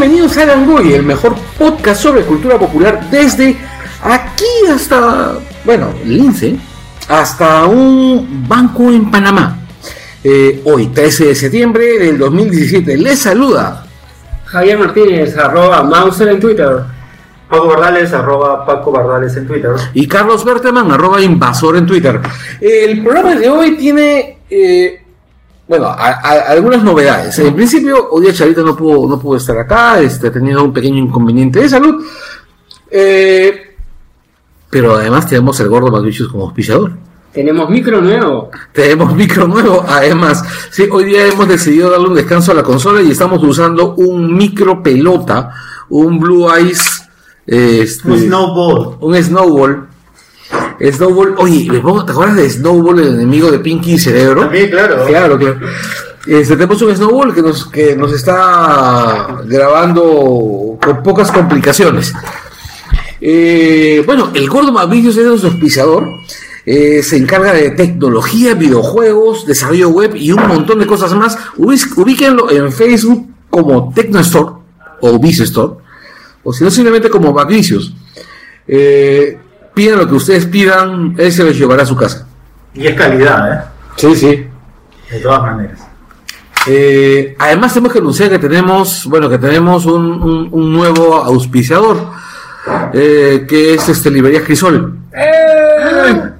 Bienvenidos a Langoy, el mejor podcast sobre cultura popular desde aquí hasta, bueno, Lince, hasta un banco en Panamá. Eh, hoy, 13 de septiembre del 2017, les saluda. Javier Martínez, arroba Mauser en Twitter. Paco Bardales, arroba Paco Bardales en Twitter. Y Carlos Berteman, arroba invasor en Twitter. El programa de hoy tiene, eh, bueno, a- a- algunas novedades. En principio, hoy día Charita no pudo, no pudo estar acá, este, ha tenido un pequeño inconveniente de salud. Eh, pero además tenemos el gordo Magricius como auspiciador. Tenemos micro nuevo. Tenemos micro nuevo, además. Sí, hoy día hemos decidido darle un descanso a la consola y estamos usando un micro pelota, un Blue Eyes, este, Un snowball. un Snowball. Snowball, oye, ¿me pongo- ¿te acuerdas de Snowball, el enemigo de Pinky y Cerebro? También, claro. Claro, claro. Este, tenemos un Snowball que nos, que nos está grabando con pocas complicaciones. Eh, bueno, el Gordo Mavillos es nuestro auspiciador. Eh, se encarga de tecnología, videojuegos, desarrollo web y un montón de cosas más. Ubíquenlo en Facebook como TecnoStore o Store o si no, simplemente como Magricios. Eh, pidan lo que ustedes pidan, él se los llevará a su casa. Y es calidad, ¿eh? Sí, sí. De todas maneras. Eh, además tenemos que anunciar que tenemos, bueno, que tenemos un, un- un nuevo auspiciador, eh, que es este Librería Crisol.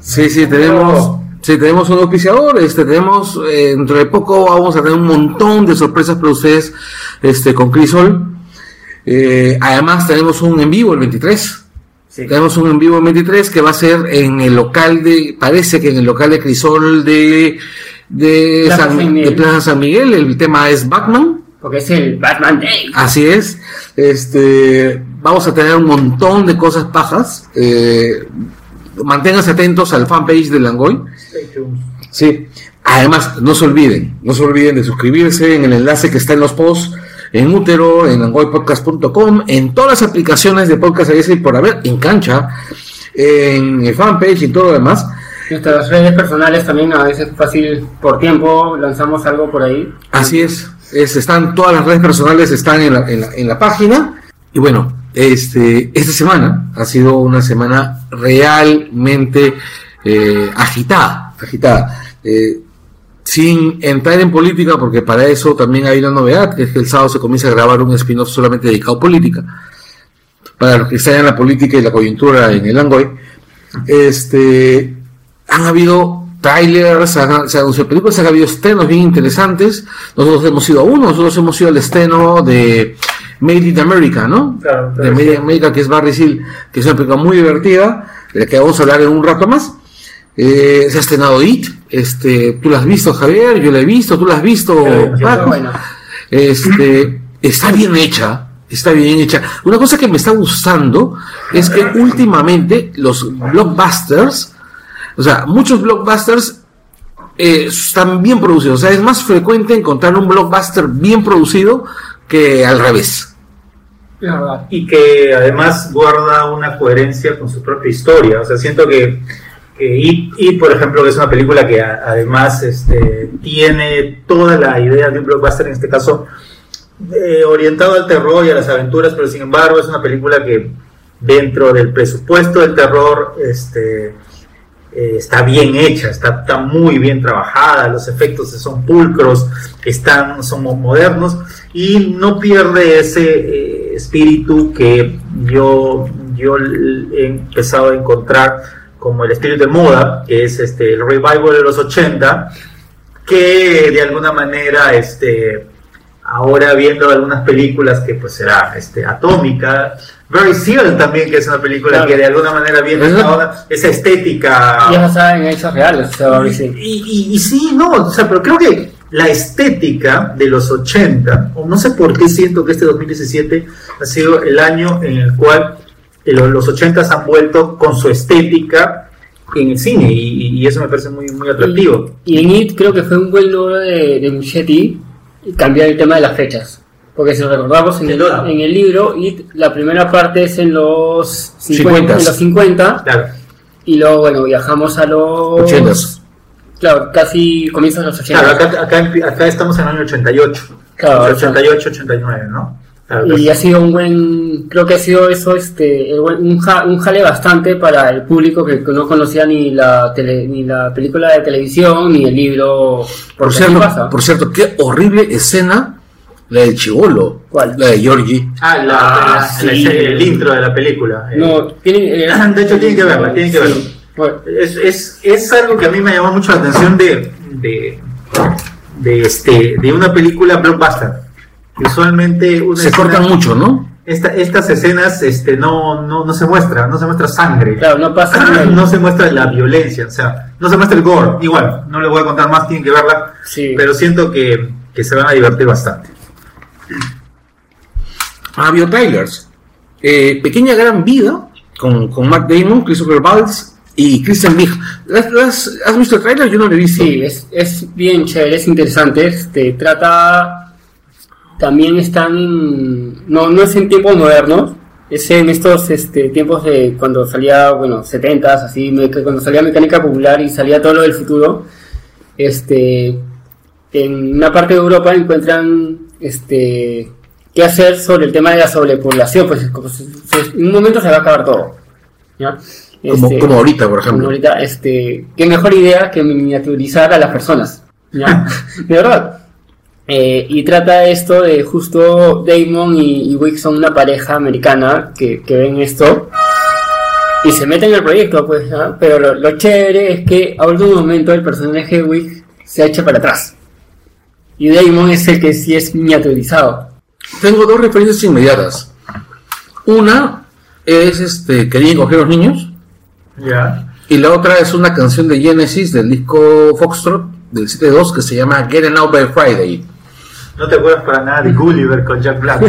Sí, sí, tenemos, sí, tenemos un auspiciador, este, tenemos, eh, dentro de poco vamos a tener un montón de sorpresas para ustedes, este, con Crisol. Eh, además tenemos un en vivo el 23. Sí. Tenemos un en vivo el 23 que va a ser en el local de, parece que en el local de Crisol de, de, Plaza San, de Plaza San Miguel. El tema es Batman. Porque es el Batman Day. Así es. Este, vamos a tener un montón de cosas pajas. Eh, manténganse atentos al fanpage de Langoy. Sí. Además, no se olviden, no se olviden de suscribirse en el enlace que está en los posts, en Útero, en langoypodcast.com, en todas las aplicaciones de podcast sí por haber, en cancha, en el fanpage y todo lo demás. Nuestras redes personales también a veces fácil por tiempo lanzamos algo por ahí. Así es, es- están todas las redes personales están en la, en la, en la página. Y bueno, este, esta semana ha sido una semana realmente eh, agitada, agitada. Eh, sin entrar en política, porque para eso también hay una novedad, que es que el sábado se comienza a grabar un spin-off solamente dedicado a política. Para los que están en la política y la coyuntura en el Angoy, este, han habido trailers, han- se han anunciado películas, han habido estrenos bien interesantes. Nosotros hemos ido a uno, nosotros hemos ido al estreno de Made in America, ¿no? Claro, de Made in America, que es Barry Seal, que es una película muy divertida, de la que vamos a hablar en un rato más. Eh, se ha estrenado It, este, tú la has visto, Javier, yo la he visto, tú la has visto, Paco. Este, está bien hecha, está bien hecha. Una cosa que me está gustando es que últimamente los blockbusters, o sea, muchos blockbusters eh, están bien producidos. O sea, es más frecuente encontrar un blockbuster bien producido que al revés. Y que además guarda una coherencia con su propia historia. O sea, siento que, It, It, por ejemplo, que es una película que además este, tiene toda la idea de un blockbuster, en este caso, eh, orientado al terror y a las aventuras, pero sin embargo es una película que dentro del presupuesto del terror este, eh, está bien hecha, está, muy bien trabajada, los efectos son pulcros, están, son mo- modernos y no pierde ese eh, espíritu que yo, yo he empezado a encontrar como el espíritu de moda, que es este, el revival de los 80, que de alguna manera este, ahora viendo algunas películas que pues será este, Atómica, Very Seal también, que es una película Claro. que de alguna manera viene Ajá. esa, estética Y es basada en hechos reales, y, y- y sí, no, o sea, pero creo que la estética de los 80, o no sé por qué siento que este 2017 ha sido el año en el cual eh, lo- los 80 han vuelto con su estética en el cine y, y eso me parece muy, muy atractivo. Y en IT creo que fue un buen logro de, de Muschietti cambiar el tema de las fechas. Porque si recordamos en el, en el libro, IT, la primera parte es en los 50, Cincuentas. en los 50 Claro, y luego, bueno, viajamos a los... Ochentas. Claro, casi comienzos de los 80. claro acá, acá, acá estamos en el año 88, Claro, 88, 89, ¿no? Claro, y pues, ha sido un buen, creo que ha sido eso, este, un, ja- un jale bastante para el público que no conocía ni la tele, ni la película de televisión ni el libro. Por cierto, pasa. por cierto, qué horrible escena la del chivolo. ¿Cuál? La de Georgie. ah, la, Ah, la- la- sí. el intro de la película. eh. No, tienen, eh, De hecho, tienen que verla, tienen que sí. verla. Bueno, Es, es, es algo que a mí me llamó mucho la atención de, de, de, este, de una película blockbuster. Que Usualmente una Se escena- cortan mucho, ¿no? esta- estas escenas este, no, no, no se muestra, no se muestra sangre. claro, no pasa nada. No se muestra la violencia, o sea, no se muestra el gore. Igual, no les voy a contar más, tienen que verla. Sí. Pero siento que, que se van a divertir bastante. Ah, Bio Trailers. Eh, Pequeña Gran Vida con, con Matt Damon, Christopher Valls y Christian Big. ¿Has, has- has visto el trailer? Yo no lo he visto. Sí, es, es bien chévere, es interesante. Este, trata. También están. No, no es en tiempos modernos. Es en estos este, tiempos de cuando salía, bueno, 70s, así, cuando salía Mecánica Popular y salía todo lo del futuro. Este. En una parte de Europa encuentran. Este. ¿Qué hacer sobre el tema de la sobrepoblación? Pues como se- se- en un momento se va a acabar todo. ¿ya? Como, Este, como ahorita, por como ejemplo. ahorita, este, qué mejor idea que miniaturizar a las personas, ¿ya? de verdad. Eh, y trata esto de justo Damon y, y Wick son una pareja americana que, que ven esto y se meten en el proyecto, pues, pero lo, lo chévere es que a último momento el personaje de Wick se echa para atrás y Damon es el que sí es miniaturizado. Tengo dos referencias inmediatas. Una es este Querían coger los niños. Ya. Y la otra es una canción de Genesis del disco Foxtrot del 7.2 que se llama Getting Out by Friday. No te acuerdas para nada de Gulliver con Jack Black.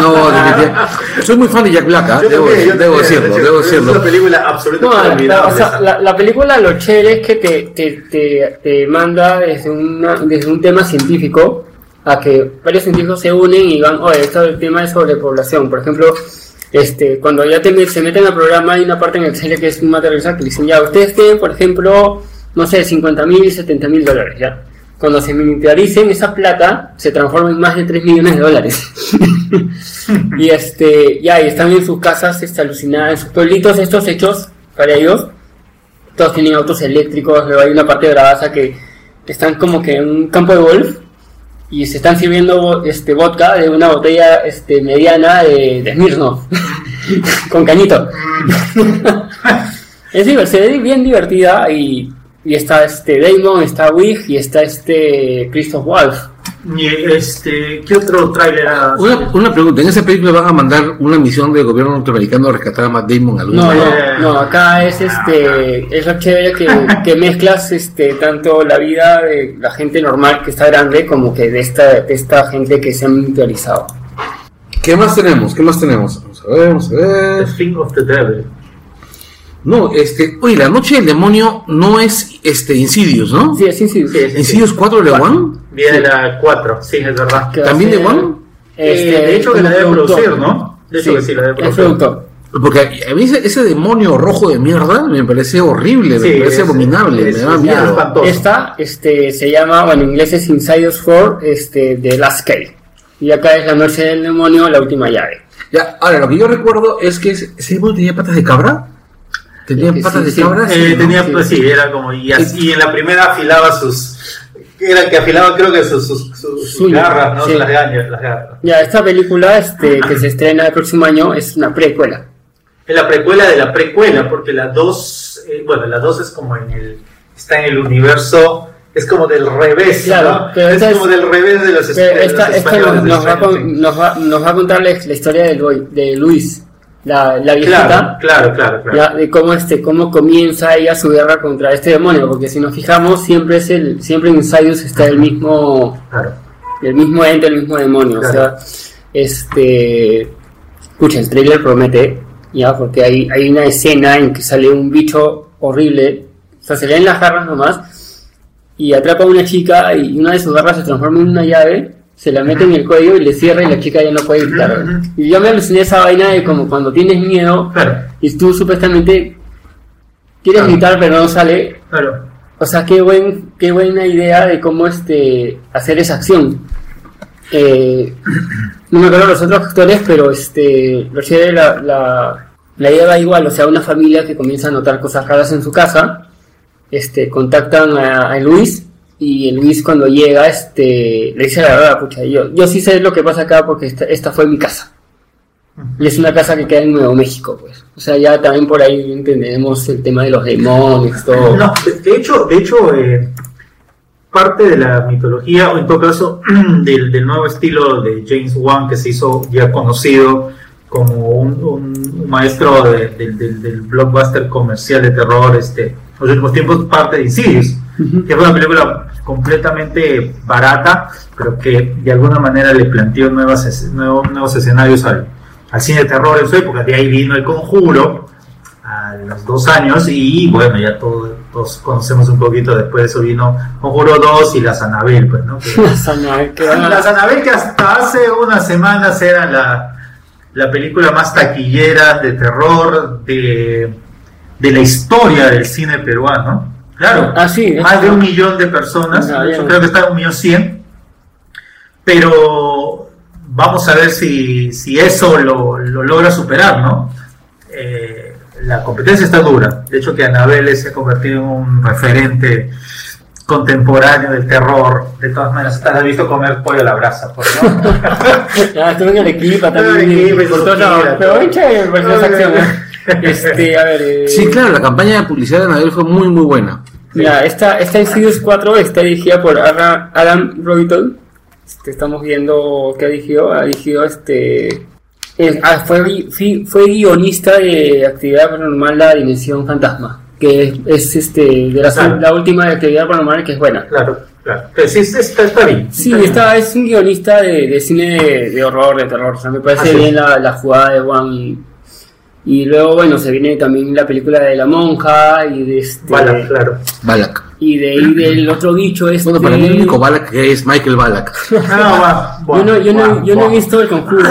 No, definitivamente. Soy muy fan de Jack Black. Yo debo, también, yo debo también, decirlo, Es decirlo. una película No, absolutamente la, olvidable. o sea, esa. la, la película lo chévere es que te, te, te, te manda desde, una, desde un tema científico a que varios científicos se unen y van, oye, esto es el tema de sobrepoblación. Por ejemplo, este, cuando ya te, se meten al programa hay una parte en el serie que es un material que dicen, ya, ustedes tienen, por ejemplo, no sé, 50 mil, 70 mil dólares, ya. Cuando se miniaturicen esa plata, se transforma en más de 3 millones de dólares. y este, ya, y están en sus casas este, alucinadas, en sus pueblitos estos hechos para ellos. Todos tienen autos eléctricos, luego hay una parte de Bravaza que están como que en un campo de golf y se están sirviendo este vodka de una botella este mediana de, de Smirnoff con cañito. es ve bien divertida y, y está este Damon, está Wig y está este Christoph Waltz. Y, este, ¿Qué otro tráiler ha- Una, una pregunta, ¿en esa película van a mandar una misión del gobierno norteamericano a rescatar a Matt Damon algún No, no, no, acá es este, es lo chévere que, que mezclas este tanto la vida de la gente normal que está grande como que de esta, de esta gente que se ha militarizado. ¿Qué más tenemos? ¿Qué más tenemos? Vamos a ver, vamos a The ver. Thing of the Devil. No, este, oye, la noche del demonio no es este Insidious, ¿no? Sí, sí, sí. Sí, sí, sí. Insidious 4 de One. Viene la 4, sí, es verdad. ¿También de One? este, Eh, de hecho, que la debe productor. producir, ¿no? De hecho, que sí, la debe es producir. productor. Porque a mí ese, ese demonio rojo de mierda me parece horrible, me Sí, parece es- abominable, es- me da es miedo. Esta este, se llama, bueno, en inglés es Insiders 4, este, de Last Cave. Y acá es La Noche del Demonio, la última llave. Ya, ahora, lo que yo recuerdo es que ese demonio tenía patas de cabra. Tenía Sí, patas de cabra. Eh, tenía, pues sí, era como, y, así, y en la primera afilaba sus, era que afilaba creo que sus, sus, sus- sus garras, ¿no? sí. Las gañas, las garras. Ya, esta película este, que se estrena el próximo año es una precuela. Es la precuela de la precuela, porque la 2, eh, bueno, la 2 es como en el, está en el universo, es como del revés, Claro, ¿no? pero es esta como es- del revés de los, de esta, los esta españoles nos, de nos va con- nos, va, nos va a contar la, la historia de Luis, la, la viejita. Claro, claro, claro, ya, de cómo este cómo comienza ella su guerra contra este demonio porque si nos fijamos siempre es el siempre en Insidious está el mismo claro. el mismo ente el mismo demonio Claro. o sea este escucha el trailer promete ya porque hay hay una escena en que sale un bicho horrible o sea se le ven las garras nomás y atrapa a una chica y una de sus garras se transforma en una llave se la mete en el cuello y le cierra y la chica ya no puede gritar y yo me aluciné esa vaina de como cuando tienes miedo Claro, y tú supuestamente quieres Claro. gritar pero no sale. claro. O sea, qué buen, qué buena idea de cómo este hacer esa acción. Eh, no me acuerdo los otros actores, pero este la, la, la idea va igual, o sea, una familia que comienza a notar cosas raras en su casa, este, contactan a, a Luis y Luis cuando llega, este, le dice la verdad, pucha, yo, yo sí sé lo que pasa acá porque esta, esta fue mi casa. Y es una casa que queda en Nuevo México, pues. O sea, ya también por ahí entendemos el tema de los demonios, todo. No, de, hecho, de hecho eh, parte de la mitología, o en todo caso, del, del nuevo estilo de James Wan, que se hizo ya conocido como un, un- maestro de- del- del- del blockbuster comercial de terror, este, los últimos tiempos, parte de Insidious, que fue una película completamente barata, pero que de alguna manera le planteó nuevas, nuevos, nuevos escenarios al, al cine de terror en su época. De ahí vino El Conjuro a los dos años y bueno, ya todo- todos conocemos un poquito después de eso vino Conjuro 2 y las Anabel, pues, ¿no? Que- Las Anabel, que van a- las Anabel que hasta hace unas semanas era la, la película más taquillera de terror de, de la historia del cine peruano. Claro, Ah, sí, más de un millón de personas, Ah, de hecho, bien. creo que está en un millón cien, pero vamos a ver si, si eso lo, lo logra superar, ¿no? Eh, la competencia está dura, de hecho que Anabel se ha convertido en un referente contemporáneo del terror, de todas maneras, hasta la has visto comer pollo a la brasa, pues, ¿no? Ya, estuve en el equipo Estuve en también. por Pero chévere. ¿eh? Este, a ver. eh, Sí, claro, la campaña de publicidad de Anabel fue muy, muy buena. Mira, esta, esta Insidious 4 está dirigida por Adam Royton. Este, estamos viendo que ha dirigido. Ha dirigido este. ah, fue, fue guionista de Actividad Paranormal La Dimensión Fantasma. Que es, es, este de la, Claro. la última de Actividad Paranormal que es buena. Claro, claro. Pero sí, está, está, bien. Sí, está, es un guionista de, de cine de, de horror, de terror. O sea, me parece Ah, sí. bien la, la jugada de Juan. Y, luego, bueno, se viene también la película de la monja y de este. Balak, claro. Balak. Y de ahí del otro bicho este. Bueno, para mí el único Balak que es Michael Balak. Ah, va, Yo no, yo no, va, yo no he va. visto el conjuro,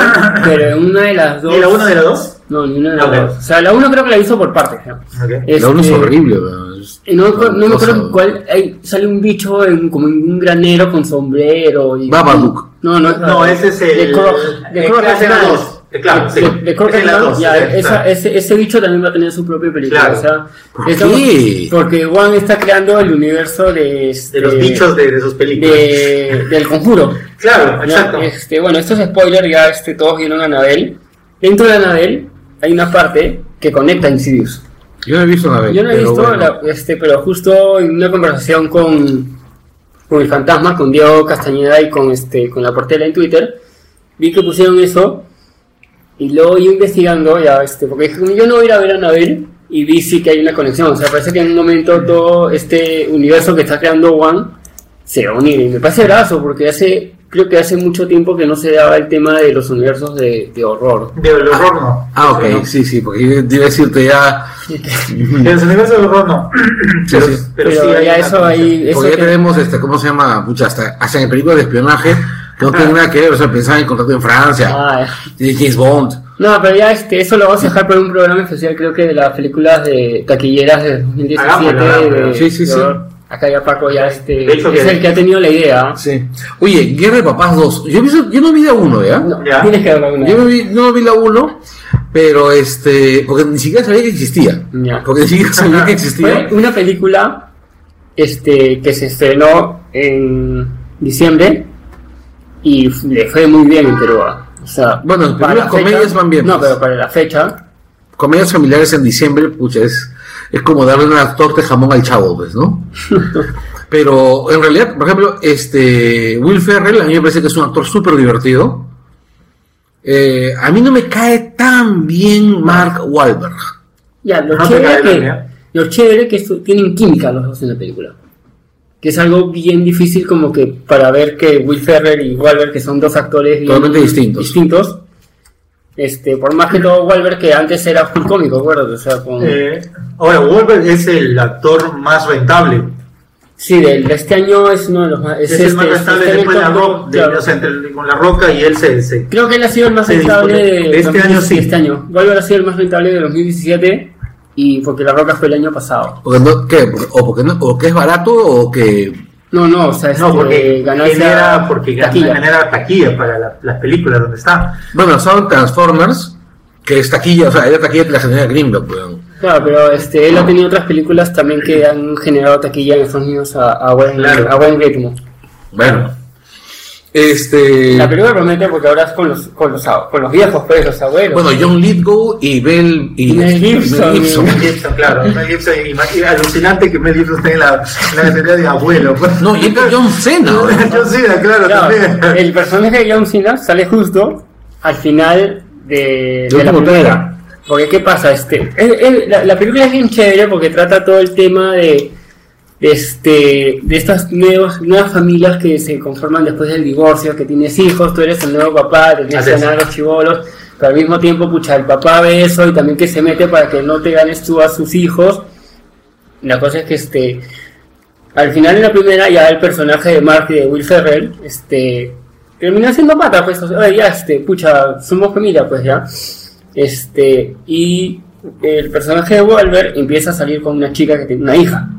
pero en una de las dos. ¿Y la una de las dos? No, ni una de las dos. O sea, la uno creo que la hizo por partes. ¿no? Ok. Este, La uno es horrible, weón. Es- y No, me acuerdo- no me acuerdo cuál. ahí sale un bicho en, como en un granero con sombrero. Y, Babadook. No, no, No, ese es el- De Cro- de Croc Eh, claro, sí. De, de Croc Ese ya, esa- bicho también va a tener su propia película. Claro. O sea, ¿Por qué? Porque Juan está creando el universo de, este, De los bichos de, de sus películas. de- del conjuro. Claro, Ya, exacto. Este, bueno, esto es spoiler, ya este, todos vieron a Anabel. Dentro de Anabel hay una parte que conecta a Insidious. Yo no he visto Anabel. Yo no he pero visto, bueno. la- este, pero justo en una conversación con, con el fantasma, con Diego Castañeda y con, este, con la portela en Twitter, vi que pusieron eso y luego yo investigando, ya, este, porque dije, yo no voy a ir a ver a Anabel y vi sí que hay una conexión. O sea, parece que en un momento todo este universo que está creando One se va a unir. Y me parece brazo porque hace creo que hace mucho tiempo que no se daba el tema de los universos de, de horror. De el horror no. Ah, ok, No. sí, sí, porque yo iba a decirte ya. De los universos del horror no. Sí, pero, sí. pero Pero sí ya eso ahí, eso Porque ya que- tenemos, este, ¿cómo se llama? Mucha, hasta, hasta en películas de espionaje, que no Ajá. tienen nada que ver, o sea, pensaba en Contrato en Francia, Ah, de James Bond. no, pero ya este, eso lo vamos a dejar para un programa especial, creo que de las películas de taquilleras de 2017. Hagámoslo, hagámoslo. de- Sí, sí, de sí. Acá ya Paco ya este, es que- el que ha tenido la idea. Sí. Oye, Guerra de Papás 2. Yo, vi- yo no vi la 1, ¿ya? No, Ya. tienes que verla una Yo no vi, no vi la 1, pero este. Porque ni siquiera sabía que existía. Ya. Porque ni siquiera sabía que existía. Fue una película este, que se estrenó en diciembre y le fue muy bien en Perú. ah. O sea, Bueno, en Perú para las la comedias fecha- van bien, No, pues. pero para la fecha, Comedias familiares en diciembre, pucha, es, es como darle una torta de jamón al chavo, pues, ¿no? pero en realidad, por ejemplo, este. Will Ferrell, a mí me parece que es un actor súper divertido. Eh, a mí no me cae tan bien Mark Wahlberg. ya, lo No chévere que, chévere que tienen química los dos en la película. Que es algo bien difícil como que para ver que Will Ferrell y Wahlberg, que son dos actores Totalmente distintos. distintos, este, por más que todo Wahlberg que antes era full cómico, acuérdate, o sea, con... Eh, ahora, Wolver es el actor más rentable. Sí, de este año es uno de los más. Es, Es, el este, más es- rentable después de la roca, claro. o sea, entre- con la roca y él se, se- Creo que él ha sido el más rentable de, este año, sí. Este año. Wolver ha sido el más rentable de 2017 y porque La Roca fue el año pasado. Porque no, ¿qué? O porque no, o que es barato o que No, no, o sea, No, este, porque ganancia genera, porque taquilla. genera taquilla para la- las películas donde está. Bueno, en Transformers, que es taquilla, o sea, era taquilla de la genera Greenberg, weón. Claro, pero este, él ha tenido otras películas también que han generado taquilla en Estados Unidos a, a buen, Claro. a buen ritmo. Bueno. Este. La película promete porque ahora es con los, con los, con los viejos, pues, los abuelos. Bueno, John Lithgow y Bell y Mel Gibson. Mel Gibson. Mel Gibson, claro. Mel Gibson, y alucinante que Mel Gibson esté en la, en la categoría de abuelo. pues. No, y entra John Cena. John Cena, claro, Claro, también. el personaje de John Cena sale justo al final de, la trailer. Porque, ¿qué pasa? Este, es- es- la, la película es bien chévere porque trata todo el tema de, este, de estas nuevas, nuevas familias que se conforman después del divorcio, que tienes hijos, tú eres el nuevo papá, tienes que ganar a los chivolos, pero al mismo tiempo, pucha, el papá ve eso y también que se mete para que no te ganes tú a sus hijos. La cosa es que este al final en la primera ya el personaje de Mark y de Will Ferrell este termina siendo pata pues o sea, ya este pucha somos familia pues ya. Este y el personaje de Wolver empieza a salir con una chica que tiene una hija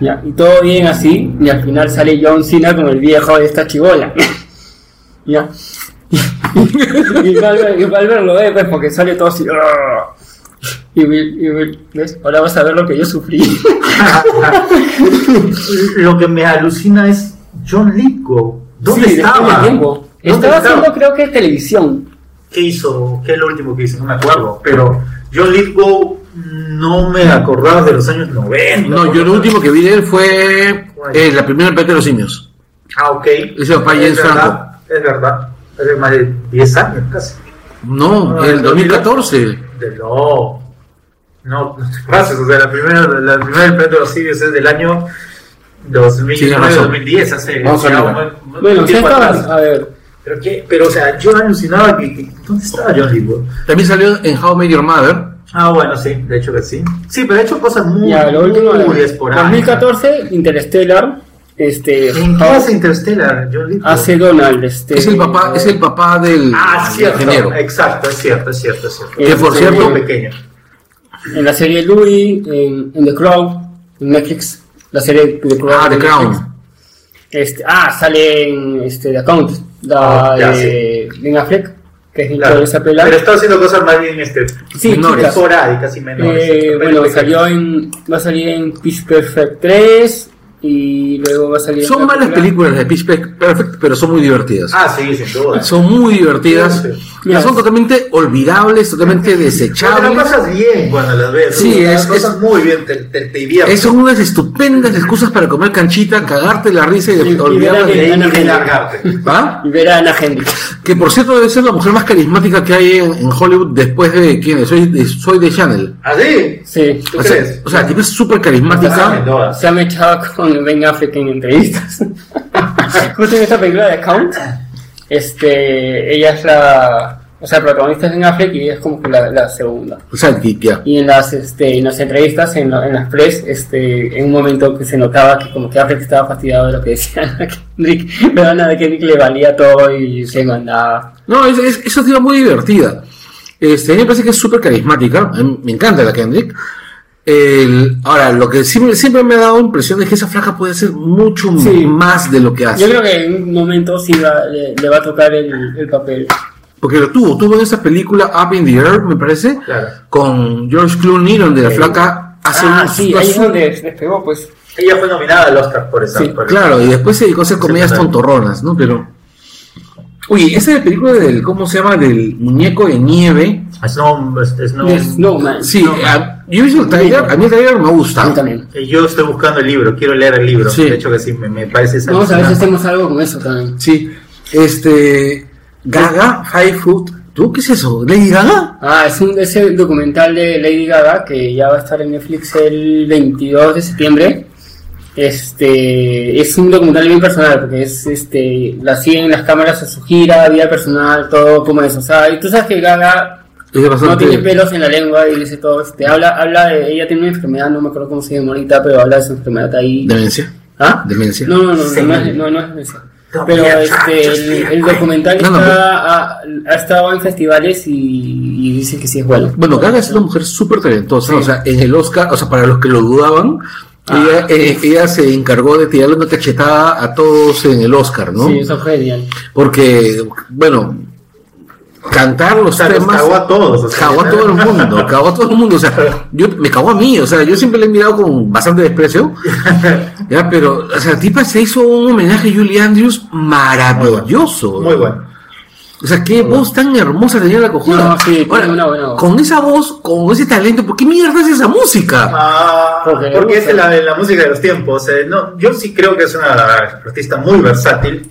ya y todo bien así y al final sale John Cena como el viejo de esta chivola ya y Wolver, y Wolver lo ve pues porque sale todo así "Arr". y Will- y Will, ¿ves? ahora vas a ver lo que yo sufrí Lo que me alucina es John Lithgow. ¿Dónde Sí, estaba? del tiempo. ¿Dónde Estaba estaba? haciendo creo que televisión. ¿Qué hizo? ¿Qué es lo último que hizo? No me acuerdo. Pero John Lithgow no me acordaba de los años 90. No, yo lo último que vi de él fue eh, la primera película de los simios. Ah, ok. Ese papá es James verdad, Franco. Es verdad. Hace más de 10 años casi. No, Ah, el ¿el 2014. De no. No, no te pases. O sea, la primera, la primera planeta de los simios es del año Tienes razón. 2009-2010. Hace Vamos a un Bueno, sí a ver, Pero, qué, pero, o sea, yo alucinaba que, que- ¿Dónde estaba John Lithgow? También salió en How Met Your Mother. Ah, bueno, sí, de hecho que sí. Sí, pero ha hecho cosas muy, ya lo último, muy eh, esporádicas. 2014, Interstellar, este, ¿En qué hace Interstellar, Lithgow? hace Donald, este, Es el papá, es el papá del, Ah, cierto. ingeniero. Exacto, es cierto, es cierto, es cierto. Que, por cierto- pequeño. en la serie Louis, en, en The Crown, en Netflix, la serie The Crown. Ah, The Crown. Este, ah, sale en este, The Account, la Ah, ya, de Ben Affleck, que es Claro. esa pela. Pero está haciendo cosas más bien este, Sí, menores. esporádicas y menores. Eh, bueno, salió en, va a salir en Pitch Perfect 3 y luego va a salir Son malas película- películas de Pitch Perfect, pero son muy divertidas. Ah, sí, sin duda. Son muy divertidas. Sí, sí. Pero son totalmente olvidables, totalmente Pero la desechables. pasas bien cuando las ves. Sí, ¿no? es- pasas es- muy bien, te, te, te diviertes. Es- Son unas estupendas excusas para comer canchita, cagarte la risa y, Y- y olvidarte ver a Y largarte. ¿Ah? Y ver a Ana Hendrix. Que por cierto debe ser la mujer más carismática que hay en, en Hollywood después de quién es, soy de, soy de Channel. ¿Ah, sí? Sí. ¿Tú O sea, crees? o sea, tipo es súper carismática. duda. Se ha mechado con Ben Affleck en entrevistas. justo en esta película de Count, este, ella es la, o sea, el protagonista es Ben Affleck y es como que la, la segunda. O sea, que ya. Y en las, este, en las entrevistas, en, la- en las press, este, en un momento que se notaba que como que Affleck estaba fastidiado de lo que decían a Kendrick, pero nada, de Kendrick le valía todo y se mandaba. No, es, es, es una muy divertida. Este, a mí me parece que es súper carismática. Me encanta la Kendrick. El- ahora, lo que siempre, siempre me ha dado impresión es que esa flaca puede hacer mucho Sí. más de lo que hace. Yo creo que en un momento sí va- le, le va a tocar el, el papel. Porque lo tuvo, tuvo en esa película Up in the Air, me parece, Claro. con George Clooney, donde la flaca hace Ah, un- sí, ahí es donde despegó, pues. Ella fue nominada al Oscar por esa. Sí, por Claro, y después se dedicó a hacer comedias tontorronas, ¿no? Pero. Oye, esa de película del, ¿cómo se llama? Del muñeco de nieve. Snow, Snow- Snowman. Sí, Snowman. a- yo he visto el trailer, a mí el trailer me A mí gusta. también. Eh, Yo estoy buscando el libro, quiero leer el libro. Sí. De hecho que sí, me, me parece Vamos a ver si hacemos algo con eso también. Sí, este. Gaga, Five Foot. ¿Tú qué es eso? ¿Lady Gaga? Ah, es un es el documental de Lady Gaga que ya va a estar en Netflix el 22 de septiembre. Este es un documental bien personal porque es este la siguen las cámaras a su gira, vida personal, todo como eso. O sea, y tú sabes que Gaga no tiene pelos en la lengua y dice todo. Este, habla, habla de ella tiene una enfermedad, no me acuerdo cómo se llama ahorita, pero habla de su enfermedad ahí. Demencia. ¿Ah? Demencia. No, no, no, Sí. no, es, no, no es. No, Pero este, el, el documental No, no, está, ha, ha estado en festivales y, y dicen que sí es bueno. Bueno, Gaga es una mujer súper talentosa, o sea, en el Oscar, o sea, para los que lo dudaban, Ah. ella, eh, ella se encargó de tirarle una cachetada a todos en el Oscar, ¿no? Sí, eso fue genial. Porque, bueno, cantar los O sea, los temas. cagó a todos, o sea, cagó a todo el mundo, cagó a todo el mundo. O sea, yo, me cagó a mí, o sea, yo siempre le he mirado con bastante desprecio. ya, pero, o sea, la tipa se hizo un homenaje a Julie Andrews maravilloso. Muy bueno. O sea, qué voz tan hermosa tenía la cojuda. No, sí, tiene una buena voz. Con esa voz, con ese talento, ¿por qué mierda es esa música? Ah, Porque porque, es la, la música de los tiempos. eh, no, yo sí creo que es una artista muy versátil.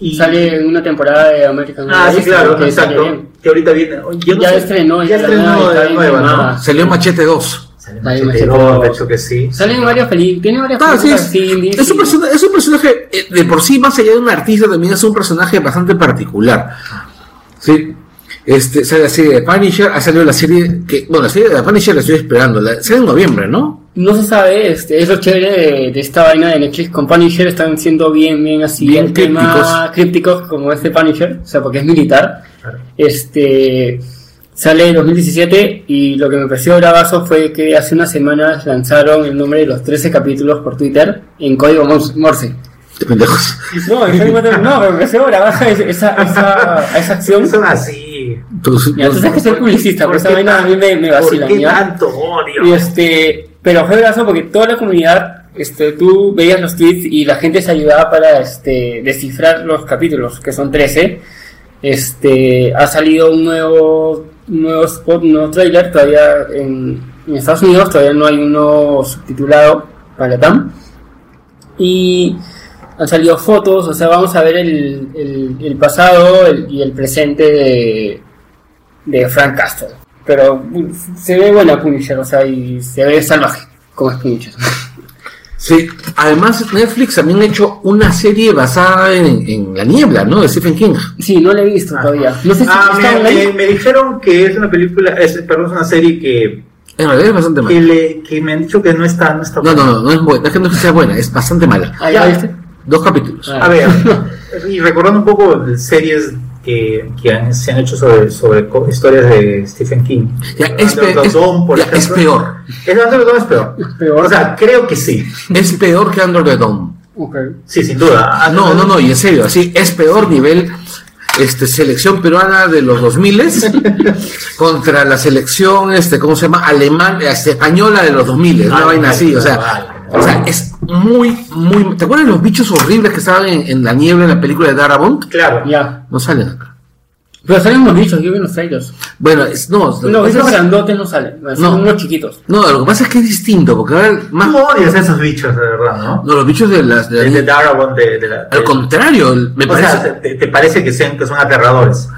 Y, Sale en una temporada de American Ah, sí, claro, que exacto. Que ahorita viene. yo no Ya sé- estrenó, ya estrenó nueva, está de nueva. ¿no? Salió Machete 2. Sale Sale Machete Machete dos, dos. de hecho que sí. Salen varias películas, tiene varias Ah, sí, películas es, así indies es un personaje, es un personaje, eh, de por sí, más allá de un artista, también es un personaje bastante particular. Sí. Este, sale la serie de Punisher, ha salido la serie que, bueno, la serie de Punisher la estoy esperando, la, sale en noviembre, ¿no? No se sabe, este, es lo chévere de, de esta vaina de Netflix con Punisher, están siendo bien, bien así, Bien el tema crípticos. crípticos como este Punisher, o sea, porque es militar. Claro. Este sale en 2017 y lo que me pareció bravazo fue que hace unas semanas lanzaron el nombre de los 13 capítulos por Twitter en código Morse-. De pendejos. No, en no, pero me pareció bravaza esa, esa, esa, acción. Son así. Entonces, Ya, tú sabes que soy publicista, por ¿Por esa vaina a mí me, me vacila. ¿Por qué tanto odio? Y este, pero fue brazo porque toda la comunidad, este, tú veías los tweets y la gente se ayudaba para este, descifrar los capítulos, que son 13. Este, ha salido un nuevo, un nuevo spot, un nuevo trailer, todavía en, Estados Unidos todavía no hay uno subtitulado para TAM. Y han salido fotos, o sea, vamos a ver el, el, pasado y el presente de, de Frank Castle. Pero se ve buena Punisher, o sea, y se ve salvaje, como es Punisher. Sí, además Netflix también ha hecho una serie basada en, en La Niebla, ¿no? De Stephen King. Sí, no la he visto todavía. No sé si Ah, está me, online. me- me dijeron que es una película, es, perdón, es una serie que, En realidad es bastante que, mala. le, que me han dicho que no está, no está No, no, no, no es buena, es que no que sea buena, es bastante mala. Ah, ¿ya viste? Dos capítulos. Ah. A ver, y recordando un poco de series que, que han- se han hecho sobre, sobre historias de Stephen King. Ya, es, pe- por ya, es peor. ¿Es Under the Dome es peor? peor. O sea, creo que sí. Es peor que Under the Dome. Ok. Sí, sin duda. No, no, no, y en serio, así, es peor nivel este selección peruana de los 2000 contra la selección, este, ¿cómo se llama? Alemán, este, española de los 2000, una Ah, vaina así, o sea, vale. O sea, es muy, muy, ¿te acuerdas de los bichos horribles que estaban en, en la niebla en la película de Darabont? Claro. Ya. No salen acá. Pero salen los bichos, yo vi los trailers. Bueno, es, no, lo que Los pasa bichos es- grandotes no salen, son No. unos chiquitos. no, lo que pasa es que es distinto, porque ahora más, ¿Cómo odias a esos bichos, de verdad, no? no, los bichos de las, de la De, de Darabont, de, de la... al de- contrario, me o parece, sea, te, te parece que, sean, que son aterradores.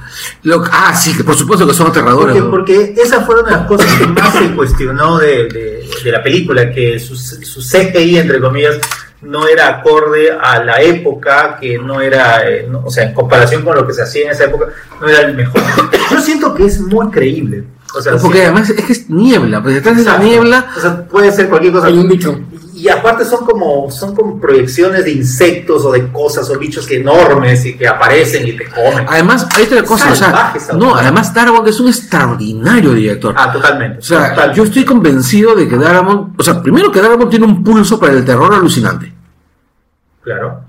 lo- ah, sí, que por supuesto que son aterradores. Porque, ¿no? porque esa fue una de las cosas que más se cuestionó de, de- de la película, que su, su CGI, entre comillas, no era acorde a la época, que no era, eh, no- o sea, en comparación con lo que se hacía en esa época, no era el mejor. Yo siento que es muy creíble. O sea, Porque sí- además es que es niebla, pues detrás de niebla, O sea, puede ser cualquier cosa. Hay un bicho. Y aparte son como, son como proyecciones de insectos o de cosas o bichos enormes y que aparecen y te comen. además hay otra cosa, o sea, no, además Darabont es un extraordinario director. Ah, totalmente. O sea, totalmente. yo estoy convencido de que Darabont, o sea, primero que Darabont tiene un pulso para el terror alucinante. Claro.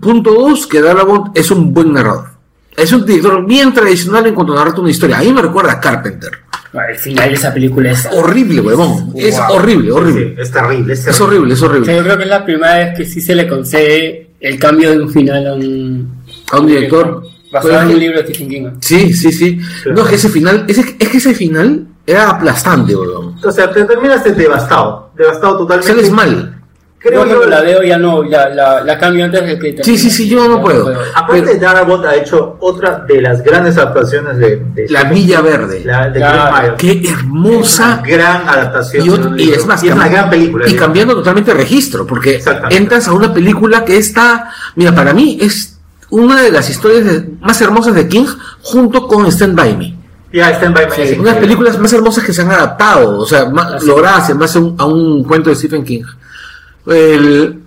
Punto dos, que Darabont es un buen narrador. Es un director bien tradicional en cuanto a narrar una historia. A mí me recuerda a Carpenter. Al final de esa película es... Horrible, huevón. Es Wow. horrible, horrible. Sí, es terrible, es horrible, es O sea, horrible. yo creo que es la primera vez que sí se le concede el cambio de un final a un, A un director. Basado en un libro de Stephen King. Sí, sí, sí. Claro. No, es que ese final, ese, es que ese final era aplastante, weón. O sea, te terminaste devastado. Devastado totalmente. Sales mal. Creo yo yo. la veo ya no, ya la, la cambio antes de que Sí, sí, sí, yo no puedo. Aparte, Pero- Darabont ha hecho otra de las grandes adaptaciones de. de La Villa Verde. La de Mile. Qué hermosa. Una gran adaptación. Y, y es más, Y es una gran película. Y digo. cambiando totalmente de registro, porque entras a una película que está, mira, para mí es una de las historias de- más hermosas de King, junto con Stand By Me. Ya, Stand By Me. Sí, Unas películas más hermosas que se han adaptado, o sea, más, logradas en base a un, a un cuento de Stephen King. El-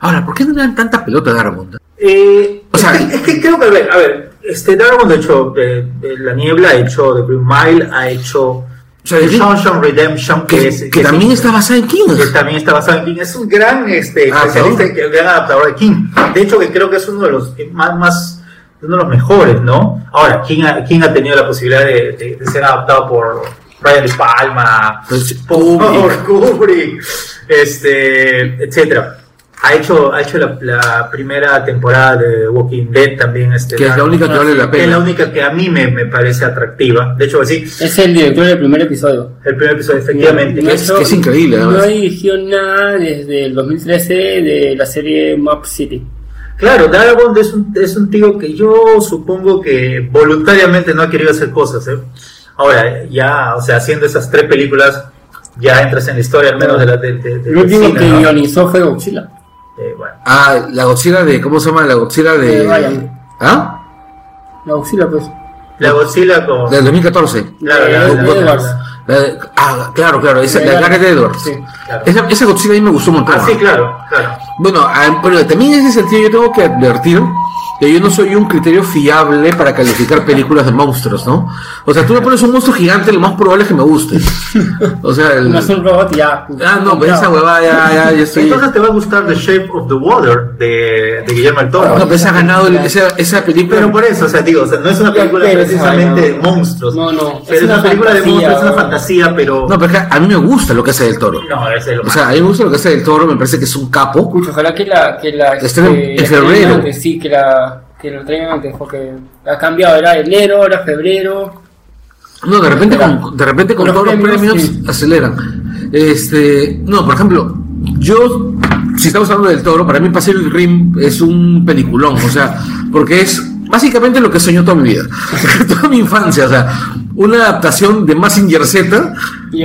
Ahora, ¿por qué no le dan tanta pelota a Darabont? Eh, O sea, es, que, es que creo que, a ver, a ver, este Darabont ha hecho de, de La Niebla, ha hecho The Green Mile, ha hecho sea, The Green- Shawshank Redemption, que, Que, es, que que es- también está basada en King. que también está basado en King. Es un gran este, Ah, especialista, ¿no? gran adaptador de King. De hecho, que creo que es uno de los más, más uno de los mejores, ¿no? Ahora, King ha, King ha tenido la posibilidad de, de- de ser adaptado por Brian De Palma, Pues, por Kubrick, este, etcétera. Ha hecho, ha hecho la, la primera temporada de Walking Dead también. Este, que es la única que vale la que es la pena. única que a mí me, me parece atractiva. De hecho, sí, Es el director del primer episodio. el primer episodio, efectivamente. Que es- que es increíble, No además. dirigió nada desde el 2013 de la serie Map City. Claro, Darabont es un, es un tío que yo supongo que voluntariamente no ha querido hacer cosas. ¿eh? Ahora, ya, o sea, haciendo esas tres películas, ya entras en la historia, al menos de la de, de- de- El del último cine, que ¿no? guionizó fue Godzilla. Eh, bueno. Ah, la Godzilla de, ¿cómo se llama? La Godzilla de... ¿Ah? La Godzilla, pues. La Godzilla con... Del 2014. Claro, de- la- de la- Edwards. La ah, claro, claro, esa, la de Edwards. Sí. Claro. Esa, esa Godzilla a mí me gustó un montón. Ah, sí, claro, claro. Bueno, ah, pero también en ese sentido yo tengo que advertir que yo no soy un criterio fiable para calificar películas de monstruos, ¿no? O sea, tú me pones un monstruo gigante, lo más probable es que me guste. O sea, el... No es un robot ya. Ah, no, pues esa huevada ya, ya, ya estoy... Entonces te va a gustar The Shape of the Water de, de Guillermo del Toro. No, pues ha ganado el- esa, esa película. Pero por eso, o sea, digo, o sea, no es una película Pero esa precisamente de monstruos. No, no, Pero es una, película de monstruos, es una fantasía, pero... No, pero es que a mí me gusta lo que hace del toro. No, ese es lo O sea, a mí me gusta lo que hace del toro, me parece que es un capo. Ojalá que la. Que la Está en- febrero. antes, sí, que, la, que lo traigan antes, porque ha cambiado. Era enero, ahora febrero. No, de repente con, de repente con Los todos los premios, sí. aceleran. Este, no, por ejemplo, yo, si estamos hablando del toro, para mí Pacific Rim es un peliculón, o sea, porque es básicamente lo que soñó toda mi vida, toda mi infancia, o sea, una adaptación de Massinger Z Y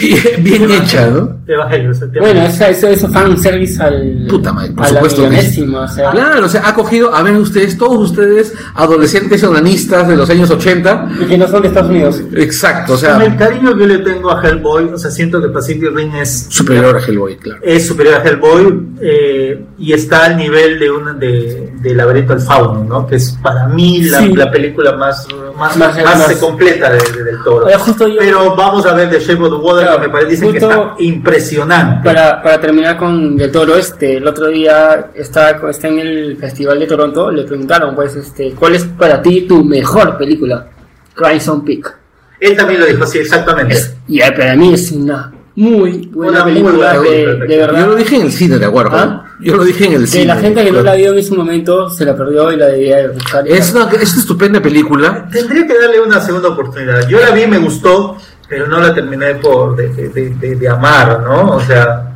bien, bien hecha, ¿no? Evangelio, o sea, te- Bueno, eso, eso, eso fan service al. Puta madre, por a supuesto que o sea. Claro, o sea, ha cogido, a ver ustedes, todos ustedes, adolescentes onanistas de los años 80, Y que no son de Estados Unidos. exacto, o Con el sea, cariño que le tengo a Hellboy, o sea, siento que Pacific Rim es superior a Hellboy, claro. es superior a Hellboy eh, y está al nivel de una de, de Laberinto del Fauno, ¿no? Que es para mí la, Sí. la película más más, Más- más, más- completa de, de- del Toro. Ahora, justo yo- Pero vamos a ver The Shape of the Water, Claro, que me parece que justo- está impresionante. Para, para terminar con Del Toro, este, el otro día está, está en el Festival de Toronto, le preguntaron, pues, este, ¿cuál es para ti tu mejor película? Crimson Peak. Él también lo dijo, sí, exactamente. Es- y para mí es una muy buena Una muy película, buena de, película, de verdad. Yo lo dije en el cine, ¿de acuerdo? ¿Ah? Yo lo dije en el que cine. la gente que no claro. la vio en ese momento se la perdió y la debía buscar. Es una, es una estupenda película. Tendría que darle una segunda oportunidad. Yo la vi, me gustó, pero no la terminé por de, de- de- de amar, ¿no? O sea,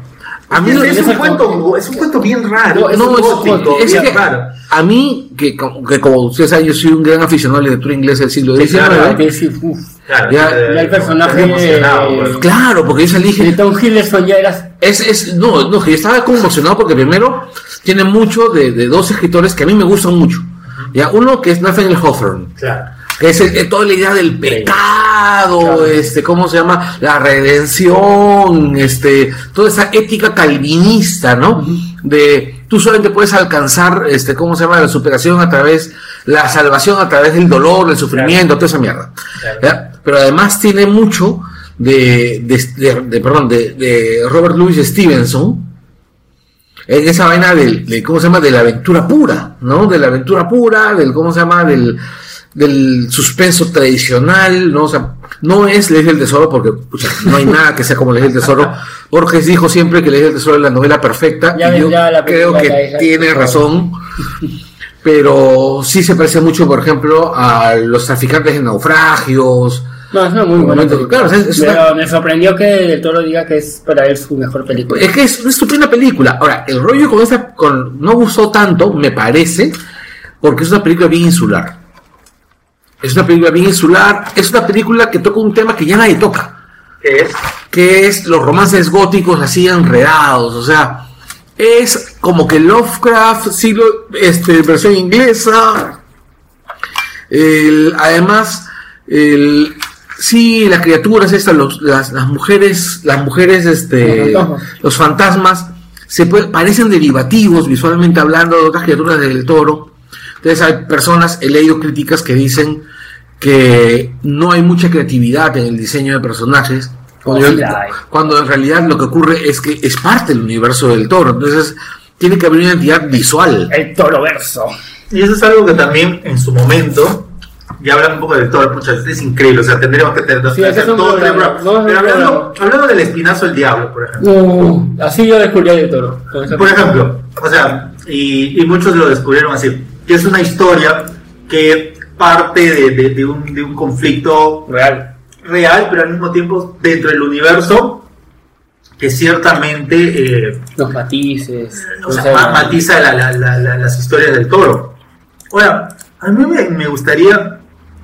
A mí es, un cuento, es un cuento bien raro. No, es no, un es, gótico, es bien que raro. a mí, que, que como ustedes saben, yo soy un gran aficionado a la literatura inglesa del siglo XIX. claro, Que sí. Claro, Ya- eh, ya el personaje, estoy emocionado, eh, pues. Claro, porque yo salí De Tom Hiddleston ya eras es, es, no, no, que yo estaba como emocionado porque primero tiene mucho de, de dos escritores que a mí me gustan mucho. Ya, uno que es Nathaniel Hawthorne, Claro. Que es el- toda la idea del pecado, Claro. este, ¿cómo se llama? La redención, este, toda esa ética calvinista, ¿no? De tú solamente puedes alcanzar, este, ¿cómo se llama? La superación a través, la salvación a través del dolor, del sufrimiento, toda esa mierda. Pero además tiene mucho de, de, de- de- perdón, de, de Robert Louis Stevenson, en esa vaina del, de, ¿cómo se llama? De la aventura pura, ¿no? De la aventura pura, del, ¿cómo se llama? Del, del suspenso tradicional, ¿no? O sea, no es Ley del Tesoro porque, pucha, no hay nada que sea como Ley del Tesoro. Borges dijo siempre que Ley del Tesoro es la novela perfecta Ya y yo la creo que tiene razón. Pero sí se parece mucho, por ejemplo, a los traficantes de naufragios. No, es una muy buena claro, es- es Pero una- me sorprendió que Del Toro diga que es para él su mejor película. Es que es una estupenda película. Ahora, el rollo con esta con, no gustó tanto, me parece, porque es una película bien insular. Es una película bien insular, es una película que toca un tema que ya nadie toca, ¿Qué es? que es los romances góticos así enredados, o sea, es como que Lovecraft, siglo, este, versión inglesa, el- además, el, sí, las criaturas estas, los- las, las mujeres, las mujeres, este, Los fantasmas. los fantasmas, se puede- parecen derivativos visualmente hablando de otras criaturas del toro. Entonces hay personas, he leído críticas que dicen que no hay mucha creatividad en el diseño de personajes. Cuando, Oh, yo- cuando en realidad lo que ocurre es que es parte del universo del toro. Entonces tiene que haber una identidad visual. El Toro Verso. Y eso es algo que también en su momento, ya hablando un poco del todo, pucha, es increíble, o sea, tendríamos que tener, Sí, todo no, Pero hablando, del espinazo del diablo, por ejemplo. Uh, así yo descubrí a Del Toro. Por ejemplo, o sea, y, y muchos lo descubrieron así, que es una historia que parte de, de- de un, de un conflicto Real. real, pero al mismo tiempo dentro del universo que ciertamente eh, Los matices. o o sea, sea, ma- matiza la- la- la- la- las historias del toro. Ahora, a mí me, me gustaría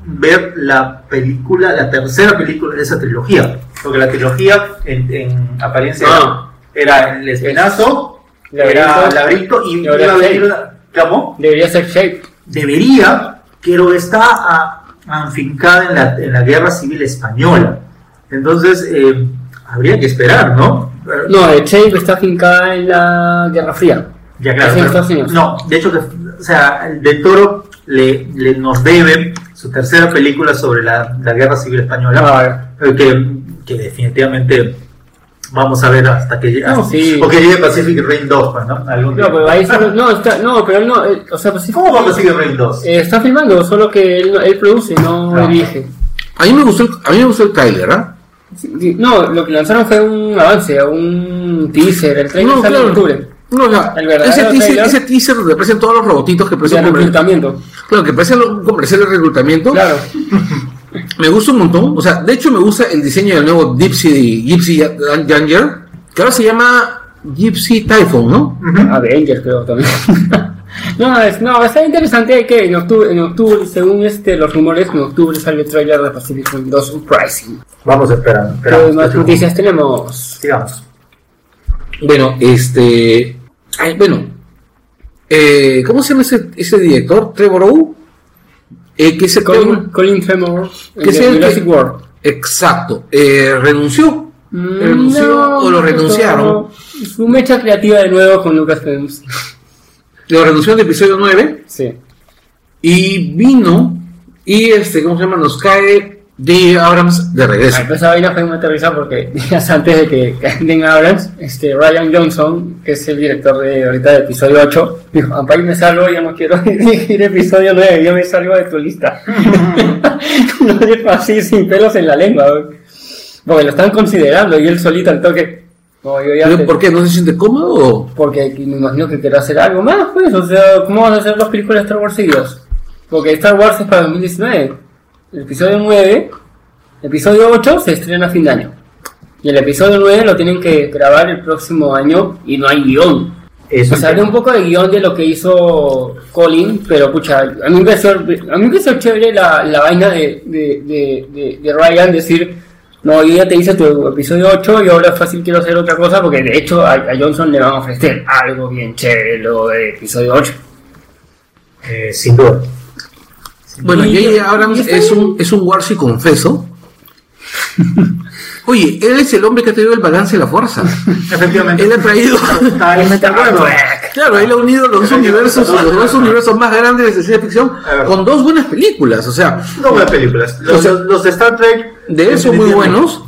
ver la película, la tercera película de esa trilogía, porque la trilogía en, en apariencia Ah. era el espinazo, era Laberinto. laberinto y Y iba a venir una- ¿cómo? Debería ser Shape. debería, pero está a- afincada en la, en la guerra civil española. Entonces, eh, habría que esperar, ¿no? No, el Shape está afincada en la Guerra Fría. Ya, claro. Es en pero- Estados Unidos. no, de hecho, que, o sea, el del Toro le, le nos debe su tercera película sobre la, la guerra civil española, Ah, que, que definitivamente vamos a ver hasta que llegue, No, sí. o que llegue Pacific Rim 2, pues, ¿no? Algún No, pero ahí solo- no, está, no, pero él no, eh, o sea, Pacific ¿Cómo va Pacific Rim 2? eh, está filmando, solo que él, no- él produce, no Ah. dirige. A mí me gustó el, a mí me gustó el trailer, ¿ah? Sí, sí, No, lo que lanzaron fue un avance, un teaser, el trailer No, sale en claro. octubre. No, o sea, El verdadero ese, teaser, trailer- ese teaser donde aparecen todos los robotitos que parecen reclutamiento. claro, que parecen un comercial de reclutamiento. Claro. Me gusta un montón. O sea, de hecho me gusta el diseño del nuevo Gypsy, Gypsy Danger, que ahora se llama Gypsy Typhoon, ¿no? Ujú. Avengers creo también. no, es, no, está interesante que en octubre, en octubre, según este, los rumores, en octubre sale el trailer de Pacific Rim 2 Uprising. Vamos esperando. ¿Qué más noticias tenemos? Sigamos. Bueno, este. ay, bueno. Eh, ¿Cómo se llama ese, ese director? Trevor O. Eh, que Colin, Colin Tremor, el ¿Qué es de el que- Jurassic World. Exacto. Eh, renunció. renunció No, o lo no, renunciaron. no. Su mecha creativa de nuevo con Lucasfilms. Lo renunció en el episodio 9. Sí. Y vino. Y este, ¿cómo se llama? Nos cae de Abrams de regreso. Ah, pues esa vaina fue muy aterrizada porque días antes de que caigan Abrams, este, Ryan Johnson, que es el director de ahorita de episodio 8, dijo, Ampay me salgo, ya no quiero dirigir episodio 9, yo me salgo de tu lista. no le así sin pelos en la lengua, porque lo están considerando y él solito al toque. No, yo ya ¿Pero te- ¿Por qué? ¿No se siente cómodo? Porque me imagino que quiere hacer algo más, pues, o sea, ¿cómo van a hacer las películas de Star Wars seguidas? Porque Star Wars es para 2019. El episodio 9, el episodio 8 se estrena a fin de año. Y el episodio 9 lo tienen que grabar el próximo año y no hay guion. Eso un poco de guion de lo que hizo Colin, pero pucha, a mí me pareció, a mí me pareció chévere la, la vaina de, de, de, de, Ryan decir, no, yo ya te hice tu episodio 8 y ahora fácil quiero hacer otra cosa, porque de hecho a, a Johnson le van a ofrecer algo bien chévere lo de episodio 8. Eh, sin duda. Bueno, Y- J.J. Abrams es un, es un Warsi confeso. Oye, él es el hombre que ha traído el balance de la fuerza. Efectivamente. Él ha traído. Claro, él ha unido los dos universos, los dos universos más grandes de ciencia ficción con dos buenas películas. O sea, No buenas películas. Los, O sea, los de Star Trek. de eso muy definitivamente. buenos.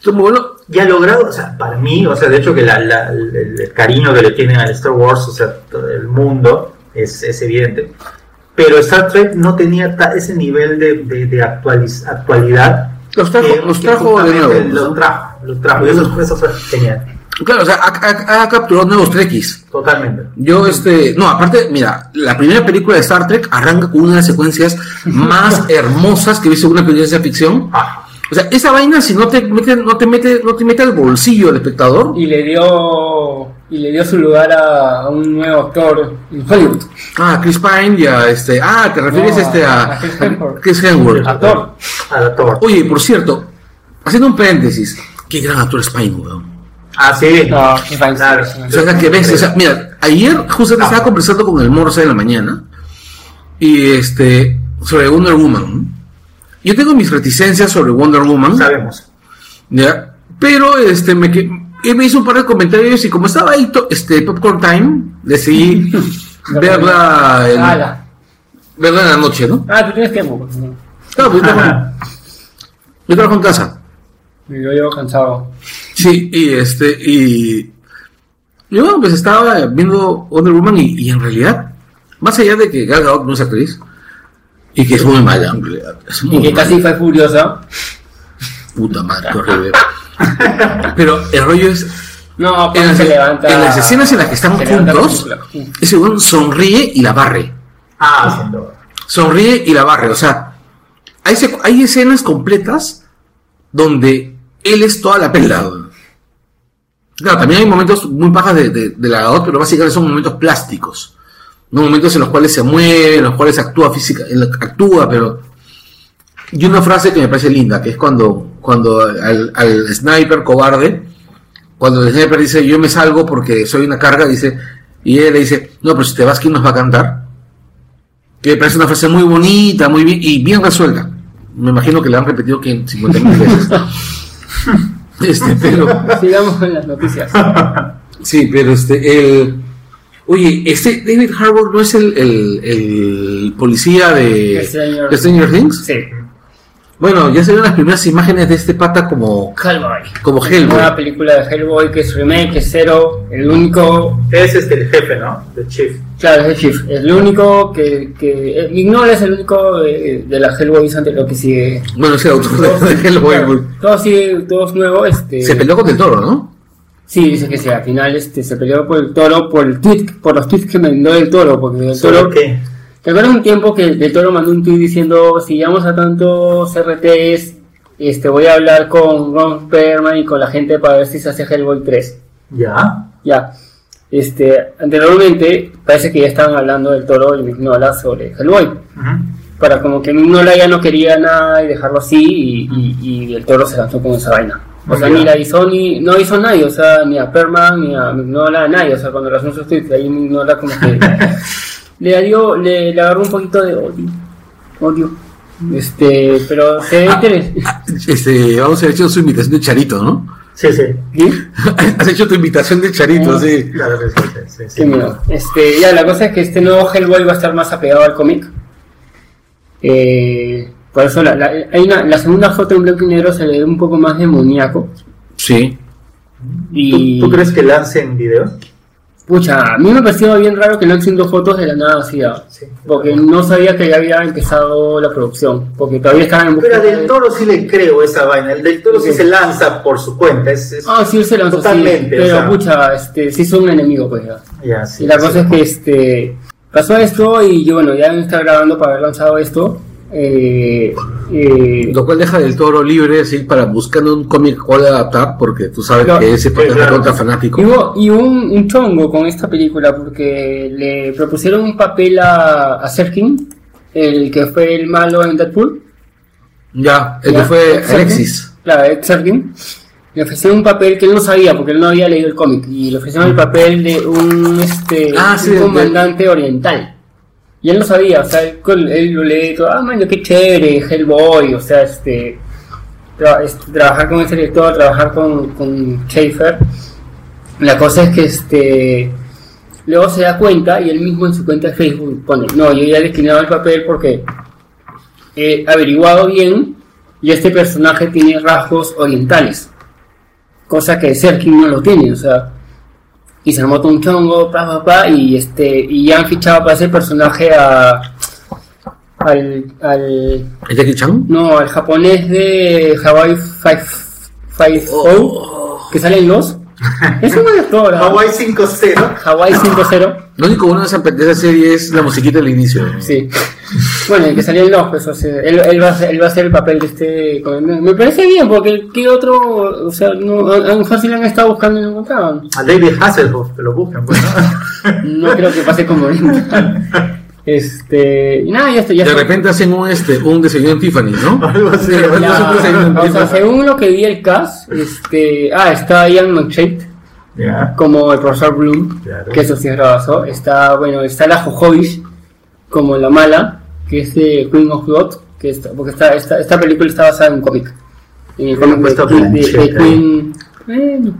Son muy buenos. Y ha logrado, o sea, para mí, o sea, de hecho que la, la- el, el cariño que le tienen al Star Wars, o sea, todo el mundo, es, es evidente. Pero Star Trek no tenía ta- ese nivel de, de, de actualiz- actualidad. Los trajo, que- los que trajo de nuevo. Los trajo, los trajo. Eso, eso fue genial. Claro, o sea, ha, ha- ha capturado nuevos trekkies. Totalmente. Yo, este, no, aparte, mira, la primera película de Star Trek arranca con una de las secuencias más hermosas que he visto en una película de ficción. Ah, O sea, esa vaina, si no te mete, no te mete, no te mete al bolsillo del espectador, Y le dio y le dio su lugar a, a un nuevo actor en Hollywood. ah, Chris Pine, ya, este, ah, te refieres No, este a, a Chris Hemsworth. Chris Hemsworth. Actor. a la Thor. Oye, por cierto, haciendo un paréntesis, qué gran actor es Pine, weón. Ah, sí. No, Claro. sí, sí. O sea, que ves, o sea, mira, ayer justo estaba conversando con el Morse en la mañana y este sobre Wonder Woman. Yo tengo mis reticencias sobre Wonder Woman, Sabemos. ¿ya? Pero este me él me hizo un par de comentarios y como estaba ahí este Popcorn Time, decidí verla en, Ala. verla en la noche, ¿no? Ah, tú tienes tiempo. Claro, pues, yo, trabajo, Ajá. yo trabajo en casa. Yo llevo cansado. Sí, y este, y yo pues estaba viendo Wonder Woman y, y en realidad, más allá de que Gal Gadot no es actriz, y que es muy mala, en realidad, es muy Y que mala. casi fue furiosa. puta madre, horrible. Pero el rollo es, No, en las, se levanta. en las escenas en las que están juntos, ese weón sonríe y la barre. Ah. Sonríe y la barre, o sea, hay, escenas completas donde él es toda la pela. Claro, también hay momentos muy bajas de, de, pero básicamente son momentos plásticos. ¿no? Momentos en los cuales se mueve, en los cuales actúa física, actúa, pero. Y una frase que me parece linda, que es cuando, cuando al, al sniper cobarde, cuando el sniper dice yo me salgo porque soy una carga, dice, y él le dice, no, pero si te vas, ¿quién nos va a cantar? Que me parece una frase muy bonita, muy bien, y bien resuelta. Me imagino que la han repetido que 50 mil veces. Este, pero. Sigamos con las noticias. Sí, pero este, el. Oye, este David Harbour no es el, el, el policía de, Stranger- de Stranger Things. Sí. Bueno, ya se ven las primeras imágenes de este pata como, Hellboy. como Hellboy. Nueva película de Hellboy que es remake, es cero. El único. Es este el jefe, ¿no? The Chief. Claro, es el Chief. Es el único que. que eh, Mignola es el único de, de la Hellboy anterior que sigue. Bueno, es el autor de, de Hellboy. Claro, Todo sigue, todo es nuevo. Este, Se peleó con el toro, ¿no? Sí, dice que sí, al final este, se peleó por el toro, por el tweet, por los tweets que mandó el toro, porque el ¿Sobre toro. qué? ¿Te acuerdas un tiempo que el toro mandó un tweet diciendo si llegamos a tantos RTs, este voy a hablar con Ron Perlman y con la gente para ver si se hace Hellboy 3? Ya. Ya. Este, anteriormente parece que ya estaban hablando del toro y Mignola sobre Hellboy. Para como que Mignola ya no quería nada y dejarlo así y, y- y el toro se lanzó con esa vaina. O sea, ni la hizo ni, no hizo nadie, o sea, ni a Perman, ni a Mignola, a nadie. O sea, cuando lanzó sus tweets, ahí Mignola como que le dio, le, le agarró un poquito de odio. Odio. Este, pero se ve interesante. Ah, Este, vamos a haber hecho su invitación de Charito, ¿no? Sí, sí. ¿Sí? Has hecho tu invitación de Charito, Ah. sí. Claro sí, sí, sí, sí. Qué miedo. Este, ya, la cosa es que este nuevo Hellboy va a estar más apegado al cómic. Eh, por eso la, la- hay una- la segunda foto en blanco y negro se le ve un poco más demoníaco. Sí. Y, ¿Tú, tú crees que lancen video? Pucha, a mí me pareció bien raro que no haciendo fotos de la nada así, ah, Sí. porque no sabía que ya había empezado la producción, porque todavía estaban en Pero busca del de- toro sí le creo esa vaina. El del toro sí Sí. se lanza por su cuenta. Es, es- Ah, sí, él se lanzó, sí, Totalmente, pero o sea. pucha, este, sí son un enemigo, pues ya. Ya, sí, y la cosa es que este pasó esto y yo bueno ya está grabando para haber lanzado esto eh, Eh, Lo cual deja del toro libre así para buscando un cómic cual adaptar, porque tú sabes que ese Sí, es claro. contra fanático. Y hubo y un, un chongo con esta película porque le propusieron un papel a, a Serkin, el que fue el malo en Deadpool. Ya, el Ya, que fue Serkin. Alexis. Claro, Ed Serkin. Le ofrecieron un papel que él no sabía porque él no había leído el cómic. Y le ofrecieron el papel de un, este, Ah, un sí, de- comandante oriental. Y él no sabía, o sea, él, lo lee todo, ah, man, qué chévere, Hellboy, o sea, este, este, trabajar con ese director, trabajar con, con Schaefer. La cosa es que este luego se da cuenta y él mismo en su cuenta de Facebook pone, no, yo ya he declinado el papel porque he averiguado bien y este personaje tiene rasgos orientales, cosa que Serkin no lo tiene, o sea, y se armó todo un chongo, pa, pa, pa, y este, y ya han fichado para ese personaje a al, al ¿Es Jackie Chan? no, al japonés de Hawaii Five Five O que sale en los es un actor. Hawaii 5-0. Hawaii 5-0 Lo único bueno de esa, de esa serie es la musiquita del inicio. Sí. Bueno, el que salió en los, pues, o sea, él, él, va a, ser- él va a hacer el papel de este. Me parece bien, porque ¿qué otro? O sea, no, a, lo mejor si lo han estado buscando y no encontraban. A David Hasselhoff, que lo busquen, pues, ¿no? No creo que pase como ahorita. Este. Y nada, ya está. Ya De está. repente hacen un este un desayuno en Tiffany, ¿no? Algo así. O sea, según lo que vi el cast, este. Ah, está Ian McShade Como el profesor Bloom, Claro. que eso sí es grabazo. Está, bueno, está la Jojovic como la mala, que es de Queen of Blood, que está, porque esta, esta, esta película está basada en un cómic. En el cómic de, de-. Queen. Bueno.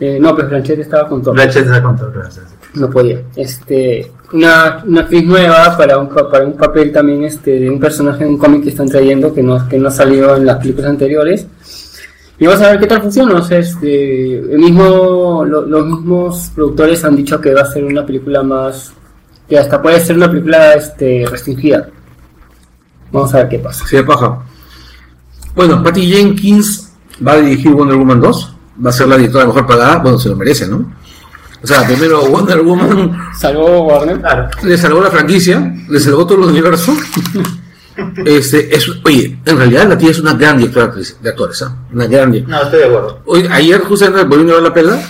Eh, no, pues Blanchett estaba con todo. Blanchett está con todo, gracias. No podía. Este, una, una actriz nueva para un, pa- para un papel también este, de un personaje de un cómic que están trayendo que no, que no ha salido en las películas anteriores. Y vamos a ver qué tal funciona. O sea, este, el mismo, lo- los mismos productores han dicho que va a ser una película más. que hasta puede ser una película este, restringida. Vamos a ver qué pasa. Sí, de paja. Bueno, Patty Jenkins va a dirigir Wonder Woman 2. Va a ser la directora mejor pagada. Bueno, se lo merece, ¿no? O sea, primero Wonder Woman Salvo Warner. Claro. le salvó la franquicia, le salvó todo el universo. Este, es, oye, en realidad la tía es una gran directora de actores, ¿ah? Una gran directora. No, estoy de acuerdo. Hoy, ayer justamente volviendo a ver la pela.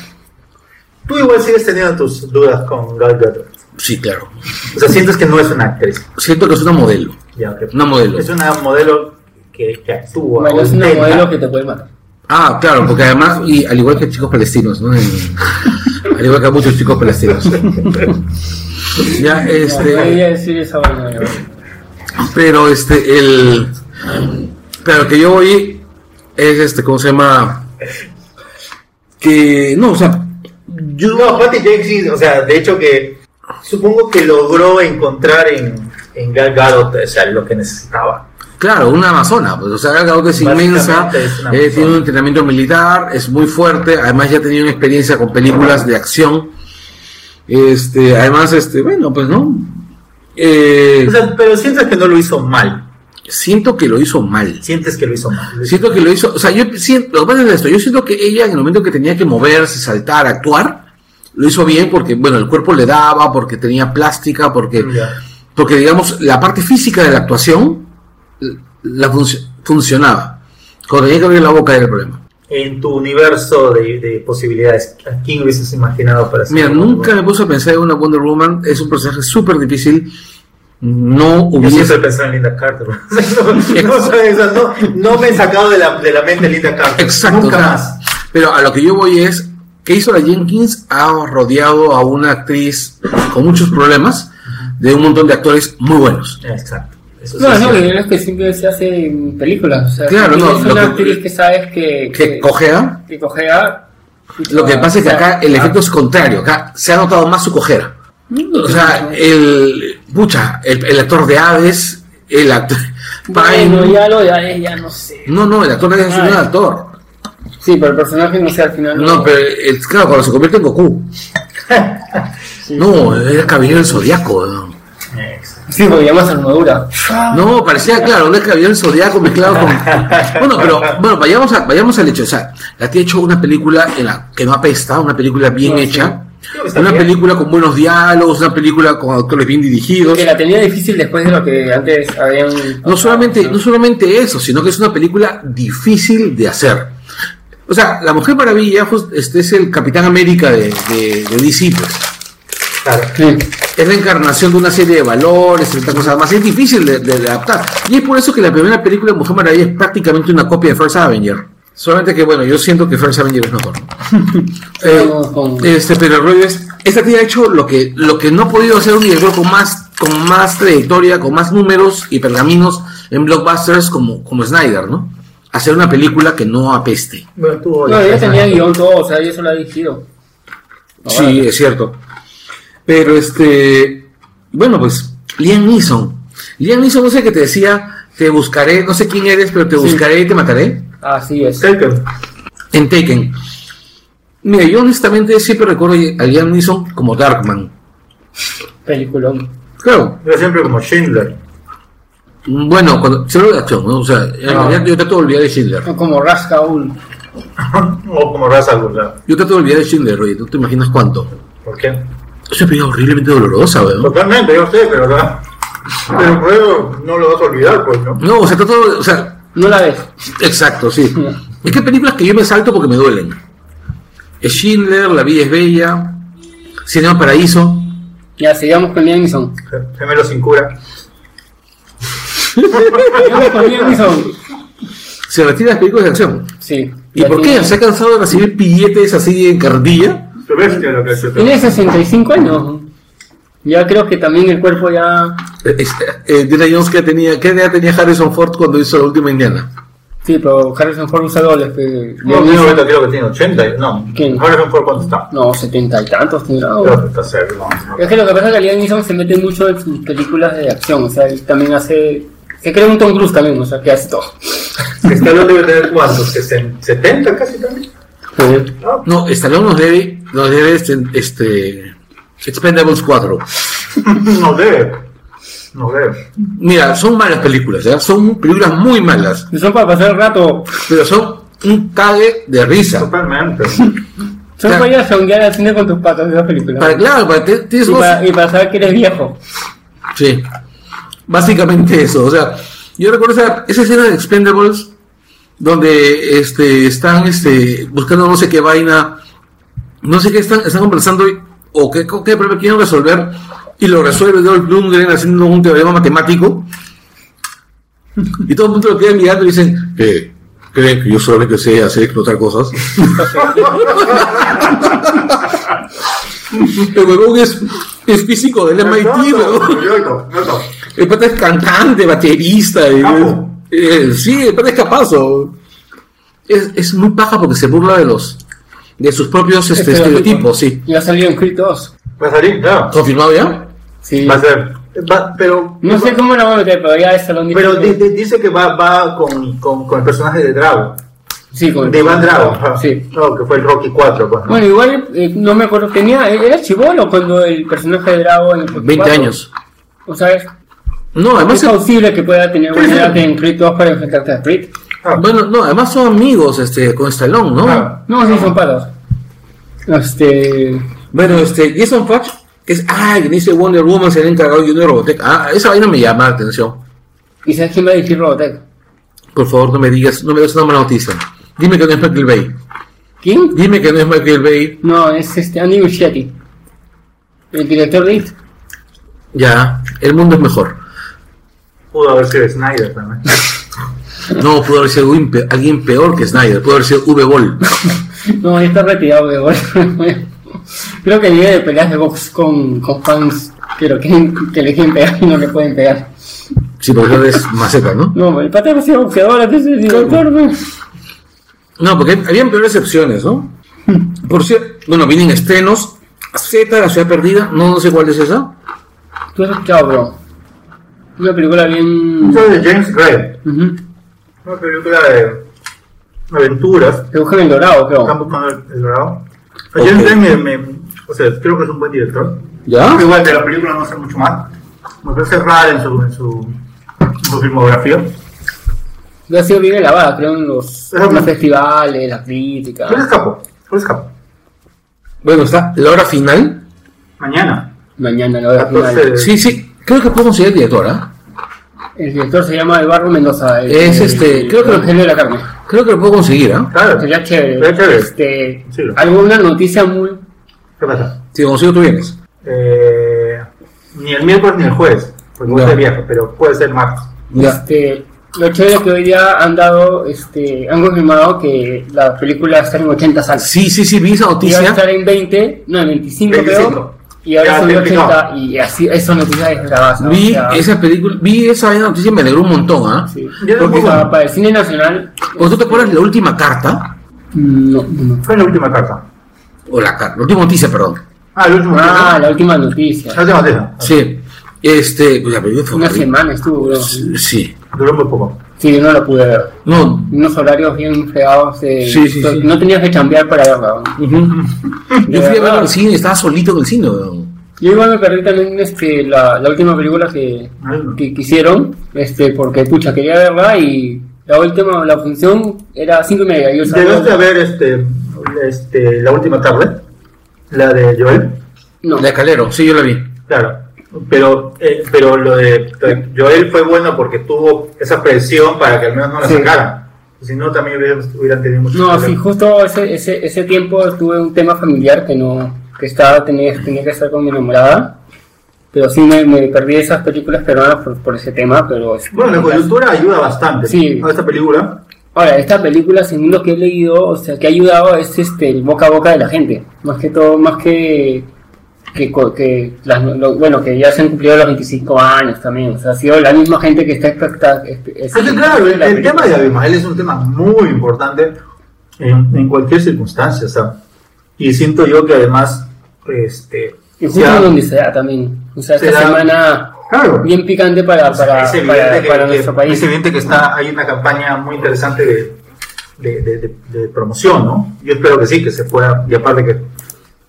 Tú igual sigues teniendo tus dudas con Gal Gadot. Sí, claro. O sea, sientes que no es una actriz. Siento que es una modelo. Ya, ok. Una modelo. Es una modelo que, que actúa. Bueno, es una modelo que te puede matar. Ah, claro, porque además, y al igual que chicos palestinos, ¿no? En- al igual que muchos chicos palestinos. ya, No, este. debería decir esa vaina. Pero este, el. Pero lo que yo oí es este, ¿cómo se llama? Que. No, o sea. Yo. No, Patty Jenkins, o sea, de hecho que supongo que logró encontrar en, en Gal Gadot o sea, lo que necesitaba. Claro, una amazona, pues, o sea, Gal es inmensa, es eh, tiene un entrenamiento militar, es muy fuerte, además ya ha tenido una experiencia con películas de acción. Este, además, este, bueno, pues no. Eh, O sea, pero sientes que no lo hizo mal. siento que lo hizo mal. Sientes que lo hizo mal. Siento que lo hizo, o sea, yo siento, lo que pasa es esto, yo siento que ella en el momento que tenía que moverse, saltar, actuar, lo hizo bien porque, bueno, el cuerpo le daba, porque tenía plástica, porque, porque digamos, la parte física de la actuación la func- funcionaba. Cuando tenía que abrir la boca era el problema. En tu universo de, de posibilidades, ¿a quién hubieses imaginado para ser? Mira, nunca me puse a pensar en una Wonder Woman, es un personaje súper difícil, no Yo hubiese... siempre pensaba en Linda Carter. no, me he sacado de la, de la mente Linda Carter. Exacto. Nunca más. Pero a lo que yo voy es, ¿qué hizo la Jenkins? Ha rodeado a una actriz con muchos problemas de un montón de actores muy buenos. Exacto. Eso No, es no, que es que siempre se hace en películas. O sea, Claro, no, Es una que- actriz que sabes que. Que cojea. que cojea. Lo que pasa es que acá el efecto es contrario. Acá se ha notado más su cojera. O sea, el. Pucha, el, el actor de Aves, el actor. Bueno, Pine- ya lo ya, ya no sé. No, no, el actor de Aves es un buen actor. Sí, pero el personaje no sé al final. No, pero el- claro, cuando se convierte en Goku. No, era Caballero del Zodiaco. ¿no? Sí, porque llamas armadura. No, parecía, claro, un del zodiaco mezclado con. Bueno, pero, bueno, vayamos, a- vayamos al hecho. O sea, la tía ha hecho una película en la que no apesta, una película bien No, hecha, Una bien. película con buenos diálogos, una película con actores bien dirigidos. Que la tenía difícil después de lo que antes habían. No solamente, no solamente eso, sino que es una película difícil de hacer. O sea, La Mujer Maravilla este es el Capitán América de, de, de DC, pues. Claro. Sí. Es la encarnación de una serie de valores, ciertas cosas más. Es difícil de, de- de adaptar. Y es por eso que la primera película de Mujer Maravilla es prácticamente una copia de First Avenger. Solamente que, bueno, yo siento que First Avenger es mejor. Eh, este, pero el rollo es, esta tía ha hecho lo que, lo que no ha podido hacer un director con más, con más trayectoria, con más números y pergaminos en blockbusters como, como Snyder, ¿no? Hacer una película que no apeste. Bueno, tuvo No, ella la- tenía guion todo, o sea, ella solo ha dirigido. Sí, es cierto. Pero este, bueno, pues, Liam Neeson. Liam Neeson, no sé qué te decía, te buscaré, no sé quién eres, pero te Sí. buscaré y te mataré. Así es. Taken. En Taken. Mira, yo honestamente siempre recuerdo a Liam Neeson como Darkman. Peliculón. Claro, Yo siempre como Schindler. Bueno, cuando se habla de acción, ¿no? O sea, en No. realidad yo trato de olvidar de Schindler. O Como Raskaul. o como Ra's al Ghul, Yo trato de olvidar de Schindler, oye, ¿tú te imaginas cuánto? ¿Por qué? Es una película horriblemente dolorosa, weón. Totalmente, yo sé, pero ¿verdad? Pero luego no lo vas a olvidar, pues, ¿no? No, o sea, de, o sea, No la ves. exacto, sí. Es que hay películas que yo me salto porque me duelen. Es Schindler, La vida es bella, Cinema Paraíso. Ya, sigamos con Liam Neeson. Gemelo sin cura. Sigamos con Liam Neeson. Se retira de las películas de acción. Sí. ¿Y por qué? ¿Se ha cansado de recibir billetes así en cartilla? ¿Te ves que lo que ha? Tiene 65 años. Ya creo que también el cuerpo ya. Eh, este, eh, Indiana Jones, ¿qué, tenía, ¿qué edad tenía Harrison Ford cuando hizo la última Indiana? Sí, pero Harrison Ford usa dobles. que No, tiene creo que tiene 80. y- No. ¿Quién? Harrison Ford, ¿cuánto está? No, 70 y tantos. tiene. Ah, Creo que está cerca. no, no. Es que lo que pasa es que Liam Neeson se mete mucho en sus películas de acción. O sea, él también hace. Se cree un Tom Cruise también, o sea, que hace todo. Stallone debe tener cuántos, 60, 70 casi también. No, No, Stallone nos debe, nos debe este, este Expendables 4. no debe. No debe. Mira, son malas películas, ¿ya? Son películas muy malas, Y son para pasar el rato. pero son un cague de risa. Totalmente. Son para ir a songuear al cine con tus patas de esa película. Para, claro, para, te- tienes y, unos- para, y para saber que eres viejo. Sí, básicamente eso. O sea, yo recuerdo esa, esa escena de Expendables donde este, están este, buscando no sé qué vaina, no sé qué están, están conversando o qué, qué problema quieren resolver y lo resuelve Dolph Lundgren haciendo un teorema matemático y todo el mundo lo queda mirando y dicen, eh, ¿creen que yo solamente sé hacer explotar cosas? el huevón es, es físico del MIT, no. El pata es cantante, baterista. y-. eh, sí, el pata es capazo. Es, es muy paja porque se burla de los de sus propios este, estereotipos, sí. Y ha salido en Creed 2. Va a salir, claro. ¿Confirmado ya? Sí. Va a ser. va- pero. No sé cómo la van a meter, pero ya es Salón Pero di- di- dice que va, va con, con, con el personaje de Drago. Sí, con el- De Iván Drago. Sí. No, que fue el Rocky 4. Pues, ¿no? Bueno, igual eh, no me acuerdo, tenía, era chivolo cuando el personaje de Drago en el 20 4. años. O sea, No, además, es posible que pueda tener una edad en Creed 2 para enfrentarte a Creed. Ah, bueno, no, además son amigos este, con Stallone, ¿no? Ah. No, sí, son patas. Este. Bueno, este, Jason Fox, que es, ay, que dice Wonder Woman, se le ha encargado de Junior Robotech. Ah, esa vaina me llama la atención. ¿Y sabes quién va a dirigir Robotech? Por favor, no me digas, no me des una mala noticia. Dime que no es Michael Bay. ¿Quién? Dime que no es Michael Bay. No, es este Andy Muschietti. El director de It. Ya, el mundo es mejor. Pudo haber sido Snyder también. No, pudo haber sido alguien pe- alguien peor que Snyder, pudo haber sido V-Ball. No, ya está retirado de gol. Creo que vive de peleas de box con, con fans que, lo quieren, que le quieren pegar y no le pueden pegar. Sí, porque él es maceta, ¿no? No, el pateo ha sido boxeador antes del director. No, porque habían peores excepciones, ¿no? Por cierto, bueno, vienen estrenos. Z, la ciudad perdida, no, no sé cuál es esa. Tú has escuchado, bro. Una película bien. Eso es de James Gray. Una película de aventuras. Te buscan el dorado, Están creo. buscando el, el dorado. Ok. James Gray me, me- o sea, creo que es un buen director. ¿Ya? Igual de la película no sé mucho más. Me parece rara en su, en su, en su filmografía. Ya ha sido bien lavada, creo, en los, en los festivales, la crítica. ¿Cuál es capo? ¿Cuál es capo? Bueno, está la hora final. Mañana. Mañana la hora 14 final. Sí, sí, creo que puedo conseguir el director, ¿ah? El director se llama Eduardo Mendoza. el- Es este, el creo que- Evangelio de la carne. Creo que lo puedo conseguir, ¿ah? Claro. Sería chévere. Sería chévere. Este, Sí, lo- alguna noticia muy. ¿Qué pasa? Si lo consigo, tú vienes. Eh, ni el miércoles ni el jueves. Porque Ya. de viaje, pero puede ser martes. Ya. Este, lo chévere es que hoy día han dado, este, han confirmado que la película está en 80 salas. Sí, sí, sí, vi esa Iba a noticia. estar en 20, no, en 25, 25. creo. Y ahora Ya, explicaba. 80 y así, esa noticia es grabada. Vi esa película, vi esa noticia y me alegró un montón, ¿ah? Sí. Ya Porque para, para el cine nacional. ¿O tú te acuerdas de la última carta? No, no. Fue la última carta. O la carta, la última noticia, perdón. Ah, el último. Ah, la última noticia. La última noticia. Sí. Este, pues la película fue Una horrible. semana estuvo, bro. Sí. Duró muy poco. Sí, yo no la pude ver. No. Unos horarios bien feados. De, Sí, sí, sí. No tenías que chambear para verla. ¿no? Ujú. Yo fui a verla verdad. al cine y estaba solito en el cine. Yo igual me perdí también este, la, la última película que, que, que hicieron, este, porque pucha, quería verla y la última, la función era cinco y media. Yo salí- Llegaste a ver este, este, la última tarde, la de Joel. No, La de Calero, sí, yo la vi. Claro, pero, eh, pero lo de Joel fue bueno porque tuvo esa presión para que al menos no la Sí. sacaran. Si no, también hubieran, tenido mucho no, sí, justo ese, ese, ese tiempo tuve un tema familiar que no, que estaba, tenía, tenía que estar con mi enamorada, pero sí me, me perdí esas películas peruanas por, por ese tema, pero... Bueno, la coyuntura ayuda bastante Sí. a esta película. Ahora, esta película, según lo que he leído, o sea, que ha ayudado es este, el boca a boca de la gente. Más que todo, más que. Que, que las- lo- bueno, que ya se han cumplido los 25 años también. O sea, ha sido la misma gente que está expectando. Es que claro, el, el tema de Abimael es un tema muy importante en, en cualquier circunstancia. O sea, y siento yo que además, este, Y justo ya- donde sea también. O sea, esta semana Claro. bien picante para, para, es para, que, para que- nuestro país. es evidente que está, hay una campaña muy interesante de, de, de- de- de promoción, ¿no? Yo espero que sí, que se pueda, y aparte que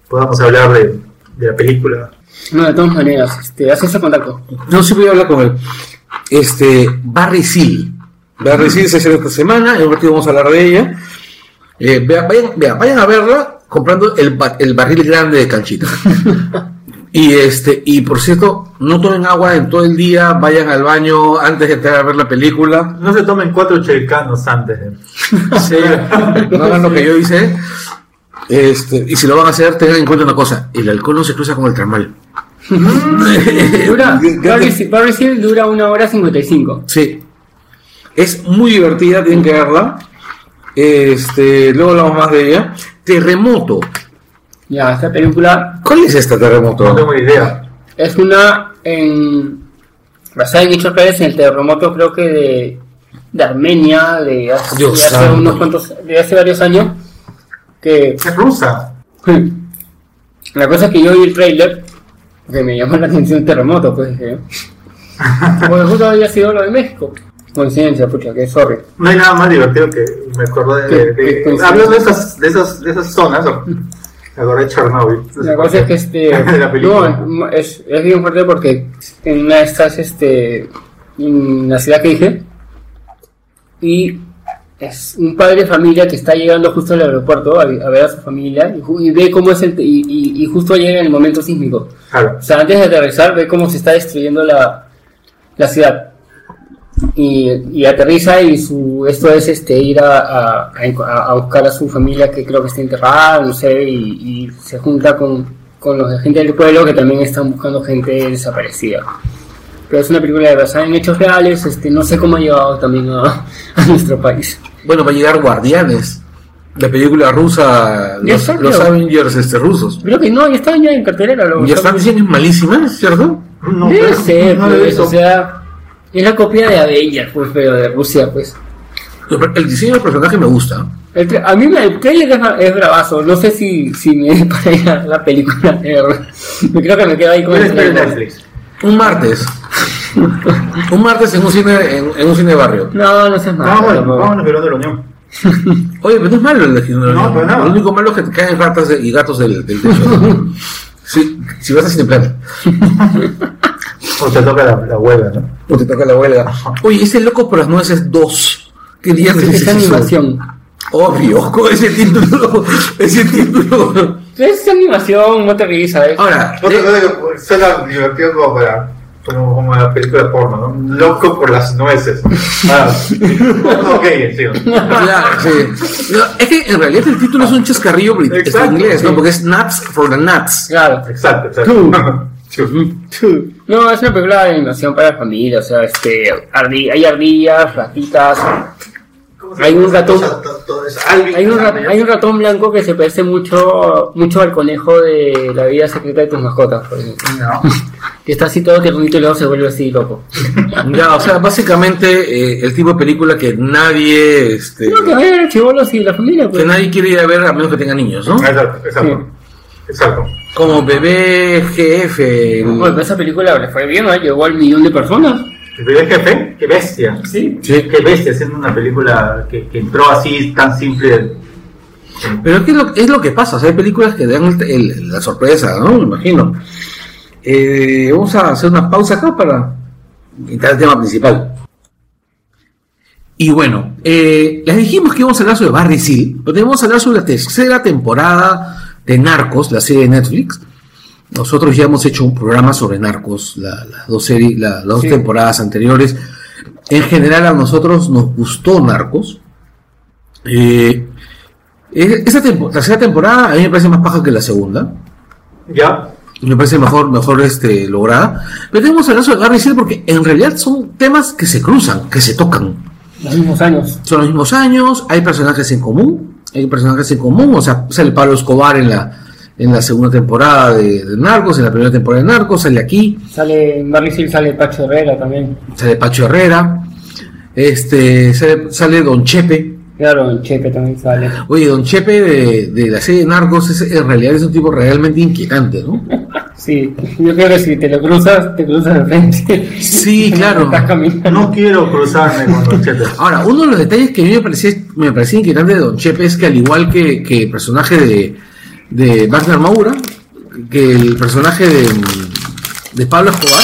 podamos hablar de, de la película. No, de todas maneras, este, haz ese contacto. No, sí voy a hablar con él. Este, Barry Seal. Barry Seal se hace esta semana, en un ratito vamos a hablar de ella. Eh, vean, vayan, vean, vayan a verla comprando el, ba- el barril grande de canchita. y este, y por cierto, no tomen agua en todo el día, vayan al baño antes de entrar a ver la película. No se tomen cuatro chelcanos antes. de- Sí, no hagan lo que yo hice. Este, y si lo van a hacer, tengan en cuenta una cosa, el alcohol no se cruza con el termal. Dura, Barry Seal dura una hora 55. Sí. Es muy divertida, tienen que verla. Este, luego hablamos más de ella. Terremoto. Ya, esta película ¿Cuál es este terremoto? No tengo idea. Es una en, basada en hechos reales en el terremoto creo que de, de Armenia de hace, de hace unos cuantos de hace varios años que Es rusa. la cosa es que yo vi el trailer que me llamó la atención terremoto pues ¿eh? porque justo había sido lo de México coincidencia pucha que sorry No hay nada más divertido que me acordé de. ¿Qué- de- de- hablando de esas, de esas, de esas zonas, me acordé de Chernobyl. No sé la cosa es que este la no, es, es bien fuerte porque en una de estas este en la ciudad que dije y es un padre de familia que está llegando justo al aeropuerto a, a ver a su familia y, ve cómo es el y, y- y justo llega en el momento sísmico. Claro. o sea antes de aterrizar ve cómo se está destruyendo la, la ciudad. Y, y aterriza y su esto es este ir a, a, a- buscar a su familia que creo que está enterrada no sé y, y se junta con, con los gente del pueblo que también están buscando gente desaparecida pero es una película basada en hechos reales este no sé cómo ha llegado también a, a nuestro país Bueno, va a llegar Guardianes. La película rusa, los, Avengers este, rusos. creo que no ya está ya en cartelera lo Ya están diciendo que es malísima, ¿cierto? No, Debe pero- ser, no pues, o sea, es la copia de Avengers, pues, pero de Rusia, pues. El diseño del personaje me gusta. El a mí me, el trailer es, es bravazo, no sé si, si me para la película. Me creo que me quedo ahí con el. Netflix. Un martes. un martes en un cine, en, en un cine de barrio. No, no seas malo. Vamos, tampoco. vamos de la Unión. Oye, pero no es malo el de la No, Unión. pero nada. Lo único malo es que te caen ratas de- y gatos del, del techo. Sí, si vas a Cineplanet. O te toca la, la huelga, ¿no? O te toca la huelga. Oye, ese loco por las nueces 2. ¿Qué día Es, es animación. Obvio, con ese título. Ese título. Es animación, no te ríes, ¿sabes? Ahora, lo digo, suena divertido como para. Como, como la película de porno, ¿no? Loco por las nueces. Ah, ok, sí. Claro, sí. No, es que en realidad el título es un chascarrillo este, Exacto, inglés, ¿no? sí. Porque es Nuts for the Nuts. Claro. Exacto, exacto. Sí. No, es una película de animación para la familia, o sea, este, ardi- hay ardillas, ratitas, Hay un ratón. hay un, ra- hay un ratón blanco que se parece mucho, mucho al conejo de la vida secreta de tus mascotas, por ejemplo. Que está así todo tiernito y luego se vuelve así loco. Ya, o sea, básicamente eh, el tipo de película que nadie, este, No, que ver, chivolos y la familia, pues. que nadie quiere ir a ver a menos que tenga niños, ¿no? Exacto, exacto. Exacto. Como bebé GF. el- Bueno, esa película le fue bien, ¿no? Llegó al millón de personas. ¿El primer jefe? ¡Qué bestia! Sí. Sí. ¡Qué bestia! Haciendo una película que, que entró así tan simple. Pero ¿qué es lo, es lo que pasa? O sea, hay películas que dan el- el- la sorpresa, ¿no? Me imagino. Eh, vamos a hacer una pausa acá para entrar al tema principal. Y bueno, eh, les dijimos que íbamos a hablar sobre Barry Seal, pero tenemos que hablar sobre la tercera temporada de Narcos, la serie de Netflix. Nosotros ya hemos hecho un programa sobre Narcos, la- las dos series, la- las dos Sí. temporadas anteriores. En general a nosotros nos gustó Narcos. Eh, esa tempo- tercera temporada a mí me parece más paja que la segunda. ¿Ya? Me parece mejor, mejor este, lograda. Pero tenemos que hablar sobre Barry Seal porque en realidad son temas que se cruzan, que se tocan. Los mismos años. Son los mismos años, hay personajes en común, hay personajes en común, o sea, sale Pablo Escobar en la, en la segunda temporada de, de Narcos, en la primera temporada de Narcos, sale aquí, Sale, en Barry Hill sale Pacho Herrera también. sale Pacho Herrera, este, sale, sale Don Chepe. Claro, el Chepe también sale. Oye, Don Chepe de, de la serie de Narcos es, en realidad es un tipo realmente inquietante, ¿no? Sí, yo creo que si te lo cruzas, te cruzas de frente. Sí, claro. No quiero cruzarme con los chetes. Ahora, uno de los detalles que a mí me parecía, me parecía inquietante de Don Chepe es que al igual que, que el personaje de, de Wagner Moura, que el personaje de, de Pablo Escobar,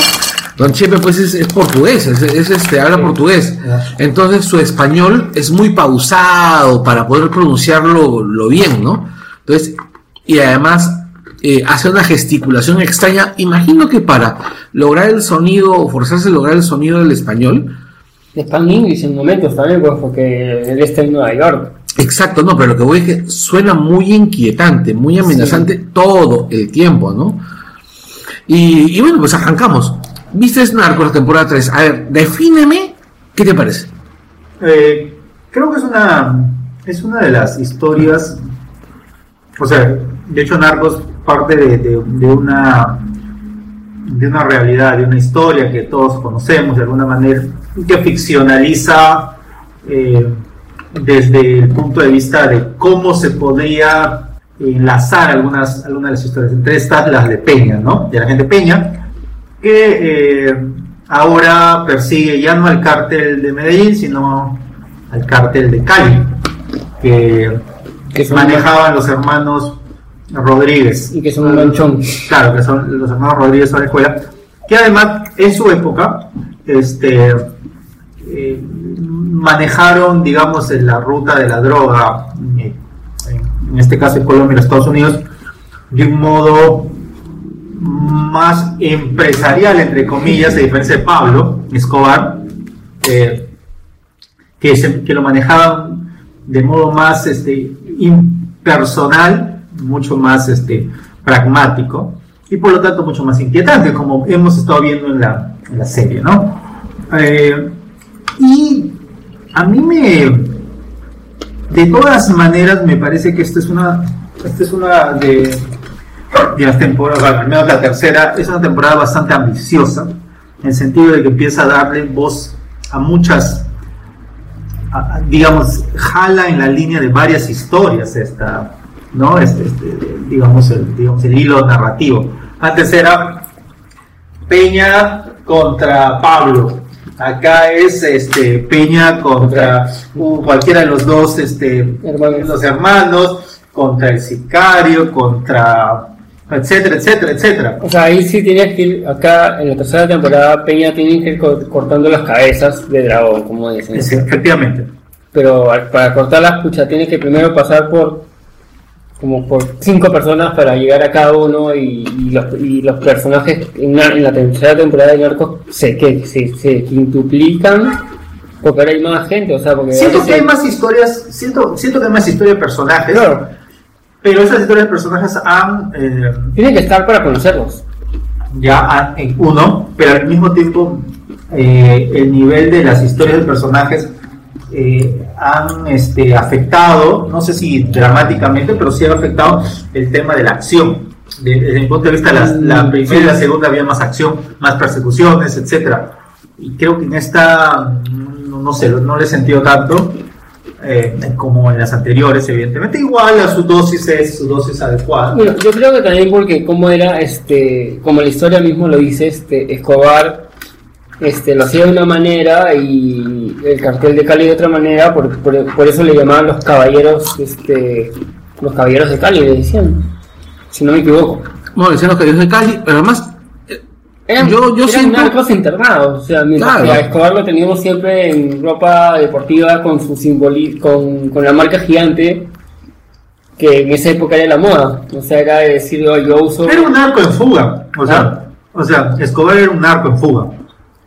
Don Chepe pues es, es portugués, es, es, este, habla portugués. Entonces su español es muy pausado para poder pronunciarlo lo bien, ¿no? Entonces, y además eh, hace una gesticulación extraña, imagino que para lograr el sonido, o forzarse a lograr el sonido del español, English en momentos también, pues, porque él está en Nueva York. Exacto, no, pero lo que voy es que suena muy inquietante, muy amenazante todo el tiempo, ¿no? Y, y bueno, pues arrancamos. ¿Viste Narcos la temporada 3? A ver, defíneme, ¿qué te parece? Eh, creo que es una, es una de las historias, o sea, de hecho Narcos parte de, de- de una de una realidad, de una historia que todos conocemos de alguna manera, que ficcionaliza eh, desde el punto de vista de cómo se podría enlazar algunas, algunas de las historias, entre estas las de Peña, ¿no? De la gente Peña, que eh, ahora persigue ya no al cártel de Medellín, sino al cártel de Cali, que, manejaban los hermanos Rodríguez. Y que son un manchón. Claro, que son los hermanos Rodríguez de la escuela, que además en su época este, eh, manejaron, digamos, en la ruta de la droga, eh, en este caso en Colombia y los Estados Unidos, de un modo más empresarial, entre comillas, a diferencia de Pablo Escobar, eh, que, que lo manejaban de modo más este, impersonal, mucho más este, pragmático y por lo tanto mucho más inquietante, como hemos estado viendo en la, en la serie. ¿no? Eh, y a mí me, de todas maneras, me parece que esta es una, esta es una de, las temporadas, al menos la tercera, es una temporada bastante ambiciosa, en el sentido de que empieza a darle voz a muchas, digamos, jala en la línea de varias historias esta, ¿no? Este, este, digamos, el, digamos, el hilo narrativo. Antes era Peña contra Pablo. Acá es este Peña contra uh, cualquiera de los dos este, Hermanos. los hermanos, contra el sicario, contra etcétera, etcétera, etcétera. O sea, ahí sí tienes que ir, acá en la tercera temporada, Peña tiene que ir co- cortando las cabezas de dragón, como dicen. Sí, efectivamente. Pero para cortar las puchas tienes que primero pasar por como por cinco personas para llegar a cada uno y, y los, y los personajes en, la- en la tercera temporada de Narcos se, que, se, se quintuplican porque ahora hay más gente, o sea, porque Siento que hay más historias, siento, siento que hay más historias de personajes, Claro, pero esas historias de personajes han eh, tienen que estar para conocerlos. ya en uno, pero al mismo tiempo eh, el nivel de las historias de personajes eh, han este, afectado, no sé si dramáticamente, pero sí han afectado el tema de la acción. De- desde mi punto de vista, las- la, primera y la segunda había más acción, más persecuciones, etcétera. Y creo que en esta, no, no sé, no le he sentido tanto eh, como en las anteriores, evidentemente. Igual a su dosis es su dosis adecuada. Bueno, yo creo que también porque como era, este, como la historia mismo lo dice, este, Escobar, este, lo hacía de una manera y el cartel de Cali de otra manera, por, por, por eso le llamaban los caballeros, este, los caballeros de Cali, le decían, si no me equivoco. Bueno, decían los yo soy Cali, pero además, Eran, Yo- yo eran siento- internados, o sea, mientras Claro. que a Escobar lo teníamos siempre en ropa deportiva con su simboli con, con la marca gigante, que en esa época era la moda, o sea, era de decir, "Oh, yo uso... Era un narco en fuga, o sea, Ah. o sea, Escobar era un narco en fuga,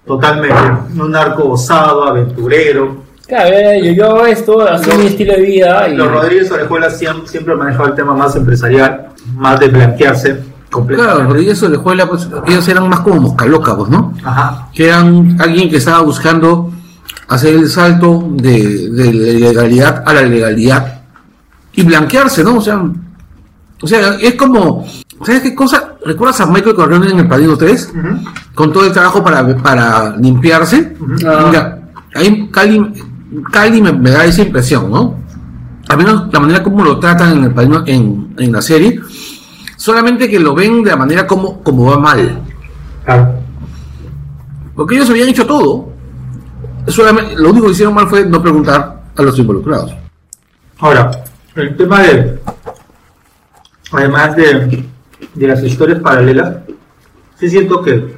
totalmente, un narco osado, aventurero. Claro, eh, yo, yo hago esto, así Los- mi estilo de vida y Los Rodríguez Orejuela siempre, siempre han manejado el tema más empresarial, más de blanquearse claro. Rodríguez Orejuela, pues ellos eran más como moscaloca, pues, ¿no? Ajá, Que eran alguien que estaba buscando hacer el salto de, de la ilegalidad a la legalidad y blanquearse, ¿no? O sea, o sea, es como, ¿sabes qué cosa? ¿Recuerdas a Michael Corleone en El Padrino 3? Ujú. Con todo el trabajo para, para limpiarse. Ah. Mira, ahí Cali, Cali me, me da esa impresión, ¿no? Al menos la manera como lo tratan en, el Padrino- en, en la serie, solamente que lo ven de la manera como, como va mal. claro. Porque ellos habían hecho todo. Solamente, lo único que hicieron mal fue no preguntar a los involucrados. Ahora, el tema de, además de, de las historias paralelas, sí siento que,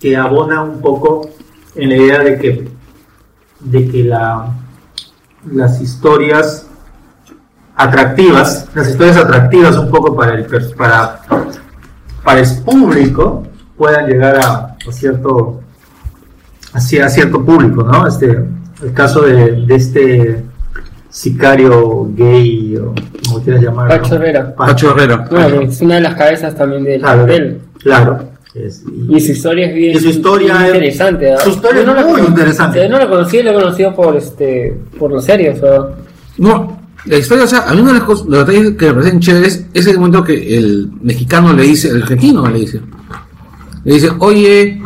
que abona un poco en la idea de que, de que la, las historias atractivas, las historias atractivas un poco para el, para, para el público puedan llegar a, a cierto hacia cierto público, ¿no? Este, el caso de, de este sicario gay, o como quieras llamarlo. Pacho Herrera. Pa- Pacho Herrera. Bueno, es una de las cabezas también del Claro, cartel. claro. Es- y- Y su historia es bien Y su historia bien es- interesante. ¿ah? su historia Yo es muy interesante. Yo no la conocí, la he conocido por este por la serie, o sea, No, la historia, o sea, a mí una de las cosas, los detalles que me parecen chéveres es el momento que el mexicano le dice, el argentino le dice, le dice, oye,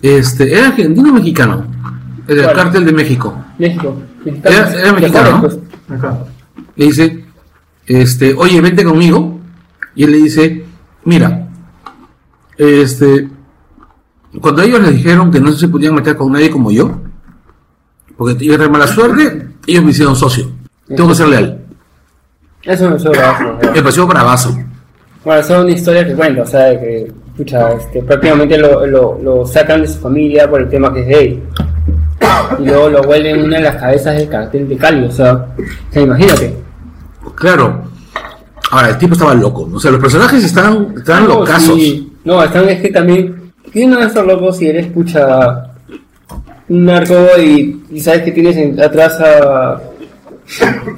este, ¿era argentino o mexicano? El del ¿Cuál? cártel de México. México. Era- era mexicano, ¿no? Acá. Le dice, este, oye, vente conmigo. Y él le dice, mira, este, cuando ellos les dijeron que no se podían meter con nadie como yo, porque iba a tener mala suerte, ellos me hicieron socio. Tengo que ser leal. Eso me sobra. bravazo, Me pareció bravazo. Bueno, es una historia que cuenta, o sea, que, pucha, este, prácticamente lo, lo, lo sacan de su familia por el tema que es gay. Y luego lo vuelven una de las cabezas del cartel de Cali, o sea, o sea, imagínate. Claro. Ahora, el tipo estaba loco. ¿no? O sea, los personajes estaban, estaban No, locazos. sí. No, están es que también. ¿Quién no va a estar loco si eres, pucha, un narco y, y sabes que tienes en- atrás a.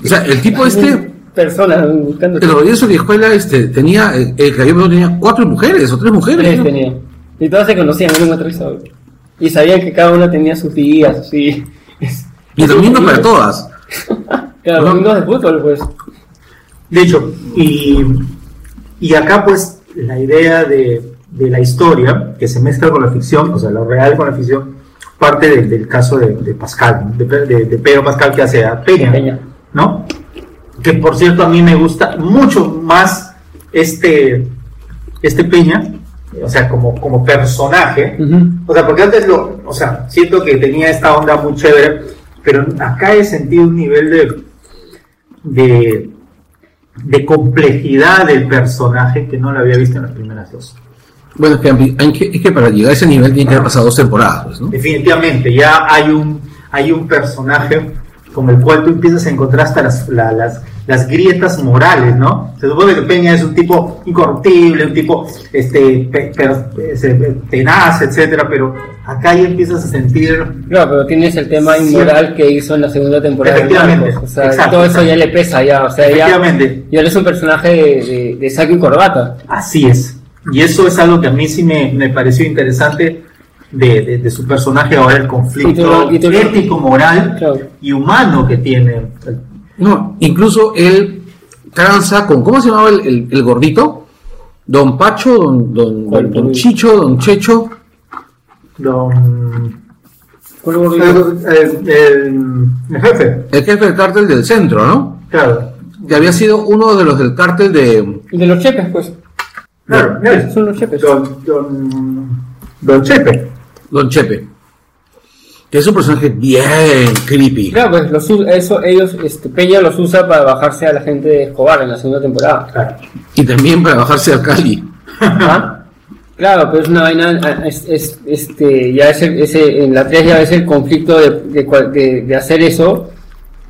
O sea, el tipo este, Personas buscando. el Rodríguez de escuela, este, tenía, el, el que había venido tenía cuatro mujeres o tres mujeres. Tres ¿no? tenía. Y todas se conocían, un aterrizador. Y sabían que cada una tenía sus días, así. Y domingos para todas. Claro, Ajá. domingos de fútbol, pues. De hecho, y, y acá pues la idea de, de la historia que se mezcla con la ficción, o sea, lo real con la ficción, parte del, del caso de, de Pascal, de, de- de Pedro Pascal que hace a Peña, Peña. ¿no? Que por cierto a mí me gusta mucho más este, este Peña, o sea, como, como personaje, o sea, porque antes lo, o sea, siento que tenía esta onda muy chévere, pero acá he sentido un nivel de, de, de complejidad del personaje que no lo había visto en las primeras dos. Bueno, es que, es que para llegar a ese nivel tiene que haber pasado dos temporadas, pues, ¿no? Definitivamente, ya hay un, hay un personaje con el cual tú empiezas a encontrar hasta las, la- las, las grietas morales, ¿no? Se supone que Peña es un tipo incorruptible, un tipo este, pe- ese, tenaz, etcétera, pero acá ya empiezas a sentir Claro, pero tienes el tema Sí. inmoral que hizo en la segunda temporada de Efectivamente, Narcos. O sea, exacto, todo eso exacto. ya le pesa ya. O sea, ya, Efectivamente. ya eres un personaje de, de, de saco y corbata. Así es. Y eso es algo que a mí sí me, me pareció interesante de, de- de su personaje ahora, el conflicto ético, moral Claro. y humano que tiene. No, incluso él tranza con, ¿cómo se llamaba el, el- el gordito? Don Pacho, don, don, ¿Cuál, don? Chicho, don Checho. Don- ¿Cuál gordito? el, el- el- el jefe, el jefe del cártel del centro, ¿no? claro. Que había sido uno de los del cártel de... De los chepes, pues. Claro, Esos son los chepes. Don, don, don Chepe. Don Chepe. Que es un personaje bien creepy. Claro, pues los, eso, ellos, este, Peña los usa para bajarse a la gente de Escobar en la segunda temporada. Claro. Y también para bajarse al Cali. ¿Ah? Claro, pero es una vaina, ah, es, es- este, ya es el- ese, en la 3 ya es el conflicto de, de, de- de hacer eso.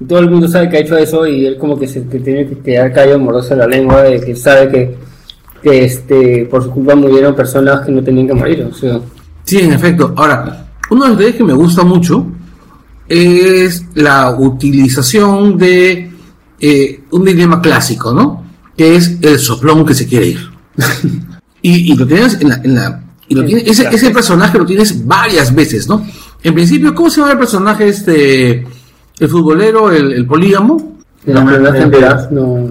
Todo el mundo sabe que ha hecho eso y él como que se que tiene que quedar callo moroso en la lengua de que sabe que, que este, por su culpa murieron personas que no tenían que morir. O sea, Sí, en efecto. Ahora, uno de los detalles que me gusta mucho es la utilización de eh, un dilema clásico, ¿no? Que es el soplón que se quiere ir. y, y lo tienes en la... en la- y lo tienes- ese, ese personaje lo tienes varias veces, ¿no? En principio, ¿cómo se llama el personaje este... El futbolero, el, el polígamo? de las No.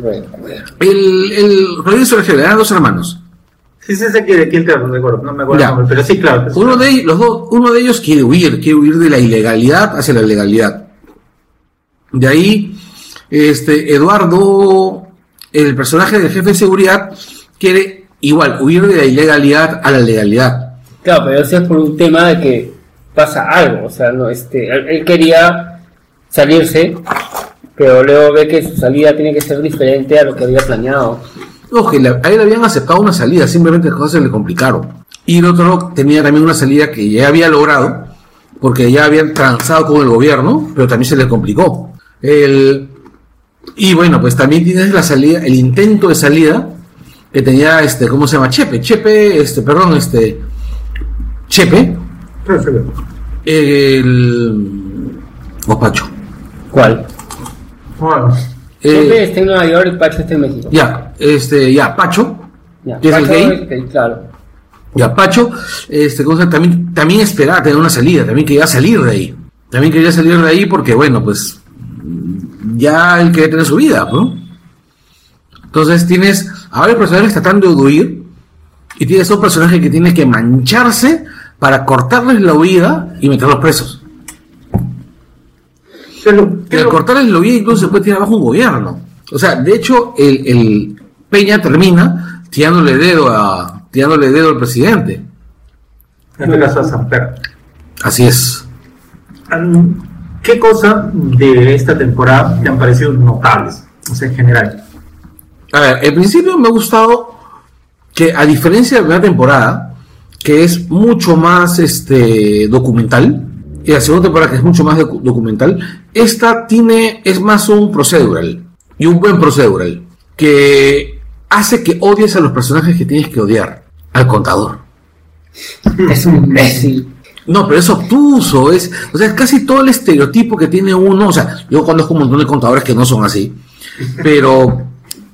El, el Sergio, eran dos hermanos. Sí, sí, sé de quién te no me acuerdo Ya. el nombre, pero sí, claro. Uno de, ellos- los dos, uno de ellos quiere huir, quiere huir de la ilegalidad hacia la legalidad. De ahí, este, Eduardo, el personaje del jefe de seguridad, quiere igual huir de la ilegalidad a la legalidad. Claro, pero eso es por un tema de que pasa algo, o sea, no, este, él, él quería salirse, pero luego ve que su salida tiene que ser diferente a lo que había planeado. No, que le- a él habían aceptado una salida, simplemente las cosas se le complicaron. Y el otro tenía también una salida que ya había logrado, porque ya habían transado con el gobierno, pero también se le complicó. El, y bueno, pues también tienes la salida, el intento de salida que tenía este, ¿cómo se llama? Chepe, Chepe, este, perdón, este, Chepe, el, o Pacho. ¿Cuál? Bueno, Eh, Siempre está en Nueva York y Pacho está en México. ya, este, ya, Pacho, Ya, ¿Y es el Pacho gay? es gay, claro. Ya, Pacho, este, ¿cómo se llama? también, también esperaba tener una salida, también quería salir de ahí. También quería salir de ahí porque, bueno, pues ya él quería tener su vida, ¿no? Entonces tienes a varios personajes tratando de huir y tienes un personaje que tiene que mancharse para cortarles la huida y meterlos presos. ¿Qué es lo- Y qué es al lo- cortarles la huida incluso se puede tirar abajo un gobierno. O sea, de hecho, el, el Peña termina tirándole dedo a tirándole dedo al presidente. en este caso a Samper. Así es. Am, ¿Qué cosa de esta temporada te han parecido notables? O sea, en general. A ver, al principio me ha gustado que a diferencia de la primera temporada, que es mucho más este documental, y la segunda temporada que es mucho más docu- documental, esta tiene, es más un procedural, y un buen procedural, que hace que odies a los personajes que tienes que odiar, al contador. Es un imbécil. No, pero es obtuso, es, o sea, es casi todo el estereotipo que tiene uno, o sea, yo conozco un montón de contadores que no son así, pero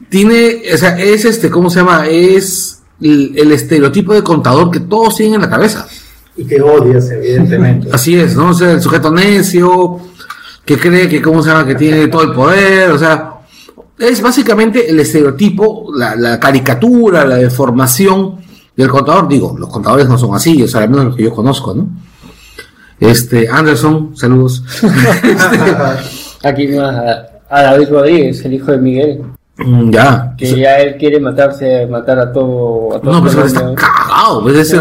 tiene, o sea, es este, ¿cómo se llama? Es el, el estereotipo de contador que todos tienen en la cabeza. Y que odias, evidentemente. Así es, ¿no? O sea, el sujeto necio, que cree que, ¿cómo se llama? Que tiene todo el poder, o sea, es básicamente el estereotipo, la, la caricatura, la deformación del contador. Digo, los contadores no son así, o sea, al menos los que yo conozco, ¿no? Este, Anderson, saludos. Este, Aquí más a, a David Rodríguez, el hijo de Miguel, mm, ya. que ya él quiere matarse, matar a todo. A todo No, pues está cagado, pues ese,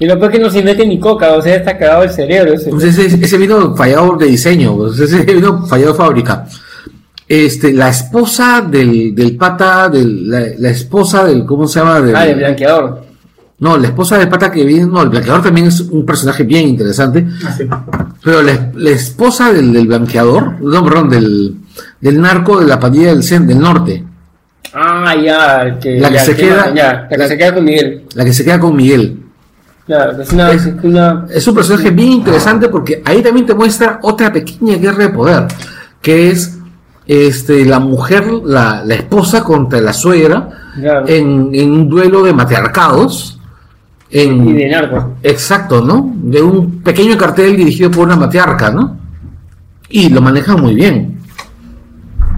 Y lo peor es que no se mete ni coca, o sea, está cagado el cerebro ese. Pues ese, ese vino fallado de diseño, pues ese vino fallado de fábrica. Este, la esposa del, del pata, del, la, la esposa del, ¿cómo se llama? Del, Ah, el blanqueador. no, la esposa del pata que viene, no, el blanqueador también es un personaje bien interesante, Así. pero la, la esposa del, del blanqueador, no, perdón, del, del narco de la pandilla del, cen- del norte, Ah, ya, que, La que ya, se queda- ya, la que se queda con Miguel. la que se queda con Miguel. Claro, es una, un personaje bien interesante porque ahí también te muestra otra pequeña guerra de poder, que es este la mujer, la, la esposa contra la suegra Claro. en, en un duelo de matriarcados. En, y de narco. Exacto, ¿no? De un pequeño cartel dirigido por una matriarca, ¿no? Y lo manejan muy bien.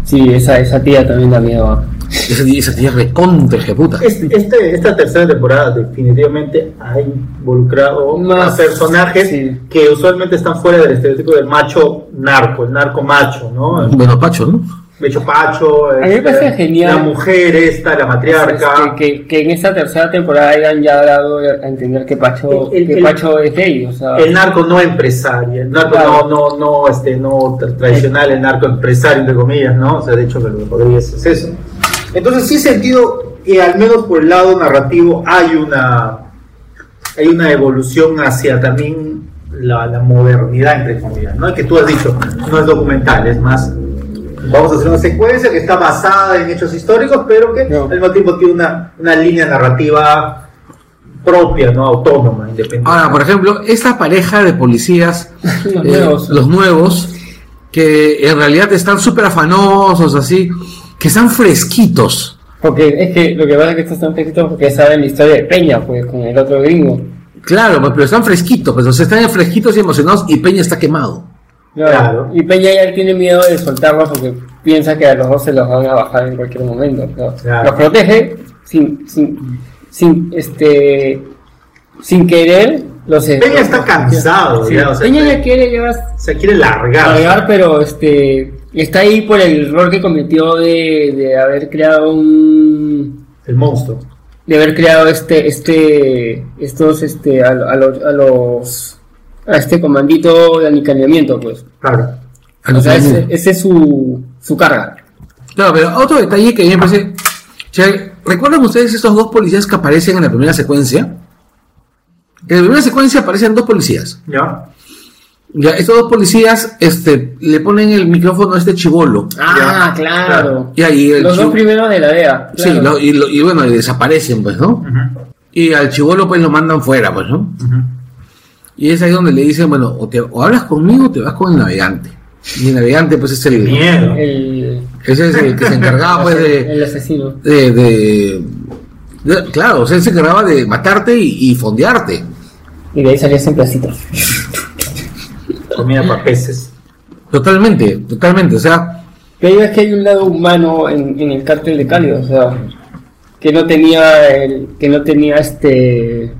Sí, esa, esa tía también da miedo. Esa, esa tía recontra ejecuta. Este- este- esta tercera temporada definitivamente ha involucrado Más- a personajes sí. que usualmente están fuera del estereotipo del macho narco, el narco macho, ¿no? Bueno, Pacho, ¿no? De hecho, Pacho, A mí me este, parece genial. la mujer esta, la matriarca. Que, que, que en esta tercera temporada hayan ya dado a entender que Pacho, El- el- que el- Pacho es gay, o sea, El narco no empresario, el narco Claro. no, no, no, este, no tra- tradicional, el narco empresario, entre comillas, ¿no? O sea, de hecho, que lo que Rodríguez es eso. Entonces, sí he sentido que al menos por el lado narrativo hay una, hay una evolución hacia también la, la modernidad, entre comillas, ¿no? Que tú has dicho, no es documental, es más, vamos a hacer una secuencia que está basada en hechos históricos, pero que No. al mismo tiempo tiene una, una línea narrativa propia, ¿no? Autónoma, independiente. Ahora, por ejemplo, esta pareja de policías, Los eh, nuevos. los nuevos, que en realidad están súper afanosos, así, que están fresquitos. porque es que lo que pasa es que estos están fresquitos porque saben la historia de Peña, pues, con el otro gringo. Claro, pues, pero están fresquitos, pues, o sea, están fresquitos y emocionados y Peña está quemado. Claro. Y Peña ya tiene miedo de soltarlos porque piensa que a los dos se los van a bajar en cualquier momento. Claro. Los protege sin, sin, sin, este, sin querer. Los Peña está cansado, Sí, ya, o sea, Peña ya quiere llevar Se quiere largar. cargar, pero este está ahí por el error que cometió de, de haber creado un El monstruo. de haber creado este este estos este a, a los a los a este comandito de aniquilamiento pues Claro. o sea ese, ese es su su carga Claro, pero otro detalle que a mí me parece. ¿Recuerdan ustedes estos dos policías que aparecen en la primera secuencia? En la primera secuencia aparecen dos policías. ¿Ya? Ya, estos dos policías este, le ponen el micrófono a este chivolo. ah Ya, claro Y ahí el los dos primeros de la DEA Sí, lo- y, lo- y bueno, y desaparecen, pues, ¿no? Y al chivolo, pues, lo mandan fuera, pues, ¿no? Y es ahí donde le dicen, bueno, o, te, o hablas conmigo o te vas con el navegante. Y el navegante, pues, es el... Miedo. el, Ese es el que se encargaba, pues, de... el asesino de, de- de- claro, o sea, él se encargaba de matarte y, y fondearte. y de ahí salía en placitos Comida para peces. Totalmente, totalmente. O sea, Pero es que hay un lado humano en, en el cártel de Cali, o sea, que no tenía el, que no tenía este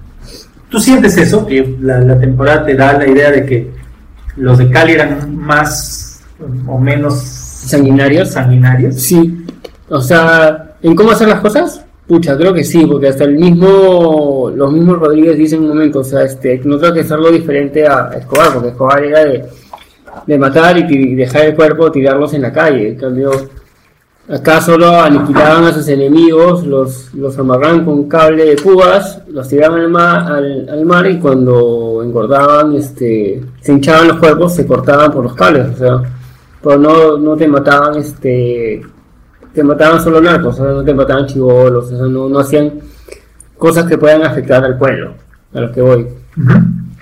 ¿Tú sientes eso? Que la, la temporada te da la idea de que los de Cali eran más o menos sanguinarios. sanguinarios. Sí, o sea, en cómo hacer las cosas, pucha, creo que sí, porque hasta el mismo, los mismos Rodríguez dicen en un momento, o sea, este, no tengo que hacerlo diferente a Escobar, porque Escobar era de, de matar y, dejar el cuerpo, tirarlos en la calle, en cambio, acá solo aniquilaban a sus enemigos, los, los amarraban con cable de púas, los tiraban al mar, al, al mar y cuando engordaban, este, se hinchaban los cuerpos, se cortaban por los cables, o sea, pero no, no te mataban, este, te mataban solo narcos, o sea, no te mataban chivolos, o sea, no, no hacían cosas que puedan afectar al pueblo, a lo que voy.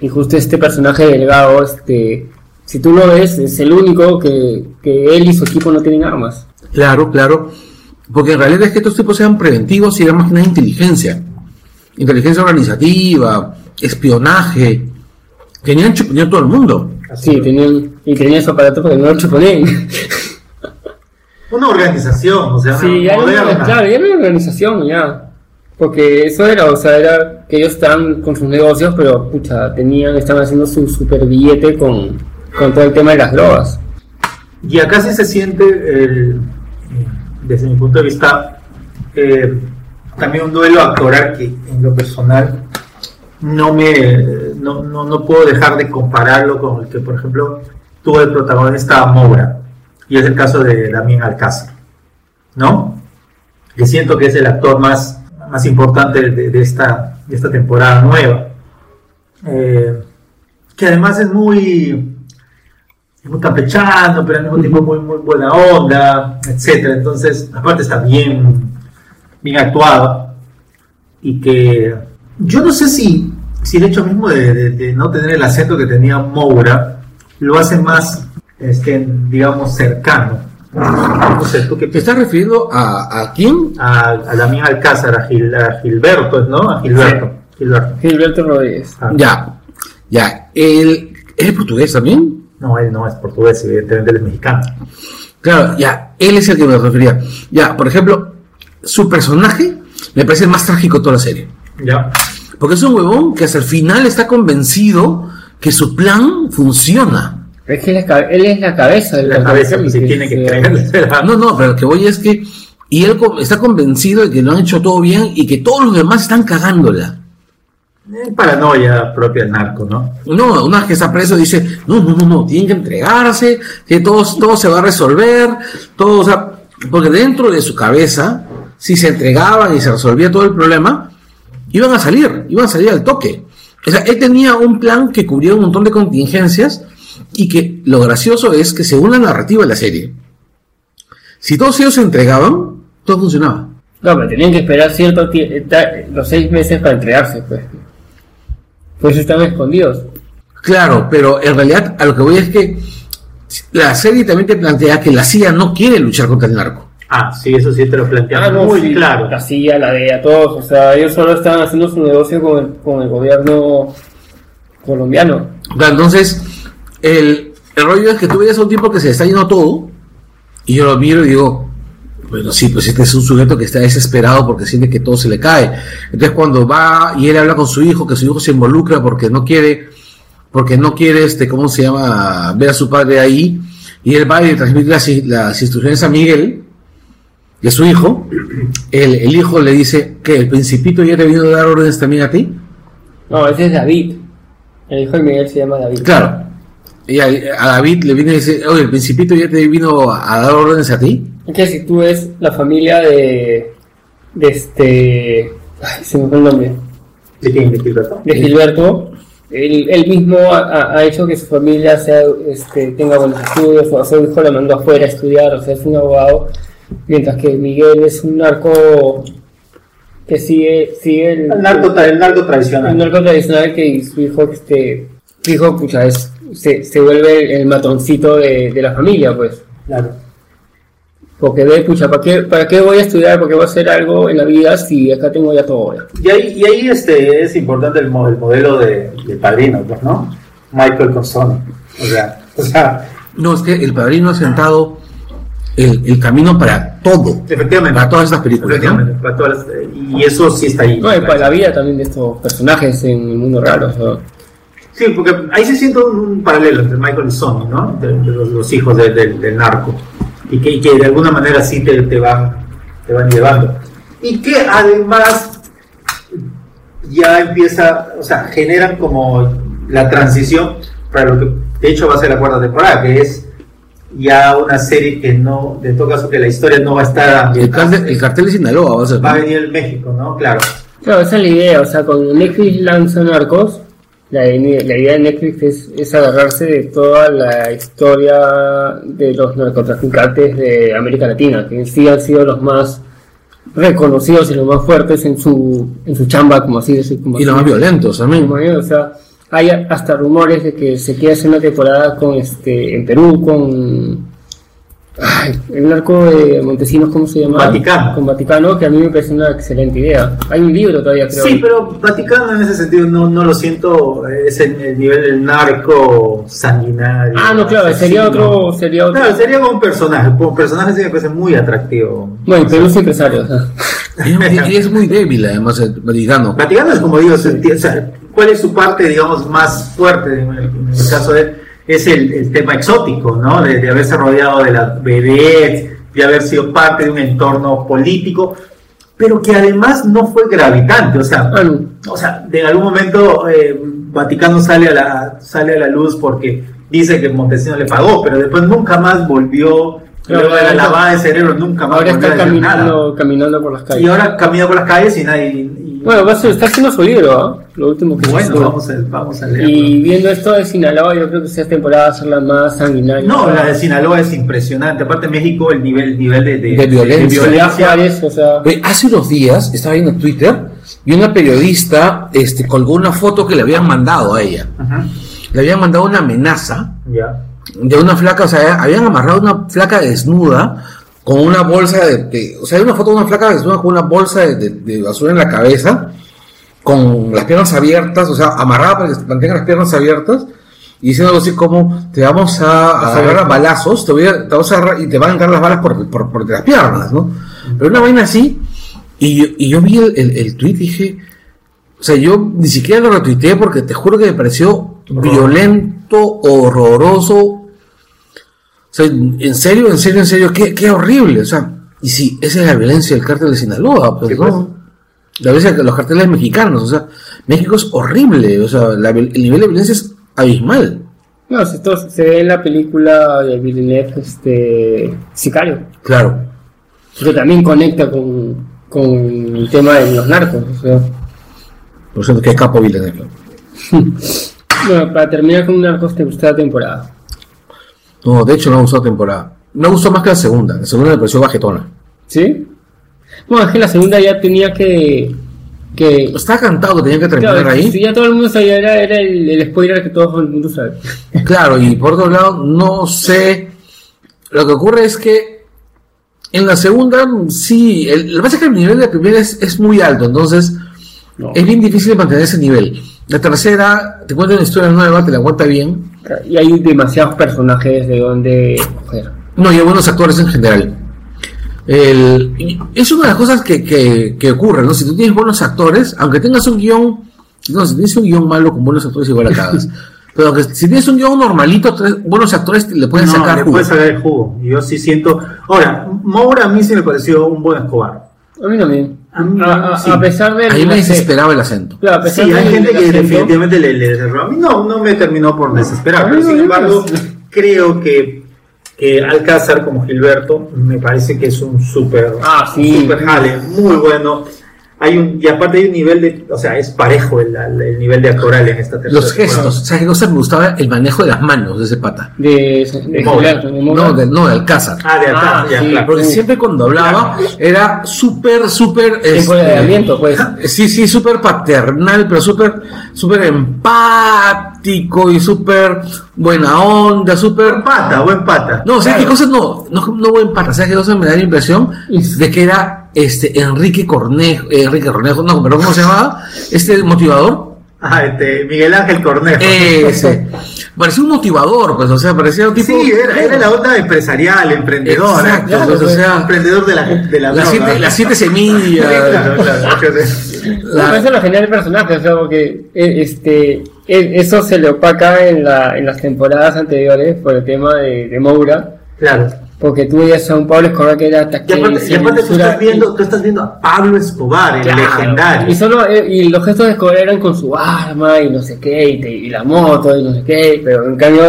Y justo este personaje delgado, este, si tú lo ves, es el único que, que él y su equipo no tienen armas. claro, claro. Porque en realidad es que estos tipos eran preventivos y eran más que nada inteligencia. Inteligencia organizativa, espionaje. Tenían chupuñar todo el mundo. Así Sí, tenían, y tenían su aparato porque no lo chuponen. Una organización, o sea, Sí, una ya era una, claro, ya era una organización, ya. Porque eso era, o sea, era que ellos estaban con sus negocios, pero pucha, tenían, estaban haciendo su super billete con, con todo el tema de las drogas. Y acá sí se siente, el- desde mi punto de vista, eh, también un duelo actoral que en lo personal no me no, no, no puedo dejar de compararlo con el que, por ejemplo, tuvo el protagonista Moura, y es el caso de Damián Alcázar, ¿no? Que siento que es el actor más, más importante de, de esta, de esta temporada nueva. Eh, que además es muy es muy campechano, pero al mismo tiempo muy, muy buena onda, etcétera. Entonces, aparte está bien, bien actuado. Y que yo no sé si, si el hecho mismo de, de- de no tener el acento que tenía Moura lo hace más, este, digamos, cercano. No sé, ¿tú qué ¿Te piensas? estás refiriendo a, a quién? A, a Damián Alcázar, a, Gil- a Gilberto, ¿no? A Gilberto. Gilberto. Gilberto Rodríguez. Ah, Ya, ya. ¿Él es portugués también? No, él no es portugués, evidentemente él es mexicano. Claro, ya. Él es el que me refería. Ya, por ejemplo, su personaje me parece el más trágico de toda la serie. Ya. Porque es un huevón que hasta el final está convencido que su plan funciona. Es que él es, él es la cabeza del La cabeza, pues, sí, si tiene que sí. creerle. No, no, pero lo que voy es que. Y él está convencido de que lo han hecho todo bien y que todos los demás están cagándola. Eh, Paranoia propia del narco, ¿no? No, una vez que está preso dice, no, no, no, no, tienen que entregarse, que todo, todo se va a resolver, todo, o sea, porque dentro de su cabeza, si se entregaban y se resolvía todo el problema, iban a salir, iban a salir al toque. O sea, él tenía un plan que cubría un montón de contingencias y que lo gracioso es que según la narrativa de la serie, si todos ellos se entregaban, todo funcionaba. No, pero tenían que esperar cierto tie- eh, los seis meses para entregarse, pues. Pues estaban escondidos. Claro, pero en realidad a lo que voy es que la serie también te plantea que la CIA no quiere luchar contra el narco. Ah, sí, eso sí te lo planteaba Ah, no, muy sí, claro. La CIA, la DEA, todos. O sea, ellos solo estaban haciendo su negocio con el, con el gobierno colombiano. Entonces, el, el rollo es que tú ves a un tipo que se está yendo todo, y yo lo miro y digo, bueno, sí, pues este es un sujeto que está desesperado porque siente que todo se le cae. Entonces, cuando va y él habla con su hijo, que su hijo se involucra porque no quiere, porque no quiere, este, ¿cómo se llama?, ver a su padre ahí, y él va y le transmite las, las instrucciones a Miguel, y a su hijo, el, el hijo le dice que el principito ya te vino a dar órdenes también a ti. No, ese es David. El hijo de Miguel se llama David. Claro. Y a, a David le viene y dice, oye, el principito ya te vino a, a dar órdenes a ti. Es que si tú ves la familia de. de este. Ay, se me fue el nombre. ¿De quién? ¿De Gilberto? De Gilberto. Él, él mismo ha, hecho que su familia sea, este, tenga buenos estudios, o a su hijo le mandó afuera a estudiar, o sea, es un abogado, mientras que Miguel es un narco que sigue, sigue el, El narco, el narco el tradicional. narco tradicional que su hijo, este, su hijo, pucha, es, se, se vuelve el, el matoncito de, de la familia, pues. Claro. Porque ve, pucha, ¿para qué, ¿para qué voy a estudiar? ¿Para qué voy a hacer algo en la vida si acá tengo ya todo? ya? Y ahí, y ahí este, es importante el, mo- el modelo de, de padrino, pues, ¿no? Michael con Sony. O sea, o sea, No, es que el padrino ha sentado el, el camino para todo. efectivamente. Para todas estas películas, ¿no? Efectivamente, para todas las- y eso sí está ahí. No, y para la vida también de estos personajes en el mundo raro. o sea. Sí, porque ahí se siente un, un paralelo entre Michael y Sonny, ¿no? De, de los, los hijos de- de- del narco. Y que, y que de alguna manera sí te, te van, te van llevando. Y que además ya empieza, o sea, generan como la transición para lo que de hecho va a ser la cuarta temporada, que es ya una serie que no, de todo caso que la historia no va a estar El ambientada. cartel, el cartel de Sinaloa va a ser. Va a venir el México, ¿no? Claro. Claro, esa es la idea. O sea, cuando Netflix lanza Narcos, la, la idea de Netflix es, es agarrarse de toda la historia de los narcotraficantes de América Latina, que en sí han sido los más reconocidos y los más fuertes en su, en su chamba, como así decir. Como Y los más violentos también. O sea, hay hasta rumores de que se quiere hacer una temporada con este en Perú con ay, el narco de Montesinos, ¿cómo se llama? Vaticano. Con Vaticano, que a mí me parece una excelente idea. Hay un libro todavía, creo. Sí, pero Vaticano en ese sentido no, no lo siento, es el, el nivel del narco sanguinario. Ah, no, claro, sería otro, sería otro. Claro, sería como un personaje, como personaje sí me parece muy atractivo. Bueno, Perú es empresario. Y es muy débil, además, el Vaticano. Vaticano es como digo, o sea, ¿cuál es su parte, digamos, más fuerte en el, en el caso de él? Es el, el tema exótico, ¿no? De, de haberse rodeado de la vedette, de haber sido parte de un entorno político, pero que además no fue gravitante, o sea, Ah, no. o sea, de algún momento eh, Vaticano sale a la sale a la luz porque dice que Montesinos le pagó, pero después nunca más volvió, luego de la lavada de cerebro nunca más Ahora volvió está a decir nada. caminando, caminando por las calles. Y ahora camina por las calles y nadie Bueno, va a ser- está haciendo su libro, ¿ah? Lo último que Bueno, vamos a, vamos a leerlo. Y viendo esto de Sinaloa, yo creo que esta temporada va a ser la más sanguinaria. No, la de Sinaloa es impresionante. Aparte, México, el nivel, nivel de, De violencia. Ciudad Juárez, o sea. Hace unos días estaba viendo en Twitter y una periodista este, colgó una foto que le habían mandado a ella. Ajá. Le habían mandado una amenaza Ya. de una flaca, o sea, habían amarrado una flaca desnuda con una bolsa de, de- o sea, hay una foto de una flaca desnuda con una bolsa de, de- de basura en la cabeza, con las piernas abiertas, o sea, amarrada para que se mantengan las piernas abiertas, y diciendo algo así como, te vamos a, a agarrar a balazos, te, voy a, te vamos a agarrar y te van a entrar las balas por, por, por las piernas, ¿no? Pero una vaina así, y yo, y yo vi el, el, el tweet y dije, o sea, yo ni siquiera lo retuiteé porque te juro que me pareció violento, horroroso. O sea, en serio, en serio, en serio, qué, qué horrible. O sea, y sí, esa es la violencia del cártel de Sinaloa, pues Sí, pues. no. La violencia de los carteles mexicanos, o sea, México es horrible, o sea, la el nivel de violencia es abismal. No, esto se ve en la película de Villeneuve, este, Sicario, Claro. que también conecta con, con el tema de los narcos. O sea. Por cierto, que capo Villeneuve. Bueno, para terminar con narcos, ¿te gustó la temporada? No, de hecho no la temporada. Me gustó más que la segunda. La segunda me pareció bajetona. ¿Sí? Bueno, es que la segunda ya tenía que... que Está cantado que tenía que terminar claro, ahí. si ya todo el mundo sabía, era, era el, el spoiler que todo el mundo sabe. Claro, y por otro lado, no sé. Lo que ocurre es que en la segunda, sí, el, lo que pasa es que el nivel de la primera es, es muy alto, entonces No. es bien difícil mantener ese nivel. La tercera, te cuenta una historia nueva, te la cuenta bien. Y hay demasiados personajes de donde coger. No, y hay buenos actores en general. El, es una de las cosas que, que, que ocurre, ¿no? Si tú tienes buenos actores, aunque tengas un guion, no, si tienes un guion malo con buenos actores, igual la cagas. Pero aunque si tienes un guion normalito, tres buenos actores le pueden No, sacar le jugo. puede sacar el jugo. Yo sí siento. Ahora, Moura a mí sí me pareció un buen Escobar. A mí también. A mí A, a- sí. a pesar de... A mí me desesperaba el acento. Claro, a pesar Sí, hay gente que acento, definitivamente le, le desesperó. A mí no, no me terminó por desesperar. Pero no, sin embargo, no. creo que, que Alcázar como Gilberto me parece que es un súper Ah, sí. un súper jale, muy bueno. Hay un, y aparte hay un nivel de, o sea, es parejo el, el nivel de actoral en esta tercera Los temporada. gestos, ¿sabes qué cosa me gustaba? El manejo de las manos de ese pata. De, de, Moura. No, de, no, de Alcázar. Ah, de acá, Ah, ya, sí. claro. Porque siempre cuando hablaba era súper, súper... este, Empoderamiento, pues. Sí, sí, súper paternal, pero súper, súper empático y súper buena onda, súper... Buen pata, buen pata. No, ¿sabes qué Claro. cosas no? No, no buen pata, ¿sabes qué cosas me da la impresión? De que era este Enrique Cornejo, eh, Enrique Cornejo, no, pero ¿cómo se llamaba? Este motivador. Ah, este, Miguel Ángel Cornejo. Ese. Parecía un motivador, pues, o sea, parecía un tipo. Sí, era, era la onda empresarial, emprendedor. ¿eh? Exacto, pues, o sea, emprendedor de la, de la las droga. siete, las siete semillas. Claro, claro, claro. No, la- eso es lo genial del personaje, o sea, porque eh, este, eh, eso se le opaca en, la, en las temporadas anteriores por el tema de, de Moura, Claro. porque tú veías a un Pablo Escobar que era Y aparte, y aparte tú, estás viendo, tú estás viendo a Pablo Escobar, el Claro. legendario. Y solo eh, y los gestos de Escobar eran con su arma y no sé qué, y, te- y la moto y no sé qué, pero en cambio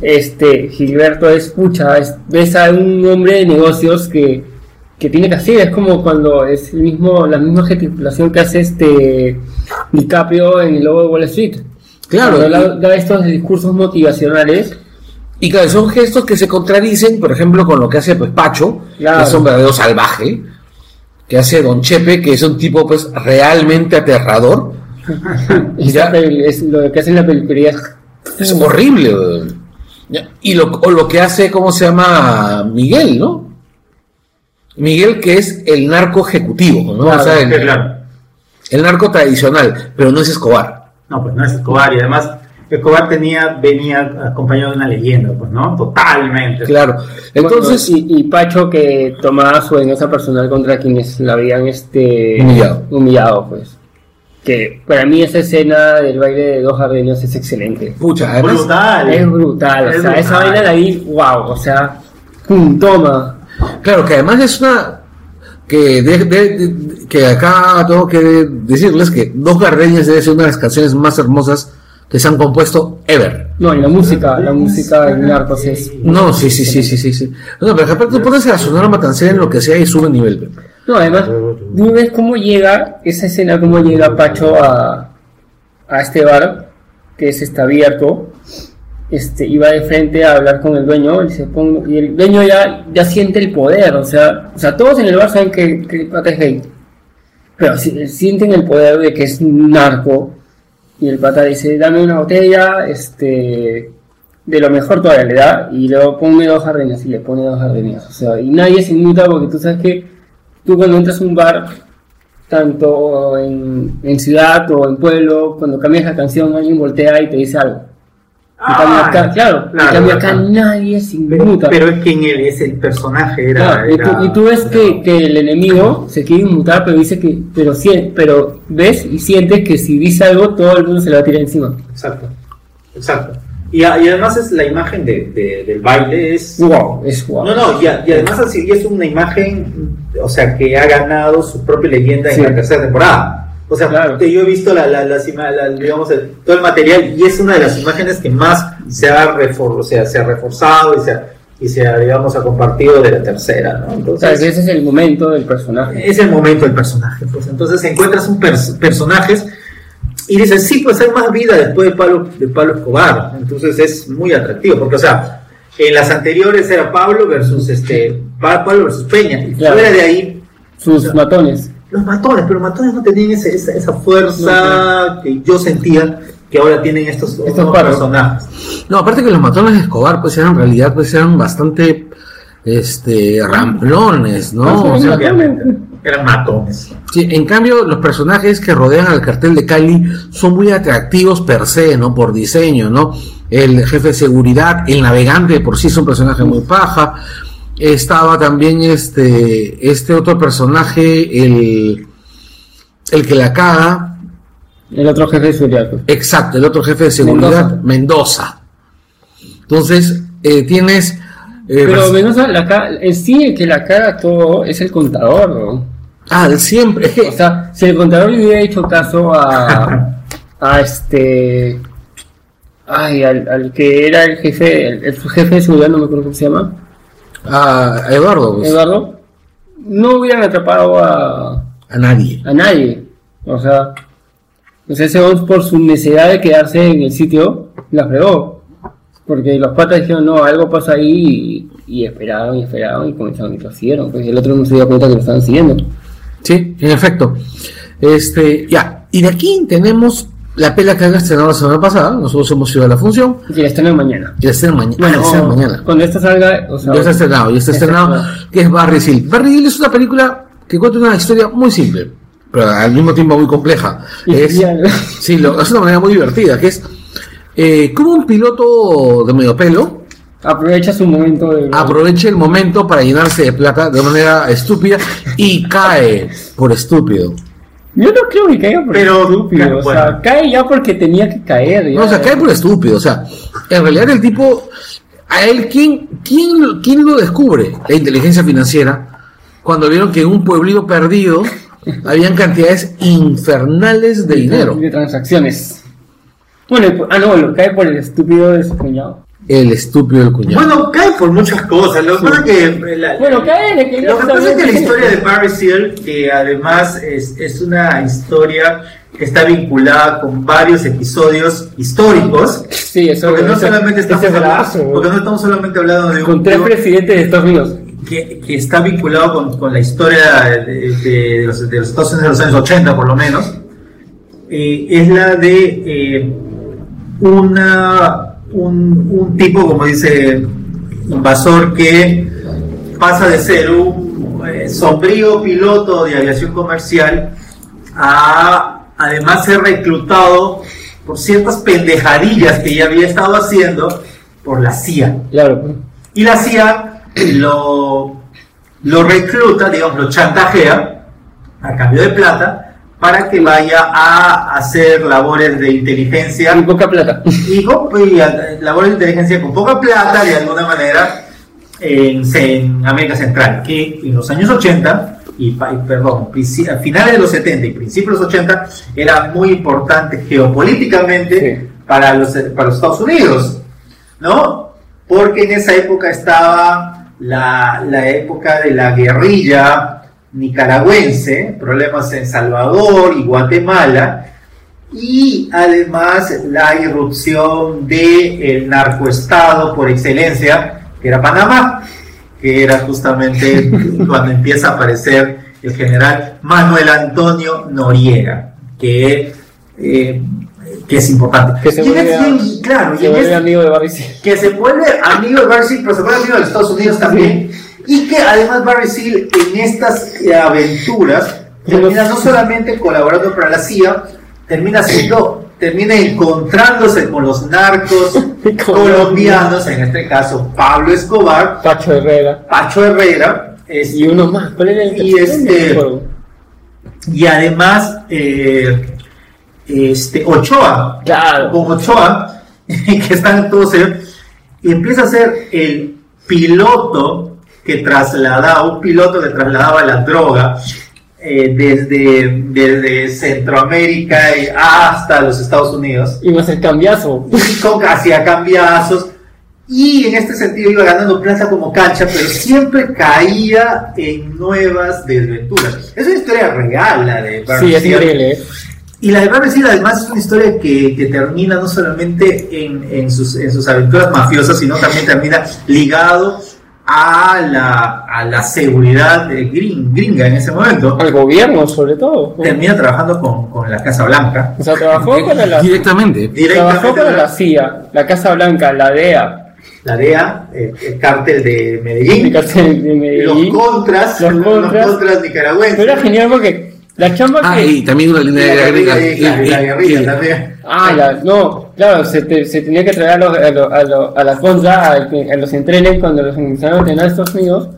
este Gilberto es pucha, es, ves a un hombre de negocios que, que tiene que hacer, es como cuando es el mismo, la misma gesticulación que hace este DiCaprio en el lobo de Wall Street. Claro, Cuando y- da, da estos discursos motivacionales, Y claro, son gestos que se contradicen, por ejemplo, con lo que hace pues Pacho, Claro. que es un verdadero salvaje, que hace Don Chepe, que es un tipo pues realmente aterrador. y Ya. es lo que hace en la peluquería es horrible. Y lo, o lo que hace, ¿cómo se llama? Miguel, ¿no? Miguel que es el narco ejecutivo, ¿no? Claro, o sea, el, Sí, claro. el narco tradicional, pero no es Escobar. No, pues no es Escobar. Y además, Escobar tenía, venía acompañado de una leyenda, pues, ¿no? Totalmente. Claro. Entonces, y, y Pacho que tomaba su venganza personal contra quienes la habían este Humillado. humillado, pues. Que para mí esa escena del baile de dos jardines es excelente. pucha, además, Brutal. Es brutal, Es o sea, esa vaina de ahí, wow, o sea, toma. Claro, que además es una que de- de- de- que acá tengo que decirles que Dos Gardenias debe ser una de las canciones más hermosas que se han compuesto ever. No, y la música, la música de Narcos es. No, sí, sí, sí, sí, sí, sí. No, pero aparte tú pones a la sonora matancera en lo que sea y sube el nivel. No, además, tú ves cómo llega, esa escena, cómo llega Pacho a, a este bar, que es está abierto, este, y va de frente a hablar con el dueño, y, se pone- y el dueño ya, ya siente el poder, o sea, o sea, todos en el bar saben que, que es gay, pero si- sienten el poder de que es un narco, y el pata dice, dame una botella, este, de lo mejor todavía le da, y luego ponme dos jardines, y le pone dos jardines, o sea, y nadie se inmuta porque tú sabes que tú cuando entras a un bar, tanto en, en ciudad o en pueblo, cuando cambias la canción, alguien voltea y te dice algo. Cambio acá, claro, en cambio acá nadie se inmuta. Pero es que en él es el personaje, era. Claro, y, tú, era- y tú ves que, que el enemigo se quiere inmutar, pero dice que, pero, pero ves y sientes que si dice algo, todo el mundo se le va a tirar encima. Exacto, exacto. Y, además es la imagen de, de- del baile es... Wow, es wow. No, no, y, a- y además así es una imagen, o sea, que ha ganado su propia leyenda Sí. en la tercera temporada. O sea, Claro. te- yo he visto la, la, ima- la- digamos, el- todo el material y es una de las imágenes que más se ha, refor o sea, se ha reforzado y se ha, y se ha, digamos, ha compartido de la tercera, ¿no? O sea, Entonces, que ese es el momento del personaje. es el momento del personaje. Pues entonces encuentras un pers- personajes y dices, sí, pues hay más vida después de Pablo, de Pablo Escobar. Entonces es muy atractivo, porque, o sea, en las anteriores era Pablo versus este Pa- Pablo versus Peña. Y Claro. fuera de ahí, Sus matones. Los matones, pero matones no tenían ese- esa, esa fuerza que yo sentía que ahora tienen estos, personajes. No, aparte que los matones de Escobar, pues eran en realidad, pues eran bastante, este, ramplones, ¿no? Ah, O sea, eran matones. Sí, en cambio, los personajes que rodean al cartel de Cali son muy atractivos per se, ¿no? Por diseño, ¿no? El jefe de seguridad, el navegante por sí es un personaje muy paja. Estaba también este, este otro personaje, el, el que la caga. El otro jefe de seguridad. pues. Exacto, el otro jefe de seguridad, Mendoza. Entonces, eh, tienes... eh, Pero Mendoza, la en sí el que la caga todo es el contador, ¿no? ah, siempre. O sea, si el contador le hubiera hecho caso a, a este. Ay, al, al que era el jefe, el, el jefe de seguridad, no me acuerdo cómo se llama, a Eduardo, pues, Eduardo, no hubieran atrapado a, a nadie. a nadie. O sea, sea, ese hombre por su necesidad de quedarse en el sitio, la fregó. Porque los patas dijeron, no, algo pasa ahí, y, y esperaron y esperaron y comenzaron y lo siguieron. Pues el otro no se dio cuenta que lo estaban siguiendo. Sí, en efecto. Este, ya. Y de aquí tenemos la pela que han estrenado la semana pasada. Nosotros hemos ido a la función. Y la estrenan mañana. Y la estrenan mañana. Bueno, o- mañana. cuando esto salga, o sea, Ya está estrenado, ya está estrenado, que es Barry Hill. Barry Hill es una película que cuenta una historia muy simple, pero al mismo tiempo muy compleja. Y Es, ya- sí, lo hace de una manera muy divertida, que es eh, como un piloto de medio pelo aprovecha su momento de aprovecha el momento para llenarse de plata de manera estúpida y cae por estúpido. Yo no creo que caiga por Pero, estúpido, o sea, cae ya porque tenía que caer. ya. No, o sea, cae por estúpido. O sea, en realidad el tipo, a él, ¿quién, quién, lo- quién lo descubre? La inteligencia financiera, cuando vieron que en un pueblito perdido habían cantidades infernales de dinero. De transacciones. Bueno, ah, no, lo cae por el estúpido de su cuñado. El estúpido del cuñado. Bueno, cae por muchas cosas. Lo que pasa es que. la- Bueno, cae que Lo que pasa es que la historia de Barry Seal, que además es, es una historia que está vinculada con varios episodios históricos, Sí, eso porque no eso- solamente estamos hablando, brazo, porque no estamos solamente hablando de con un tres tío presidentes de Estados Unidos. que, que está vinculado con, con la historia de, de- de los, de los Estados Unidos de los años 80 por lo menos, eh, es la de eh, una, un, un tipo, como dice invasor, que pasa de ser un eh, sombrío piloto de aviación comercial a además ser reclutado por ciertas pendejadillas que ya había estado haciendo por la CIA. Claro. Y la CIA lo, lo recluta, digamos, lo chantajea a cambio de plata para que vaya a hacer labores de inteligencia y poca plata. y, con- y a- labores de inteligencia con poca plata de alguna manera en, en América Central, que en los años 80 y, perdón, a finales de los 70 y principios de los 80 era muy importante geopolíticamente Sí. para, los, para los Estados Unidos, ¿no? Porque en esa época estaba la, la época de la guerrilla nicaragüense, problemas en Salvador y Guatemala, y además la irrupción del narcoestado por excelencia, que era Panamá, que era justamente cuando empieza a aparecer el general Manuel Antonio Noriega, que, eh, que es importante. Que se vuelve, claro, amigo de Barry que se vuelve amigo de Barry pero se vuelve amigo de los Estados Unidos también. Y que además Barry Seal en estas aventuras termina no solamente colaborando para la CIA, termina siendo, termina encontrándose con los narcos colombianos, en este caso Pablo Escobar, Pacho Herrera. Pacho Herrera, es- Y uno más. ¿Cuál era el Y este- y además eh, este Ochoa, Claro. con Ochoa, que están todos empieza a ser el piloto que trasladaba, un piloto que trasladaba la droga eh, desde, desde Centroamérica y hasta los Estados Unidos, Iba a ser cambiazo. con hacía cambiazos, y en este sentido iba ganando plaza como cancha, pero siempre caía en nuevas desventuras. Es una historia real la de Barry Sí, es increíble. ¿eh? Y la de Seal además es una historia que, que termina no solamente en, en sus, en sus aventuras mafiosas, sino también termina ligado a la, a la seguridad de gring- gringa en ese momento. Al gobierno, sobre todo. Termina trabajando con, con la Casa Blanca. O sea, trabajó para la, Directamente. trabajó Directamente para la CIA, la Casa Blanca, la DEA, la DEA, el, el cártel de el Medellín, cartel de los Medellín. contras, Los los contras. contras, nicaragüenses. Pero era genial porque la chamba Ah, que... y también una línea la de guerrilla, guerrilla. la- la guerrilla también. Ah, la- no, claro, se, te- se tenía que traer a, los, a, los- a, los- a la contra, a, que- los entrenes cuando los empezaron a entrenar a Estados Unidos.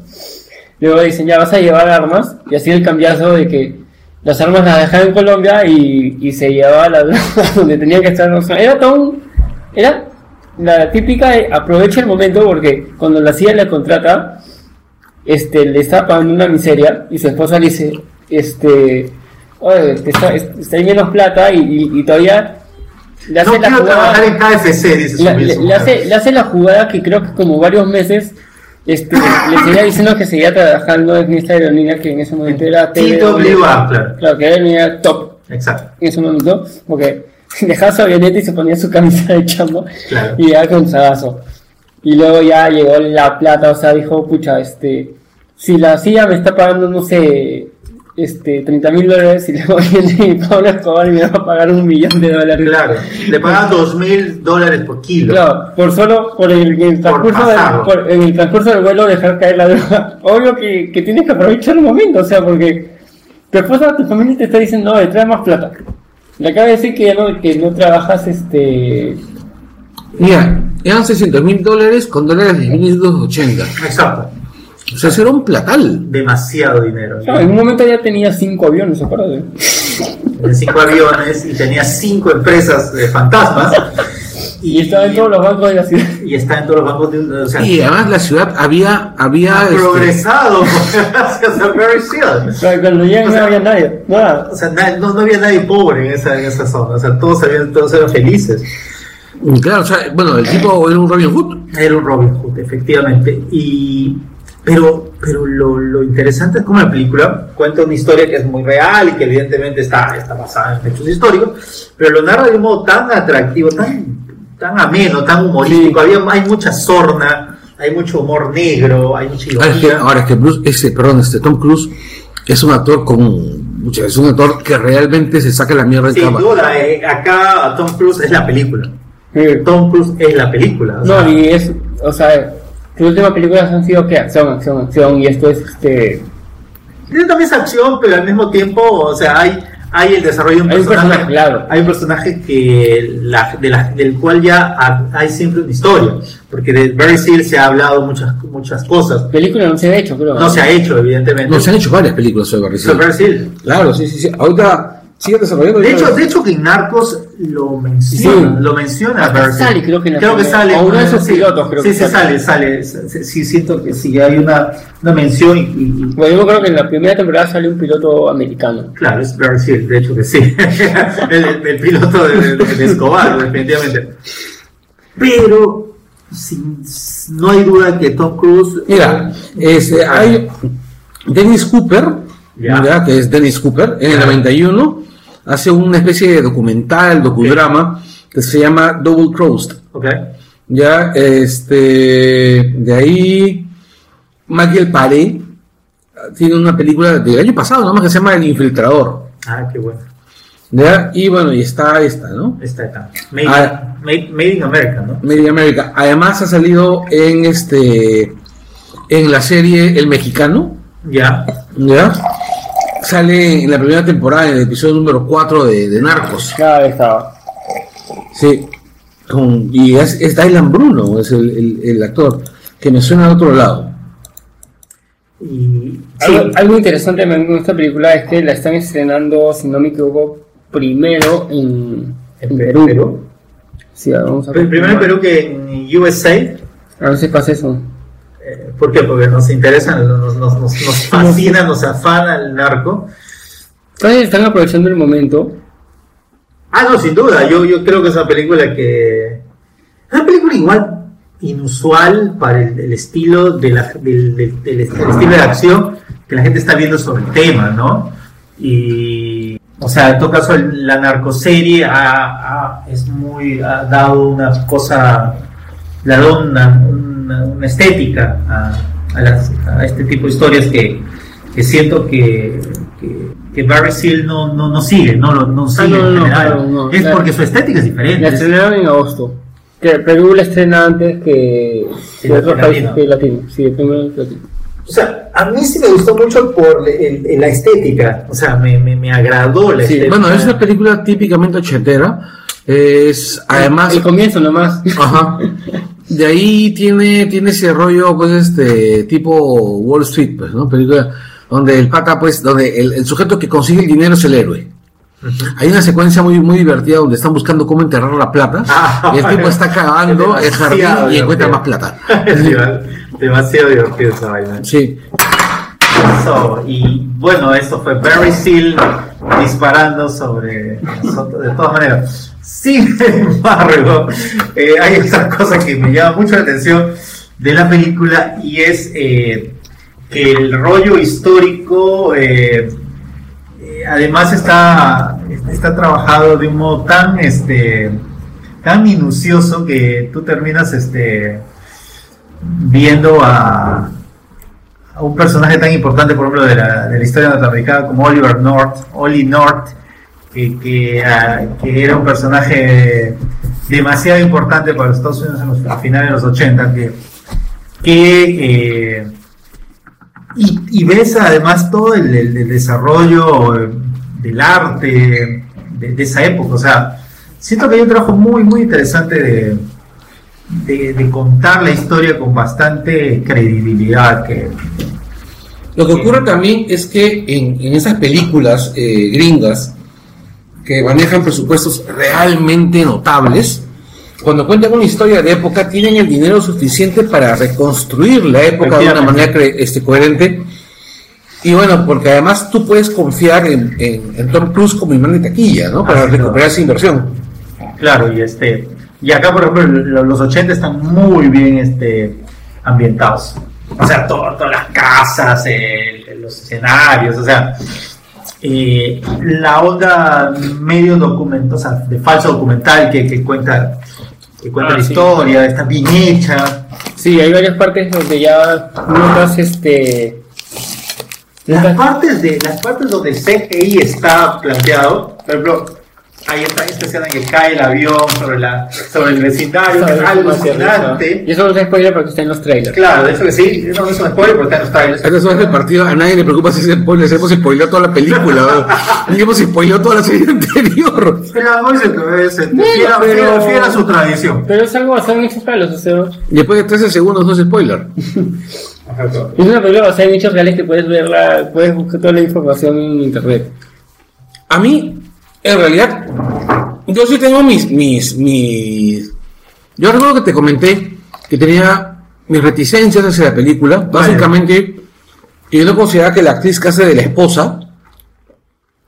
Luego dicen, ya vas a llevar armas, y así el cambiazo de que las armas las dejaban en Colombia y, se llevaba la droga donde tenía que estar. era todo un- Era la típica de aprovecha el momento porque cuando la CIA le contrata, este, le está pagando una miseria y su esposa le dice, este, oye, está, está menos plata y- y todavía le hace No la quiero jugada, trabajar en KFC, dice su le, su le- le mujer. hace, le hace la jugada que creo que como varios meses este, le seguía diciendo que seguía trabajando en esta aerolínea que en ese momento era TWA, claro. Claro, que era top Exacto. en ese momento, porque dejaba su avioneta y se ponía su camisa de chamba Claro. y ya con sabazo. Y luego ya llegó la plata, o sea, dijo, pucha, este, si la CIA me está pagando, no sé, este, 30 mil dólares y luego viene Pablo Escobar y me va a pagar un millón de dólares. Claro. Le pagan dos mil dólares por kilo. Claro, por solo por el, el transcurso del, por- en el transcurso del vuelo dejar caer la droga. Obvio que, que tienes que aprovechar el momento, o sea, porque tu esposa, tu familia te está diciendo, no, trae más plata. Le acaba de decir que ya no, que no trabajas este Mira, eran 600 mil dólares con dólares de 1980. Exacto. O sea, eso era un platal. Demasiado dinero. Claro, en un momento ya tenía cinco aviones, ¿se acuerdan? Tenía cinco aviones y tenía cinco empresas de fantasmas. Y estaba en todos los bancos de la ciudad. y está en todos los bancos de o sea, Y además la ciudad había, había ha este, progresado gracias a Barry Seal. Claro, Cuando llegan O sea, no había nadie, nada. O sea, na- no, no había nadie pobre en esa, en esa zona. O sea, todos, habían, todos eran felices. claro, o sea, bueno, el tipo era un Robin Hood. Era un Robin Hood, efectivamente. Y, pero pero lo, lo interesante es como la película cuenta una historia que es muy real y que evidentemente está, está basada en hechos históricos, pero lo narra de un modo tan atractivo, tan, tan ameno, tan humorístico. Había, hay mucha sorna, hay mucho humor negro, hay mucha Ahora es que, ahora es que Bruce, ese, perdón, este Tom Cruise es un actor con mucha- es un actor que realmente se saca la mierda en Sin cámara. duda, eh, acá Tom Cruise es la película. Sí. Tom Cruise es la película. o sea, No, y es, o sea, sus últimas películas han sido que acción, acción, acción, y esto es este. Tiene también esa acción, pero al mismo tiempo, o sea, hay, hay el desarrollo de un Hay un personaje. personaje, claro. Hay un personaje que la, de la- del cual ya ha- hay siempre una historia. Porque de Barry Seal se ha hablado muchas, muchas cosas. Película no se ha hecho, creo. No se ha hecho, evidentemente. No, se han hecho varias películas sobre Barry Sobre Seal. Barry Seal. Claro, sí, sí, sí. Ahorita sigue desarrollando. De hecho, de hecho que en Narcos lo menciona, Sí. lo menciona Hasta sale, creo que creo que sale o uno de sí, pilotos, creo sí, que sí, sale. sale, sale, sí, siento que sí hay una, una mención y, y- y- Bueno, yo creo que en la primera temporada sale un piloto americano. Claro, es Seal, de hecho que sí. el, el- el piloto de, de- de Escobar, definitivamente. Pero sin- no hay duda que Tom Cruise. Mira, este, hay Dennis Cooper ya, que es Dennis Cooper, en el Ya. 91, hace una especie de documental, docudrama, que se llama Double Crossed. Ok. Ya, este, de ahí, Michael Paré tiene una película del año pasado, nomás que se llama El Infiltrador. Ah, qué bueno. Ya, y bueno, y está esta, ¿no? Esta está. Made, Ah. made, made in America, ¿no? Made in America. Además ha salido en este, en la serie El Mexicano, Ya. ¿ya? Sale en la primera temporada, en el episodio número 4 de, de Narcos. Cada vez estaba. Sí. Con- y es, es Dylan Bruno, es el, el- el actor, que me suena de otro lado. Y. Algo, Sí. algo interesante también con esta película es que la están estrenando, si no me equivoco, primero en, en Perú. Perú. Sí, vamos a Pr- Primero en Perú que en USA. A ver si pasa eso. Eh, ¿Por qué? Porque nos interesa, nos, nos, nos, nos fascina, nos afana el narco. Entonces están aprovechando el momento. Ah, no, sin duda. Yo, yo creo que es una película que. Es una película igual inusual para el, el estilo de la, del, del- del- estilo de acción que la gente está viendo sobre el tema, ¿no? Y. O sea, en todo caso, la narcoserie ha, ha- es muy. ha dado una cosa. le ha dado una, una- una estética a, a las- a este tipo de historias que, que siento que, que, que Barry Seal no, no, no sigue, no, no sigue no, en no, general. no. es La- porque su estética es diferente. La es- estrenaron en agosto. Que Perú la estrena antes que, Sí, que otros latino. países que latino. Sí, primero latino. O sea, a mí sí me gustó mucho por el- el- la estética. O sea, me, me, me agradó la Sí, estética. Bueno, es una película típicamente ochetera. Es además. El comienzo nomás. Ajá. De ahí tiene, tiene ese rollo, pues, este, tipo Wall Street, pues, ¿no? Película donde el pata, pues, donde el, el sujeto que consigue el dinero es el héroe. Hay una secuencia muy, muy divertida donde están buscando cómo enterrar la plata Ah, y el tipo está cavando el jardín y encuentra más plata. Demasiado- Demasiado divertido esa vaina. Sí. Eso, y bueno, eso fue Barry Seal disparando sobre nosotros, de todas maneras. Sin embargo, eh, hay otra cosa que me llama mucho la atención de la película y es eh, que el rollo histórico eh, además está, está trabajado de un modo tan este tan minucioso que tú terminas este viendo a, a un personaje tan importante, por ejemplo, de la, de la historia norteamericana como Oliver North, Ollie North, que, que, ah, que era un personaje demasiado importante para los Estados Unidos en los- a finales de los 80, que, que eh, y, y ves además todo el, el- el desarrollo del arte de, de esa época, o sea, siento que hay un trabajo muy, muy interesante de, de, de contar la historia con bastante credibilidad, que Lo que ocurre también es que en, en esas películas eh, gringas que manejan presupuestos realmente notables, cuando cuentan una historia de época, tienen el dinero suficiente para reconstruir la época de una manera este, coherente. Y bueno, porque además tú puedes confiar en, en, en Tom Cruise como imán de taquilla, ¿no? Para recuperar esa inversión. Claro, y este y acá por ejemplo lo- los 80 están muy bien este ambientados. O sea, to- todas las casas, el- los escenarios, o sea, eh, la onda medio documento, o sea, de falso documental que, que cuenta que cuenta Ah, la sí. historia, está bien hecha. Sí, hay varias partes donde ya notas este. Las notas- partes de las partes donde CGI está planteado, por ejemplo, ahí está esta escena en que cae el avión sobre la sobre el vecindario, que es algo alucinante. Y eso no se spoiler porque está en los trailers. Claro, de eso que sí, no es un spoiler porque está en los trailers. A estas horas del partido a nadie le preocupa si se spoiler, se hemos spoileado toda la película, ¿no? Hemos spoileado toda la serie anterior. Pero no dice que es este, pero- fiel- fiel a su tradición. Pero es algo basado en hechos reales, o sea. Después de 13 segundos no es spoiler. Es una película basada en hechos reales que puedes verla, puedes buscar toda la información en internet. A mí, en realidad, yo sí tengo mis, mis, mis... Yo recuerdo que te comenté que tenía mis reticencias hacia la película. Básicamente, que yo no consideraba que la actriz que hace de la esposa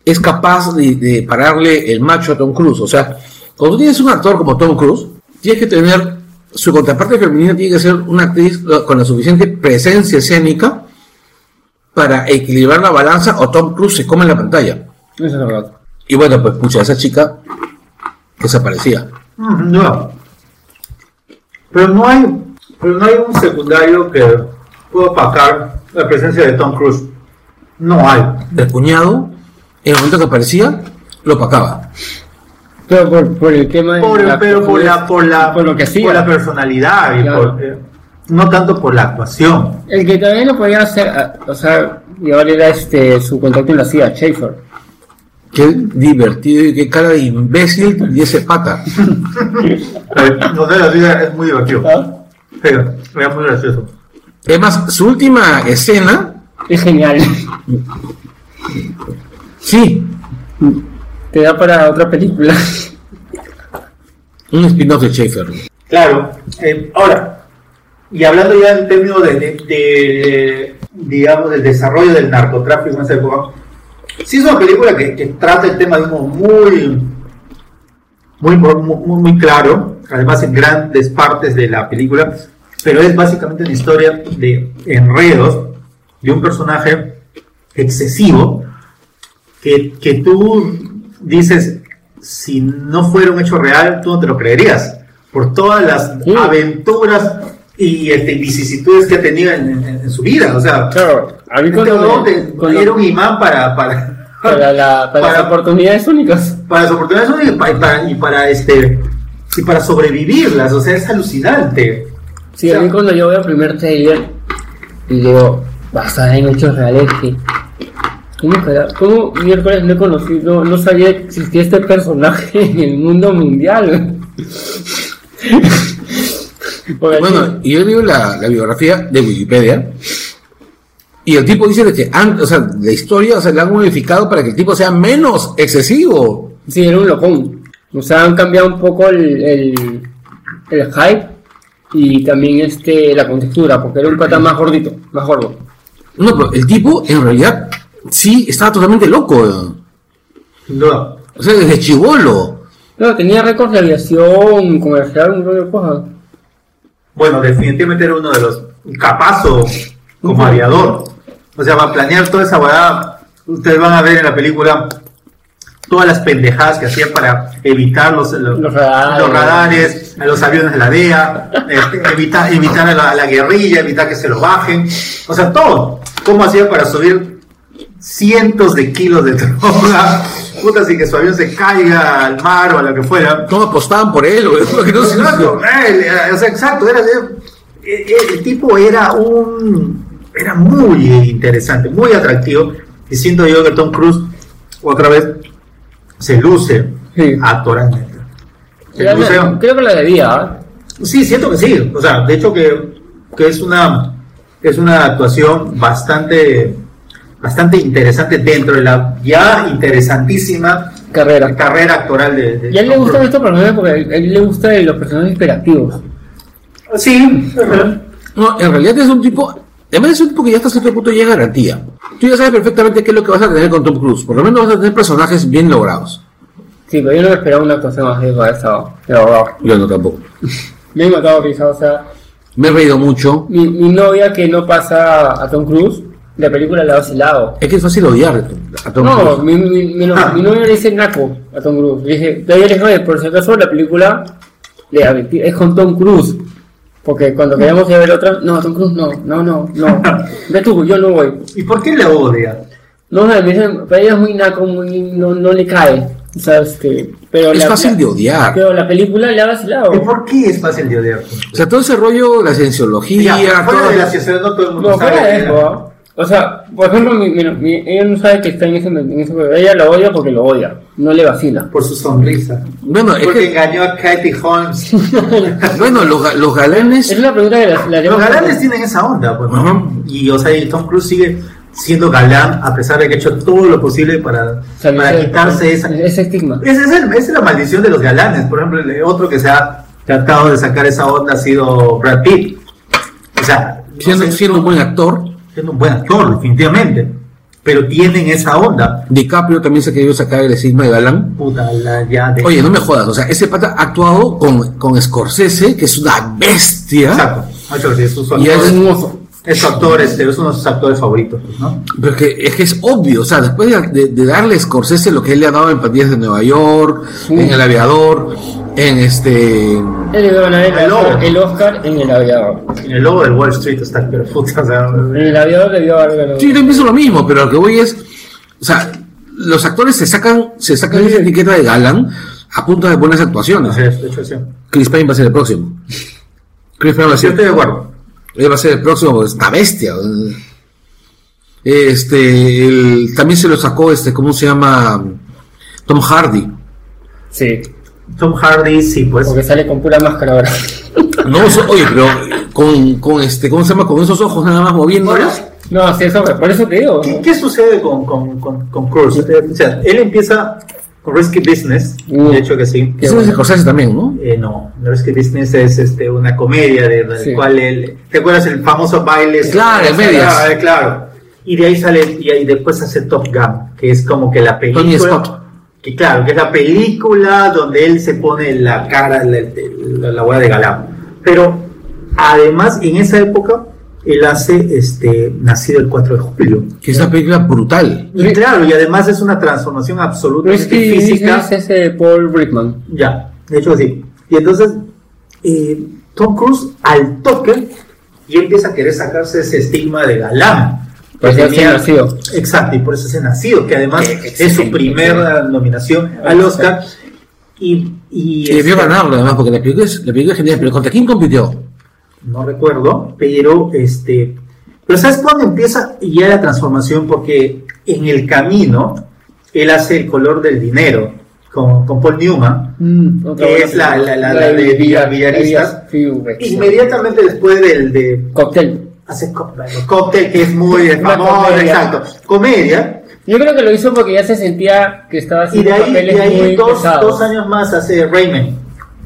es capaz de, de pararle el macho a Tom Cruise. O sea, cuando tienes un actor como Tom Cruise, tienes que tener, su contraparte femenina tiene que ser una actriz con la suficiente presencia escénica para equilibrar la balanza o Tom Cruise se come la pantalla. Eso es verdad. Y bueno, pues pucha, esa chica desaparecía. Mm, No. Pero no hay, pero no hay un secundario que pueda opacar la presencia de Tom Cruise. No hay. El cuñado, en el momento que aparecía, lo opacaba. Pero por, por el tema de Por- la- pero por la, por la, por lo que hacía. por la personalidad y Claro. por, eh, no tanto por la actuación. El que también lo podía hacer, ah, o sea, llevar era este, su contacto en la CIA, Schaefer. Qué divertido y qué cara de imbécil y ese pata. No sé, la vida es muy divertido. Pero, es muy gracioso. Además, su última escena, Es genial. sí, Te da para otra película. un spin-off de Schaefer. Claro. eh, ahora, y hablando ya en términos de, de- de, digamos, del desarrollo del narcotráfico en esa época, sí es una película que, que trata el tema de uno muy, muy, muy, muy claro, además en grandes partes de la película, pero es básicamente una historia de enredos de un personaje excesivo que, que tú dices, si no fuera un hecho real, tú no te lo creerías, por todas las Sí. aventuras y este, vicisitudes que ha tenido en, en- en su vida. O sea, Claro, a mí cuando, me- te- cuando- era un imán para, para, para, la, para, las para- oportunidades únicas. para las oportunidades y para, y para, y para, este y para sobrevivirlas. O sea, es alucinante. Sí, O sea, a mí cuando yo veo el primer trailer y digo, basada en hechos reales, que... ¿Cómo, ¿Cómo miércoles no conocí, no, no sabía que existía este personaje en el mundo mundial? Bueno, y yo digo la, la biografía de Wikipedia. Y el tipo dice de que an- o sea, la historia o sea, la han modificado para que el tipo sea menos excesivo. Sí, era un locón. O sea, han cambiado un poco el, el, el hype y también este la contextura, porque era un pata más gordito, más gordo. No, pero el tipo en realidad sí estaba totalmente loco. duda. O sea, desde chivolo. No, tenía récords de aviación, comercial, un montón de cosas. Bueno, definitivamente era uno de los capazo como aviador. O sea, va a planear toda esa guardada. Ustedes van a ver en la película todas las pendejadas que hacía para evitar los, los, Los radares. los radares, los aviones de la DEA, este, evitar, evitar a la, a la guerrilla, evitar que se lo bajen. O sea, todo. ¿Cómo hacía para subir cientos de kilos de droga? Puta, así que su avión se caiga al mar o a lo que fuera. ¿Cómo apostaban por él? güey? Porque no se- Exacto, eh, o sea, exacto, era, eh, el tipo era un era muy interesante, muy atractivo y siento yo que Tom Cruise otra vez se luce Sí. actoralmente. Se Creo, luce- que- creo que la debía, ¿ah? sí, siento que sí, o sea, de hecho que, que es una es una actuación bastante bastante interesante dentro de la ya interesantísima Carrera. carrera actoral de, de Y a él le gustan estos personajes porque a él le gustan los personajes hiperactivos. Sí, No, en realidad es un tipo. Además es un tipo que ya hasta cierto punto es garantía. Tú ya sabes perfectamente qué es lo que vas a tener con Tom Cruise. Por lo menos vas a tener personajes bien logrados. Sí, pero yo no me esperaba una actuación así para esa. De verdad. Yo no tampoco. Me he matado risa, o sea, Me he reído mucho. mi, mi novia que no pasa a Tom Cruise, la película le ha vacilado. Es que es fácil odiar a Tom No, Cruise. mi, mi, mi, no- mi novia le dice naco a Tom Cruise. Le dije, todavía por si acaso la película le es con Tom Cruise. Porque cuando queríamos ir a ver otra, no, Tom Cruise no, no, no, no. Ve tú, yo no voy. ¿Y por qué le odia? No, me dicen, para ella es muy naco, muy, no, no le cae. O sea, este, pero Es la- fácil la- de odiar. Pero la película le ha vacilado. ¿Y por qué es fácil de odiar? O sea, todo ese rollo, la cienciología, Ya, fuera todo- de la sociedad no todo el mundo No, sabe. fuera de eso. O sea, por ejemplo, mi, mi- mi- ella no sabe que está en ese, en ese Ella lo odia porque lo odia, no le vacila. Por su sonrisa. Bueno, es Porque que, engañó a Katie Holmes. bueno, los, los galanes, Es una pregunta que la, la Los galanes tienen esa onda, pues. Y, o sea, y Tom Cruise sigue siendo galán a pesar de que ha hecho todo lo posible para, para quitarse esa... ese estigma. Esa es, el- esa es la maldición de los galanes. Por ejemplo, el otro que se ha tratado de sacar esa onda ha sido Brad Pitt. O sea, no siendo, sé, siendo un buen actor, siendo un buen actor, definitivamente. Pero tienen esa onda. DiCaprio también se ha querido sacar el estigma de galán. Puta, la ya de... Oye, no me jodas, o sea, ese pata ha actuado con, con Scorsese, que es una bestia, Exacto. Ocho, sí, es un y es, un oso. Es actor, este, es uno de sus actores favoritos, pues, ¿no? Pero es que, es que es obvio, o sea, después de, de- de darle a Scorsese lo que él le ha dado en Pandillas de Nueva York, en El Aviador, en este... Él le dio a ganar el. Oscar, el Oscar en el aviador. En el logo del Wall Street está, pero puta, o sea, En el aviador debió haber. Sí, yo también pienso lo mismo, pero lo que voy es, o sea, los actores se sacan, se sacan esa etiqueta de galán a punta de buenas actuaciones. es, de hecho, sí. Chris Pine va a ser el próximo. Chris Pine va a Yo ser, estoy de acuerdo. Él va a ser el próximo, esta bestia. Este, el- también se lo sacó, este, ¿cómo se llama? Tom Hardy. Sí, Tom Hardy, sí, pues. porque sale con pura máscara ahora. No, so- oye, pero con, con este, ¿cómo se llama? Con esos ojos nada más moviéndolos. No, sí, eso, por eso te digo. ¿Qué, qué sucede con, con, con, con Cruz? Eh, O sea, él empieza Risky Business, Mm. de hecho que sí. Eso es de Scorsese también, ¿no? Eh, no, Risky Business es este, una comedia de, de Sí. cual él. ¿Te acuerdas el famoso baile? Claro, en medias. Ah, claro. Y de ahí sale, y ahí después hace Top Gun, que es como que la película. Tony Scott. Que claro, que es la película donde él se pone la cara, la, la, la hueá de galán. Pero además, en esa época, él hace este, Nacido el 4 de julio. Que es una película brutal. Y claro, y además es una transformación absolutamente Risky física. Business es ese Paul Rickman. Ya, de hecho sí. Y entonces, eh, Tom Cruise al toque y empieza a querer sacarse ese estigma de galán. Pues Que ya se nació. Exacto, y por eso se nacido, que además es su primera nominación al Oscar. Y, y, Y debió este, ganarlo además, porque la película es, la película es genial. Pero ¿contra quién compitió? No recuerdo, pero este, pero ¿sabes cuándo empieza ya la transformación? Porque en el camino él hace el color del dinero con, con Paul Newman, Otra que es la, la, la, de Villar- Villaristas. Sí, excelente. Inmediatamente después del de Cóctel. hace Cocktail, que es muy Una famoso, comedia. exacto, comedia, Yo creo que lo hizo porque ya se sentía que estaba y haciendo de ahí, papeles de ahí muy dos, pesados. dos años más hace Rayman,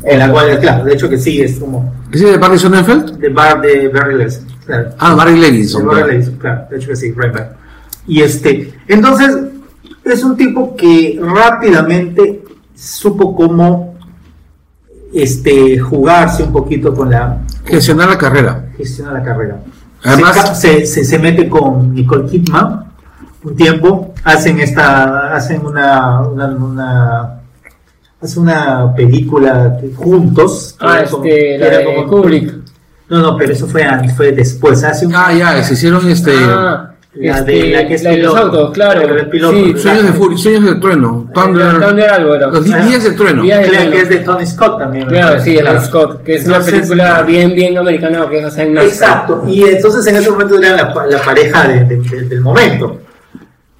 en la cual, claro, de hecho que sí, es como ¿Es el de Barry Sonnenfeld? de Bar de Barry Levinson, claro. Ah, Barry De Levinson. Barry claro. Levinson, claro, de hecho que sí, Rayman. Y este, entonces, es un tipo que rápidamente supo cómo este, jugarse un poquito con la, Gestionar la carrera. gestiona la carrera. Además- se, se, se mete con Nicole Kidman un tiempo, hacen esta, hacen una, una, una hace una película que- juntos. que Ah, era como- este, que la era de como- Kubrick. No, no, pero eso fue, fue después, hace un, Ah, ya, se hicieron este. Ah, la este, de la que es la de los piloto. autos, claro. La del piloto, Sí. Sueños de Furia, Sueños del Trueno. Thunder. Thunder algo era. Los días del trueno. Días del creo trueno. que es de Tony Scott también. Claro, sí, el claro. Scott, que es Entonces- una película bien, bien americana que es o sea, en NASCAR. Exacto, y entonces en ese momento eran la, la pareja de- de- de- del momento.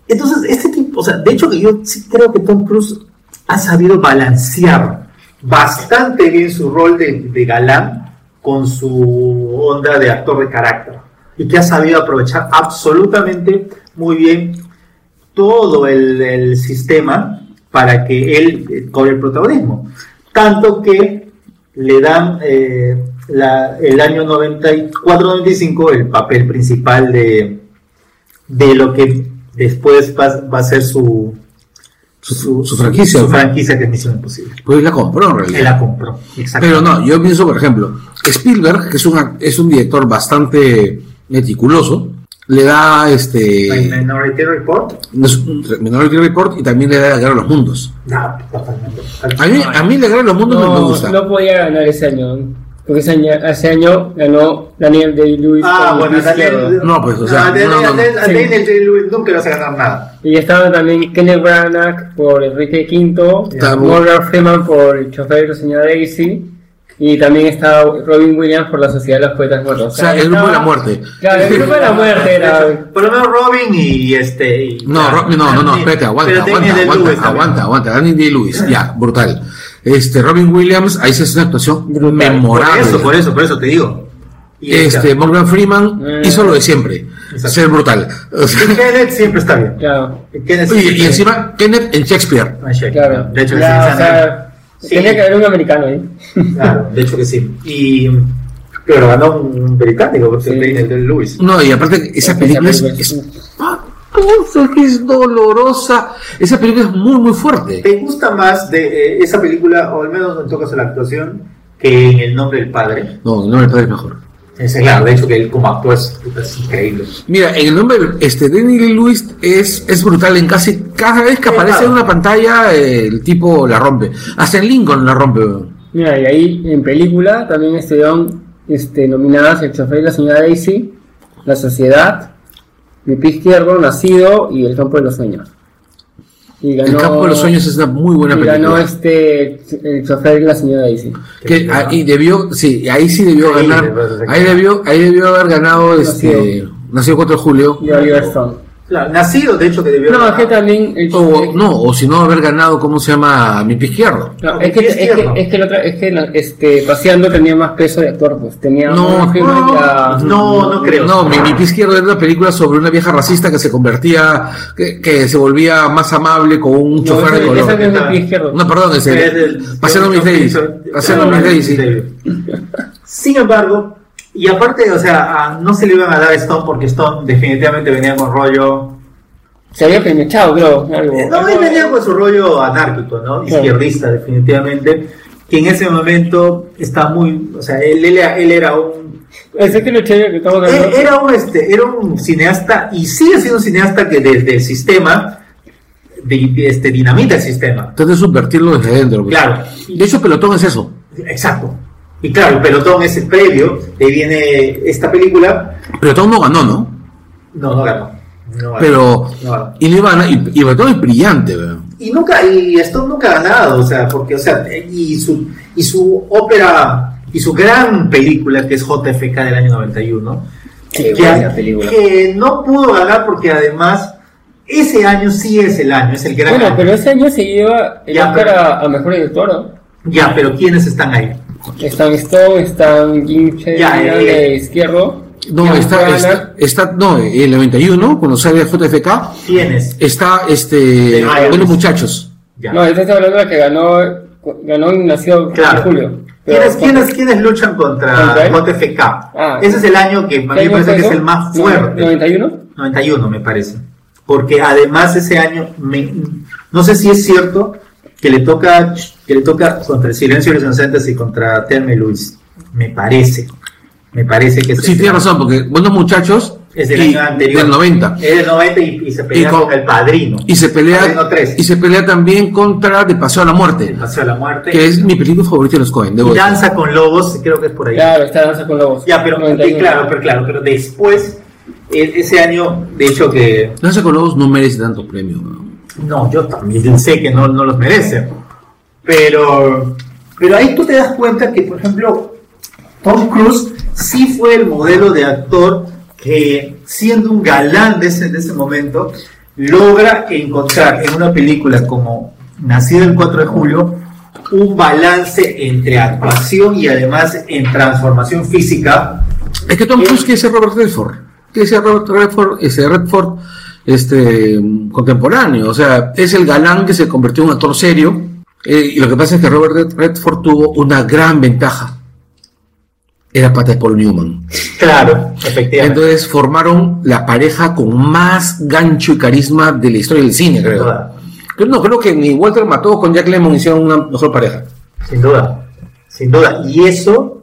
Entonces, este tipo, o sea, de hecho que yo sí creo que Tom Cruise ha sabido balancear bastante bien su rol de, de galán con su onda de actor de carácter. Y que ha sabido aprovechar absolutamente muy bien todo el, el sistema para que él eh, cobre el protagonismo. Tanto que le dan eh, la- el año 94-95 el papel principal de, de lo que después va, va a ser su, Su- su franquicia. su franquicia que es Misión Imposible. Pues la compró en Él realidad. la compró. Exacto. Pero no, yo pienso, por ejemplo, Spielberg, que es un, ac- es un director bastante meticuloso, le da este. Minority Report. Minority Report y también le da la guerra a los mundos. No, totalmente. A mí, a mí la guerra a los mundos no, me No, gusta. no podía ganar ese año. Porque ese año, ese año ganó Daniel Day-Lewis. Ah, con bueno. Daniel. No, pues, o sea, a Daniel- no, no, no. Daniel- a Sí. Daniel Day-Lewis nunca le vas a ganar nada. Y estaba también Kenneth Branagh por Enrique V, Morgan Freeman por El chofer de la señora Daisy, y también estaba Robin Williams por La Sociedad de los Poetas Muertos. O sea, el grupo de la estaba- muerte. Claro, el grupo de la muerte era. Por lo menos Robin y este. y- No, Ro- no, no, no, espérate, aguanta, aguanta, Daniel aguanta, también. aguanta, aguanta. Daniel Day-Lewis, ya, brutal. Este, Robin Williams, ahí se hace una actuación Brutal. memorable. Por eso, por eso, por eso te digo. Y Este, Morgan Freeman Mm. hizo lo de siempre, Exacto. ser brutal. O sea, y Kenneth siempre está bien. Claro, Kenneth siempre y encima, Kenneth en Shakespeare. Ah, sí, claro. De hecho, sí, o sea, Sí. tenía que haber un americano ahí. Claro, de hecho que sí. Y. Pero ganó un británico, porque Sí. Daniel Day-Lewis. No, y aparte, esa película es, película es- es espantosa, que es dolorosa. Esa película es muy, muy fuerte. ¿Te gusta más de eh, esa película, o al menos en tocas la actuación, que en El nombre del padre? No, no me parece mejor. Es claro, de hecho que él como actúa es, es increíble. Mira, en el nombre, este, Danny Lewis es, es brutal en casi cada vez que aparece en una pantalla, eh, el tipo la rompe. Hasta en Lincoln la rompe. weón. Mira, y ahí en película también estuvieron este, nominadas El chofer y la señora Daisy, La Sociedad, Mi pie izquierdo, Nacido y El campo de los sueños. Y ganó, El campo de los sueños es una muy buena y ganó este El chofer y la señora Daisy. Que ahí debió, sí, ahí sí debió ganar. Ahí debió, ahí debió haber ganado este, Nacido. nacido 4 de julio. Y Oliver Stone. Claro, nacido, de hecho, que debió. No, es ganar. que también. El O, no, o si no haber ganado, ¿cómo se llama? Mi pie izquierdo. No, No, es que, mi pie es que, es que, la otra, es que la- este, paseando tenía más peso de actor, pues tenía No, no, no, no creo. No, mi, mi pie izquierdo era una película sobre una vieja racista que se convertía, que, que se volvía más amable con un No, chofer de color. ese no es el pie izquierdo. No, perdón, Es ese. el- Paseando mis days. Paseando mis days, sí. Sin embargo, y aparte, o sea, no se le iban a dar a Stone porque Stone definitivamente venía con rollo. Se había penechado, creo. Algo. Eh, No, él venía con su rollo anárquico, ¿no? Izquierdista, definitivamente. Que en ese momento está muy. O sea, él, él, él era un. Ese que lo chévere que estamos hablando. era un, este, era un cineasta y sigue siendo un cineasta que desde el sistema de, de, este, dinamita el sistema. De subvertirlo desde dentro. Claro. De hecho, Pelotón es eso. Exacto. Y claro, el pelotón es el previo, de ahí viene esta película. Pelotón no ganó, ¿no? No, no ganó. No ganó. Pero. No ganó. Y, a- y, y Pelotón es brillante, weón. Y nunca, y esto nunca ha ganado, o sea, porque, o sea, y su, y su ópera, y su gran película que es JFK del año 91, Qué que, buena película. que no pudo ganar porque además ese año sí es el año, es el gran Bueno, año. pero ese año se lleva el Ya, Oscar pero- a, a mejor director. ¿no? Ya, pero ¿quiénes están ahí? Están Stone, están Sheridan eh, de izquierdo. No, está, está, está- no, el 91, cuando sale JFK, ¿Quiénes? está este. Buenos muchachos. Ya. No, este está hablando de que ganó, ganó y nació Claro. en julio. ¿Quiénes, quiénes, quiénes luchan contra. JFK? Ah. Ese es el año que a mí ¿Qué me parece que es el más fuerte. ¿91? 91 me parece. Porque además ese año, me- no sé si es cierto que le toca que le toca contra el silencio de los inocentes y contra Telma y Luis. Me parece. Me parece que Sí, tiene razón, porque Buenos Muchachos Es del y- año anterior. del 90. Es del 90 y, y se pelea Y con- con, el padrino. Y se pelea Padrino 3. y se pelea también contra De Paseo a la Muerte, Paseo a la muerte. que es mi película favorita de los Cohen. danza con lobos, creo que es por ahí. Claro, está Danza con Lobos. Ya, pero 91. claro, pero claro, pero después e- ese año, de hecho que Danza con Lobos no merece tanto premio. No, yo también sé que no, no los merecen. Pero, pero ahí tú te das cuenta que, por ejemplo, Tom Cruise sí fue el modelo de actor que, siendo un galán de ese, de ese momento, logra encontrar en una película como Nacido el 4 de julio un balance entre actuación y además en transformación física. Es que Tom Cruise quiere ser Robert Redford. Quiere ser Robert Redford, ese Redford este, contemporáneo. O sea, es el galán que se convirtió en un actor serio. Eh, y lo que pasa es que Robert Red- Redford tuvo una gran ventaja. Era pata de Paul Newman. Claro, efectivamente. Entonces formaron la pareja con más gancho y carisma de la historia del cine, creo. duda. Yo no creo que ni Walter Mató con Jack Lemmon hicieron una mejor pareja. Sin duda, sin duda. Y eso,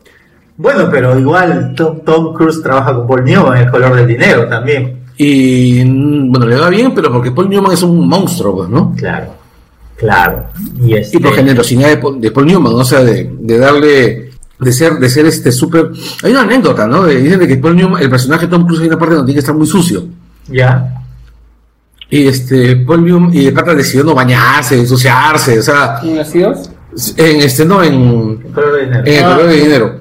bueno, pero igual Tom, Tom Cruise trabaja con Paul Newman en El color del dinero también. Y mm, bueno, le va bien, pero porque Paul Newman es un monstruo, pues, ¿no? Claro, claro. Y, este, Y por generosidad de Paul, de Paul Newman, o sea, de, de darle, de ser, de ser este súper. Hay una anécdota, ¿no? De- dicen de que Paul Newman, el personaje de Tom Cruise hay una parte donde tiene que estar muy sucio. Ya, Y este, Paul Newman, y de pata decidió no bañarse, ensuciarse, o sea, ¿Y nacidos? en este, no, en, El color del dinero. en el Ah. color de dinero.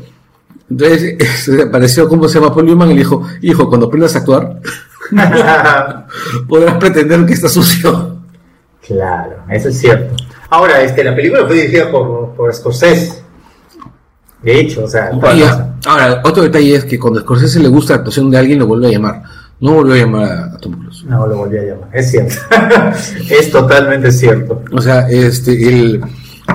Entonces, se apareció, ¿cómo se llama Paul Newman? Y le dijo, hijo, cuando aprendas a actuar, podrás pretender que está sucio. Claro, eso es cierto. Ahora, este, la película fue dirigida por, por Scorsese. De hecho, o sea, ya, ahora, otro detalle es que cuando a Scorsese le gusta la actuación de alguien, lo vuelve a llamar. No volvió a llamar a Tom Cruise. no lo volví a llamar. Es cierto. es totalmente cierto. O sea, este, el,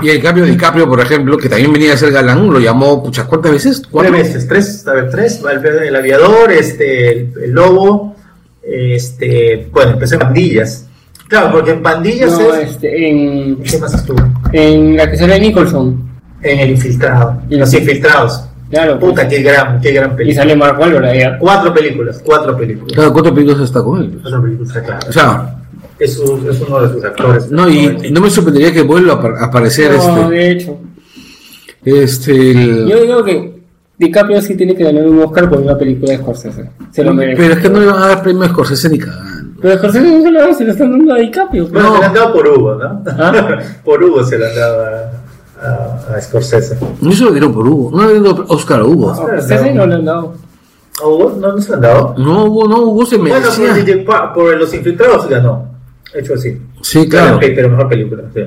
y el cambio de DiCaprio, por ejemplo, que también venía a ser galán, lo llamó, puchas, ¿cuántas veces? Tres ¿Cuatro? veces, tres, a ver, tres, el, aviador, este, el, el lobo, este, bueno, empecé en pandillas. Claro, porque en pandillas No, es, este, en, ¿qué más estuvo? en la que sale Nicholson. En el infiltrado, Y los los- infiltrados. Claro. pues. Puta, qué gran, qué gran Y película. sale Mark Wahlberg ahí. ¿ah? Cuatro películas, cuatro películas. Cada cuatro películas está con él. Cuatro películas, claro. O sea, Es, su- es uno de sus actores. no, y no me sorprendería que vuelva a apar- aparecer No, este. de hecho. Este. el- Yo digo que DiCaprio sí tiene que ganar un Oscar por una película de Scorsese. Se lo merece. Pero es que no le van a dar premio a Scorsese ni cagando. Pero Scorsese no se lo, se lo están dando a DiCaprio. Bueno, No. se lo han dado por Hugo, ¿no? ¿Ah? por Hugo se lo han dado a, a, a Scorsese. No se lo dieron por Hugo. No le dieron Oscar a Hugo. A Scorsese no le han dado. ¿A Hugo? ¿No, no se lo han dado? No, Hugo, no, Hugo se Bueno, merecía. por, DJ Pa- por Los Infiltrados ganó. Hecho así. Sí, claro. Pero mejor película. sí.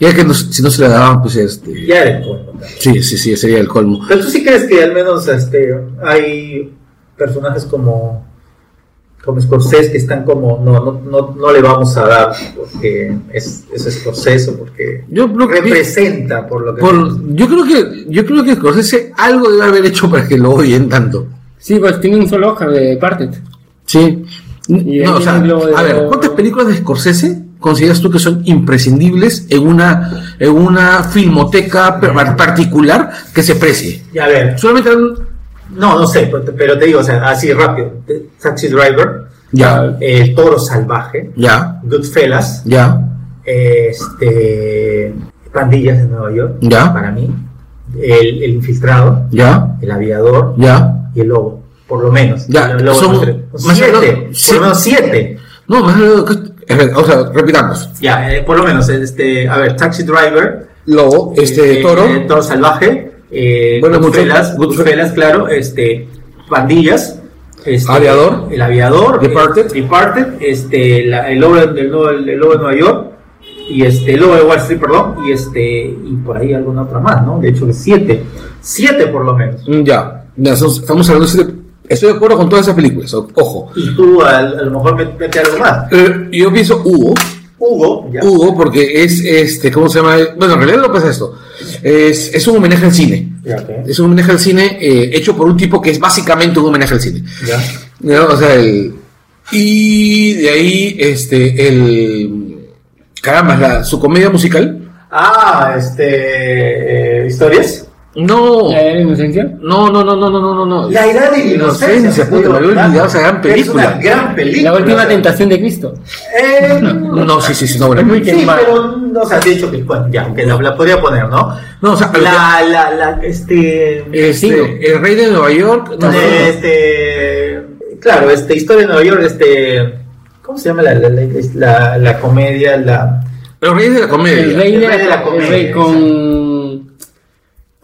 Y es que no- si no se le daban, pues este. Ya era el colmo, también. Sí, sí, sí, sería el colmo. Pero tú sí crees que al menos este, hay personajes como, como Scorsese que están como, no, no, no, no le vamos a dar porque es, es Scorsese, o porque Yo creo que- representa por lo que... Por, yo creo que yo creo que Scorsese algo debe haber hecho para que lo odien tanto. Sí, pues tiene un solo Oscar de Parted. Sí. Y No, o sea, de a ver. ¿cuántas películas de Scorsese consideras tú que son imprescindibles en una en una filmoteca particular que se precie? Y a ver, Solamente no, no sé, pero te, digo, o sea, así rápido. Taxi Driver, ya, El Toro Salvaje, ya, Goodfellas, ya, este, Pandillas de Nueva York, Ya. para mí, el, el Infiltrado, ya, El Aviador, ya. y el lobo, por lo menos. Ya, el lobo son- siete, por lo menos siete. No, más o sea, repitamos. Ya, eh, por lo menos, este, a ver, Taxi Driver, Lobo, este eh, toro, eh, Toro Salvaje, eh, Bueno, Goodfellas, Goodfellas, claro, este, Pandillas, este, Aviador. el Aviador, Departed. eh, Departed, este, la- el, lobo, el, lobo, el lobo de Nueva York, y este, el lobo de Wall Street, perdón, y este, y por ahí alguna otra más, ¿no? De hecho, siete, siete por lo menos. Mm, ya, ya, estamos hablando de estoy de acuerdo con todas esas películas, ojo. Y tú a, a lo mejor met- mete algo más. Eh, yo pienso Hugo, Hugo, ya. Hugo, porque es este, ¿cómo se llama? Bueno, en realidad no pasa esto. Es, es un homenaje al cine. Ya. Es un homenaje al cine eh, hecho por un tipo que es básicamente un homenaje al cine. Ya. ¿No? O sea, el. Y de ahí, este, el. Caramba, la, su comedia musical. Ah, este. eh, ¿Historias? No. ¿La de la inocencia? No, no, no, no, no, no, no, no. La edad de la inocencia. puta, me había olvidado esa gran Es una película. gran película. La última tentación de Cristo. Eh, No, sí, sí, sí, no, bueno. Sí, quemada. pero, no, o sea, de hecho, que, bueno, ya, que la, la podría poner, ¿no? No, o sea, La, la, la, este. este, el rey de Nueva York. No, este. Claro, este, Historia de Nueva York, este. ¿Cómo se llama la, la, la, la, la comedia? La. Los reyes de la comedia. El rey, de El rey de la el comedia, rey con.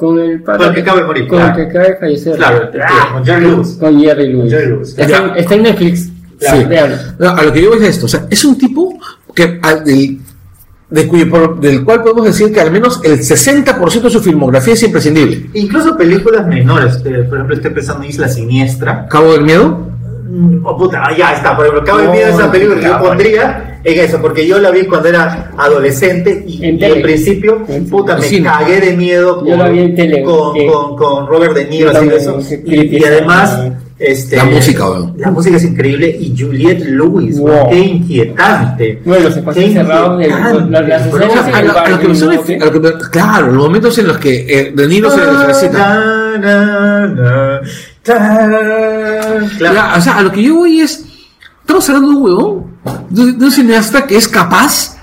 Con el padre. Con el que acaba de morir, Con claro. el que acaba de fallecer. Claro, este, con Jerry Lewis. Con Jerry Lewis. Jerry Lewis, Está, claro. en, está en Netflix. Sí. Véanlo. No, a lo que yo voy es esto, o sea, es un tipo que al- del, de cuyo, por- del cual podemos decir que al menos el 60% de su filmografía es imprescindible. Incluso películas menores, eh, por ejemplo, estoy pensando en Isla Siniestra. Cabo del Miedo, Mm, Oh, puta, ah, ya está, por ejemplo, Cabo de No, Miedo es esa película que yo pondría en eso, porque yo la vi cuando era adolescente y, En y tele. en principio, En puta, me cine. cagué de miedo Yo la vi en tele, con, que- con, con Robert De Niro, Yo así de también, eso. Y, además, está, este, La música, weón. La música es increíble y Juliette Lewis, Wow. weón, qué inquietante. Bueno, los espacios Qué cerrados claro, los momentos en los que eh, De Niro se necesita. Claro. O sea, a lo que yo voy es, estamos hablando de un huevón, de, de un cineasta que es capaz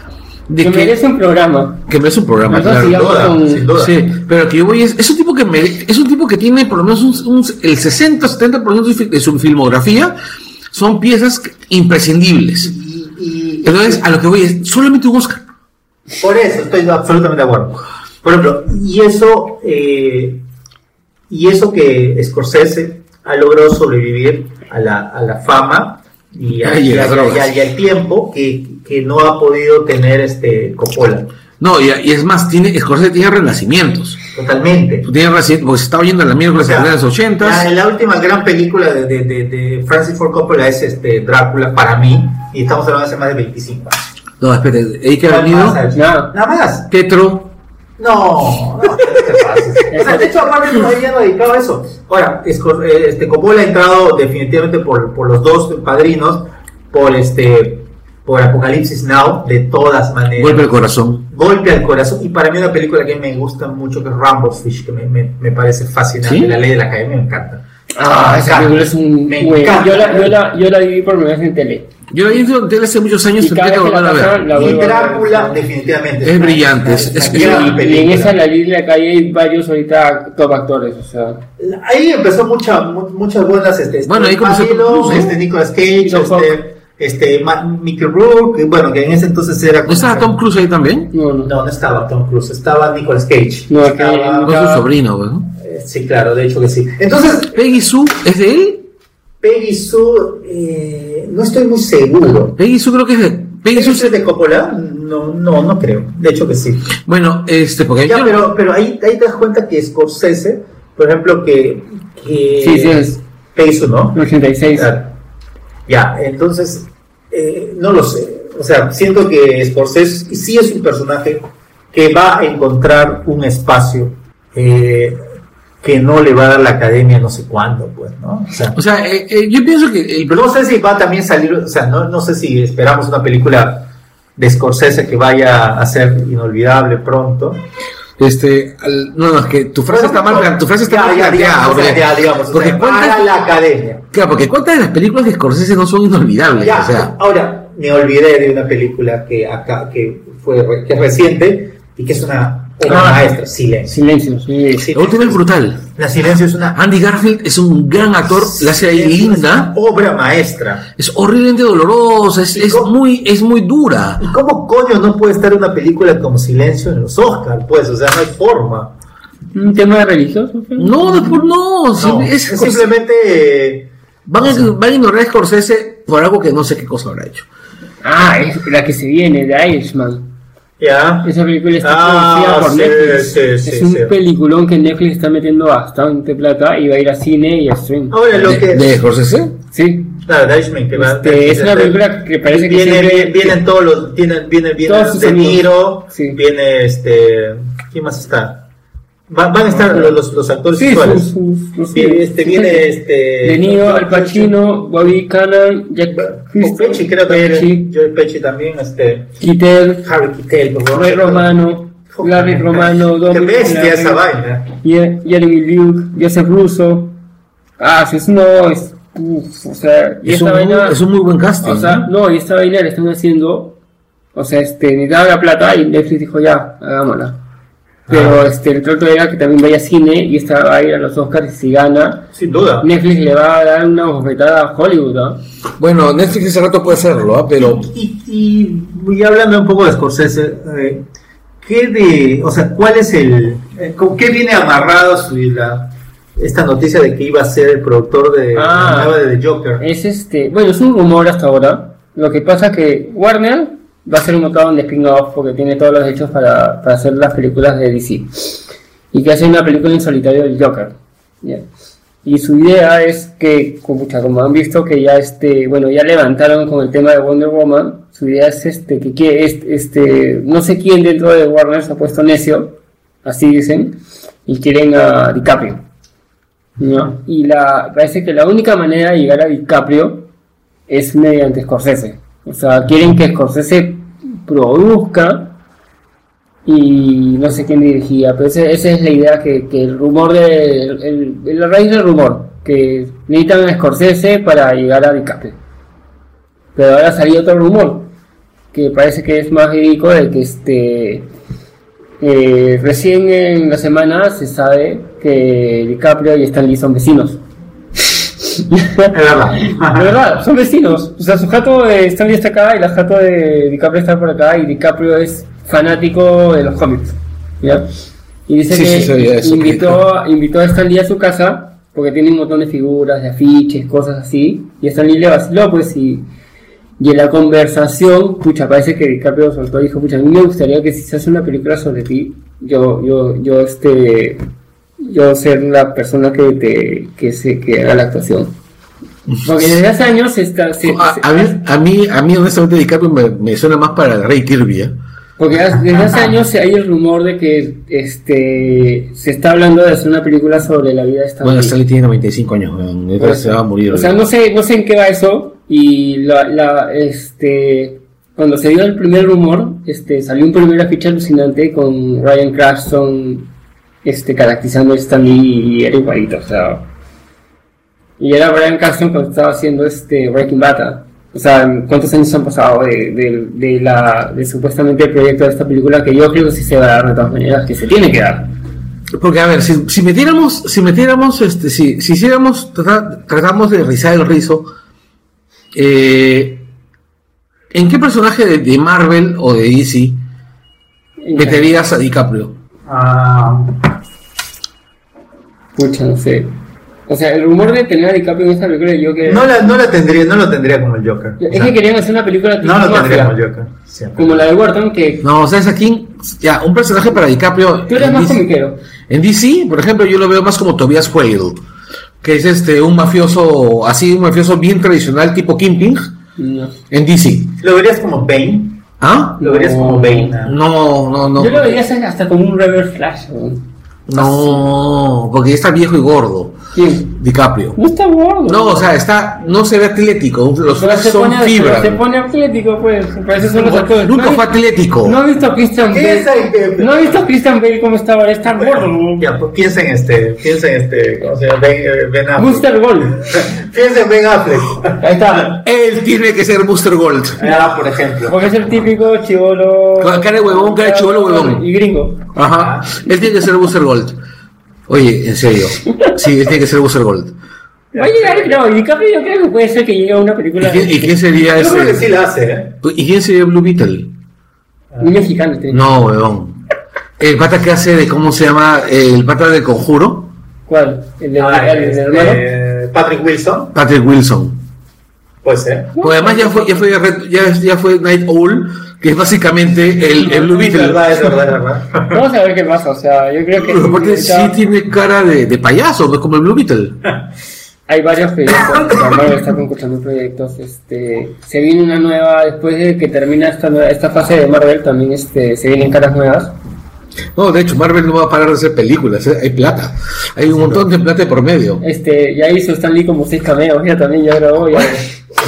de Que que, merece un programa. que merece un programa. Claro. duda, con- sin duda. Sí, pero que yo voy es, es un tipo que mere- es un tipo que tiene por lo menos un, un- el 60-70% de, su fi- de su filmografía son piezas imprescindibles. Y- y- Entonces, a lo que voy es, solamente un Oscar. Por eso estoy absolutamente de acuerdo. Por ejemplo, y eso, eh, y eso que Scorsese ha logrado sobrevivir a la, a la fama y, a- y y a- las drogas. y a- y al tiempo que, que no ha podido tener este Coppola. No, y, y es más, tiene, Scorsese tiene renacimientos. Totalmente. Tiene renacimientos, porque se estaba yendo a la miércoles O sea, en los 80 la, la última gran película de, de, de, de Francis Ford Coppola es este Drácula para mí, y estamos hablando de hace más de 25 años. No, espérate, ahí que ha ¿Cuál venido. Nada más. Tetro. No, no, no te pases. O sea, de hecho, aparte todavía no dedicado a eso. Ahora, eh, este Coppola ha entrado definitivamente por, por los dos padrinos, por este por Apocalipsis Now, de todas maneras. Golpe al corazón. Golpe al corazón. Y para mí una película que me gusta mucho, que es Rambo Fish, que me, me, me parece fascinante. ¿Sí? La ley de la academia me encanta. Ah, esa película es un. Me güey, encanta. yo, la, yo, la, yo la viví por primera vez en tele. Yo la vi en tele hace muchos años Y que volver a ver. la Y vuelvo a ver. Drácula, definitivamente. Es brillante, es- es- Y, y en esa La Ley de la Calle hay varios ahorita top actores, o sea. Ahí empezó mucha, mu- muchas buenas. Este, Bueno, ahí comenzó Cruise, ¿no? este Nicolas Cage, Tom este, este Mickey Rourke, bueno, que en ese entonces era. ¿No estaba Tom Cruise ahí también? No, no. No, no estaba Tom Cruise, estaba Nicolas Cage. No, Estaba- Con su sobrino, ¿no? Eh, sí, claro, de hecho que sí. Entonces, Peggy Sue, ¿es de él? Peggy Sue, eh, no estoy muy seguro. Peggy Sue creo que es de... Peggy ¿Peggy Sue... Es de Coppola? No, no, no creo. De hecho que sí. Bueno, este, porque Ya, yo- pero, pero ahí, ahí te das cuenta que Scorsese, por ejemplo, que. que Sí, sí, es. Peggy Sue, ¿no? 86. Claro. Ya, entonces, eh, no lo sé. O sea, siento que Scorsese sí es un personaje que va a encontrar un espacio eh, que no le va a dar la academia no sé cuándo, pues, ¿no? O sea, O sea, eh, eh, yo pienso que el no sé si va a también salir, o sea, no, no sé si esperamos una película de Scorsese que vaya a ser inolvidable pronto. Este, al- no, no, es que tu frase está mal, tu frase está Ya, mal ya, digamos, porque- ya, digamos, porque sea, cuántas- para la academia. claro, porque cuántas de las películas de Scorsese no son inolvidables, Ya, o sea, ahora me olvidé de una película que acá que fue que es reciente y que es una obra Ah. maestra, Silencio. Silencio, sí. Última es brutal. La Silencio es una Andy Garfield es un gran actor, la hace ahí es una linda, obra maestra. es horriblemente dolorosa, es, ¿Y es muy, es muy dura. ¿Y cómo coño no puede estar una película como Silencio en los Oscars? Pues, o sea, no hay forma. ¿Un tema religioso? No, después no, si- No, es, es simplemente eh, van, a, van a ignorar a Scorsese por algo que no sé qué cosa habrá hecho. Ah, es la que se viene, The Irishman. Ya. Esa película está Ah, producida por sí, Netflix. sí, es sí, un sí. peliculón que Netflix está metiendo bastante plata y va a ir a cine y a stream. Ahora lo ¿De, que de Scorsese? Sí. Claro, The Irishman, que va- Este, es una película que parece que viene, siempre- viene- vienen todos los vienen viene viene De. Niro Sí. viene este quién más está Va- van a estar los, los, los actores Sí, sus- sus- este viene este De Niro, Al Pacino, Bobby Cannon, Jack Pesci creo que Pesci, Joe Pesci también este Kittel, Harry Keitel por favor. Ray Romano, Larry Romano, qué Dominic bestia Larry, esa vaina Jeremy Luke, Joseph Russo. Ah, si es no, es. uf, o sea, y Es esta un, muy, vaina. es un muy buen casting. O sea, ¿no? y esta vaina la están haciendo. O sea, este, necesitaba la plata y Netflix dijo ya, hagámosla. Pero Ah. este, el trato era que también vaya a cine y esta va a ir a los Oscars y si gana, sin duda Netflix le va a dar una bofetada a Hollywood. ¿ah? Bueno, Netflix ese rato puede hacerlo, ¿ah? pero y, y, y hablando un poco de Scorsese eh, ¿qué de o sea cuál es el eh, con qué viene amarrado su la esta noticia de que iba a ser el productor de Ah. la nueva de The Joker Es este, bueno, es un rumor hasta ahora. Lo que pasa que Warner va a ser un montón de spin-off porque tiene todos los derechos para, para hacer las películas de DC. Y que hace una película en solitario del Joker. Y su idea es que, como, han visto que ya este, bueno, ya levantaron con el tema de Wonder Woman, su idea es este, que quiere, este, no sé quién dentro de Warner se ha puesto necio, así dicen, y quieren a DiCaprio. Y la, parece que la única manera de llegar a DiCaprio es mediante Scorsese. O sea, quieren que Scorsese produzca y no sé quién dirigía, pero ese- esa es la idea que, el rumor de la raíz del rumor, que necesitan a Scorsese para llegar a DiCaprio. Pero ahora salió otro rumor, que parece que es más ridículo de que este eh, recién en la semana se sabe que DiCaprio y Stan Lee son vecinos. Es verdad De verdad, son vecinos. O sea, su jato de Stan Lee está acá y la jato de DiCaprio está por acá y DiCaprio es fanático de los cómics. ¿ya? Y dice Sí, que sí, eso, invitó, invitó a Stan Lee a su casa porque tiene un montón de figuras, de afiches, cosas así. Y Stan Lee le vaciló, pues, y, y en la conversación, pucha, parece que DiCaprio soltó y dijo, pucha, a mí me gustaría que si se hace una película sobre ti, yo, yo, yo, este, yo ser la persona que te, que se, que haga la actuación. Porque desde hace años está, se- a, se- a mí, a mí, a mí honestamente DiCaprio me, me suena más para Ray Kirby, ¿eh? porque desde hace años hay el rumor de que este se está hablando de hacer una película sobre la vida de Stan Bueno. Stanley tiene 95 años, se va a morir. O sea, no sé, no sé en qué va eso. Y la, la, este, cuando se dio el primer rumor, este, salió un primer afiche alucinante con Ryan Cranston este, caracterizando a Stan Lee y era igualito, o sea. Y era Ryan Cranston cuando estaba haciendo este Breaking Bad. O sea, ¿cuántos años han pasado de, de, de la, de supuestamente el proyecto de esta película que yo creo que sí se va a dar de todas maneras, que se tiene que dar? Porque, a ver, si, si metiéramos, si metiéramos, este, si, si hiciéramos, trata- tratamos de rizar el rizo, eh, ¿en qué personaje de, de Marvel o de DC meterías a DiCaprio? Ah, Pucha, no sé. O sea, el rumor de tener a DiCaprio en esta película yo que... no, la, no la tendría, no lo tendría como el Joker. Es que querían hacer una película tipo no lo tendría mafia, como el Joker. siempre. como la de Wharton, que No, ¿sabes a quién? Ya, un personaje para DiCaprio. tú eres en más DC comiquero. En DC, por ejemplo, yo lo veo más como Tobias Whale, que es este un mafioso, así un mafioso bien tradicional tipo Kingpin No. en DC. ¿Lo verías como Bane? ¿Ah? ¿Lo verías como Bane? No, no, no. Yo lo vería hasta como un Reverse Flash. ¿no? No, porque está viejo y gordo. ¿Quién? DiCaprio. No está gordo. No, o sea, está, no se ve atlético, los Pero se son pone, fibra. se pone atlético, pues. Por eso son los actores. Nunca ¿No fue atlético. No he visto a Christian ¿Qué Bale. No he visto a Christian Bale cómo está ahora. Está gordo. Ya, pues piensa en este, piensa en este, ¿cómo se llama? Ben, eh, Ben Affleck. Booster Gold. Piensa en Ben Affleck. Ahí está. Él tiene que ser Booster Gold. Ah, por ejemplo. Porque es el típico chivolo. Con cara de huevón, cara de chibolo huevón. Y gringo. Ajá. Él tiene que ser Booster Gold. Oye, en serio. Sí, tiene que ser Booster Gold. Va a llegar, no, y DiCaprio yo creo que puede ser que llegue a una ¿Y película. quién, y quién sería Yo creo que ese? sí la hace, ¿eh? ¿Y quién sería Blue Beetle? Un mexicano. este. No, weón. El pata que hace de, ¿cómo se llama? El pata del conjuro. ¿Cuál? ¿El de Ah, el, hermano? este, Patrick Wilson, Patrick Wilson. puede ser. Porque además ya fue, ya fue, ya, ya fue Night Owl, que es básicamente el, el Blue Es Beetle. verdad, es verdad, es verdad. Vamos a ver qué pasa. O sea, yo creo que. Pero aparte sí tiene cara de, de payaso, no es como el Blue Beetle. Hay varios proyectos. Marvel está concursando proyectos. Este, se viene una nueva. Después de que termina esta, nueva- esta fase de Marvel, también este, se vienen caras nuevas. No, de hecho, Marvel no va a parar de hacer películas, ¿eh? hay plata. Hay un montón de plata de por medio. Este, ya hizo Stan Lee como seis cameos. Ya también ya grabó. Ya,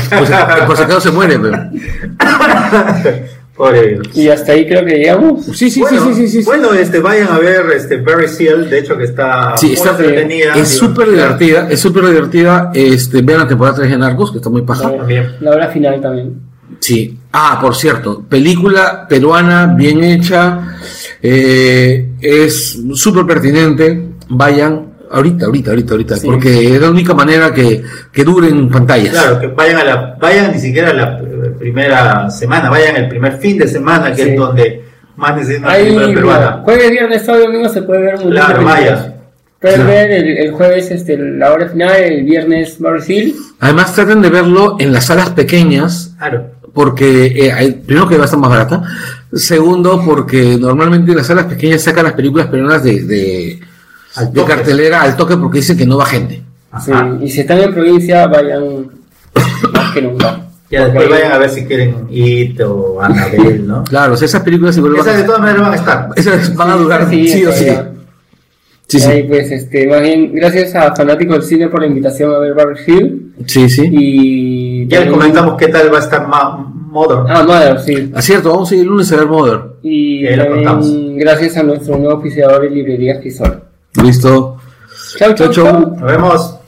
Pues, acaso se muere, pero. Pobre Dios. y hasta ahí creo que llegamos. Sí, sí, bueno, sí, sí, sí, sí. Bueno, este, vayan a ver este Barry Seal, de hecho que está Sí, muy está- entretenida. Es súper divertida, es súper divertida. Este, vean la temporada 3 de Narcos, que está muy paja. También. La hora final también. Sí. Ah, por cierto, película peruana, bien hecha, eh, es súper pertinente. Vayan ahorita, ahorita, ahorita, ahorita, Sí. porque es la única manera que, que dure en pantallas. Claro, que vayan a la, vayan ni siquiera a la primera semana, vayan el primer fin de semana, que Sí. es donde más necesitan Ahí, película mira, peruana. jueves, viernes, sábado y domingo se puede ver un Claro, vaya. Pueden Claro. ver el, el jueves este, la hora final, el viernes Marvel Además, traten de verlo en las salas pequeñas, Claro. porque eh, hay- primero que va a estar más barata, segundo porque normalmente las salas pequeñas sacan las películas peruanas de, de, Al de cartelera al toque porque dicen que no va gente. Sí, y si están en provincia, vayan más que nunca. Ya después Porque vayan a ver si quieren It o Annabelle, ¿no? Claro, o sea, esas películas igual van Esas de todas maneras van a estar. esas van a durar Sí, sí, o sí. Sí, ahí, sí. pues, este, más bien, gracias a Fanáticos del Cine por la invitación a ver Barry Hill. Sí, sí. Y Ya les también- comentamos qué tal va a estar Ma- Modern. Ah, Mother, sí. Ah, cierto, vamos a ir el lunes a ver Mother. Y Y ahí lo también contamos. gracias a nuestro nuevo oficiador de librería Crisol. Listo. Chau, chau, Chau, chau. chau. Nos vemos.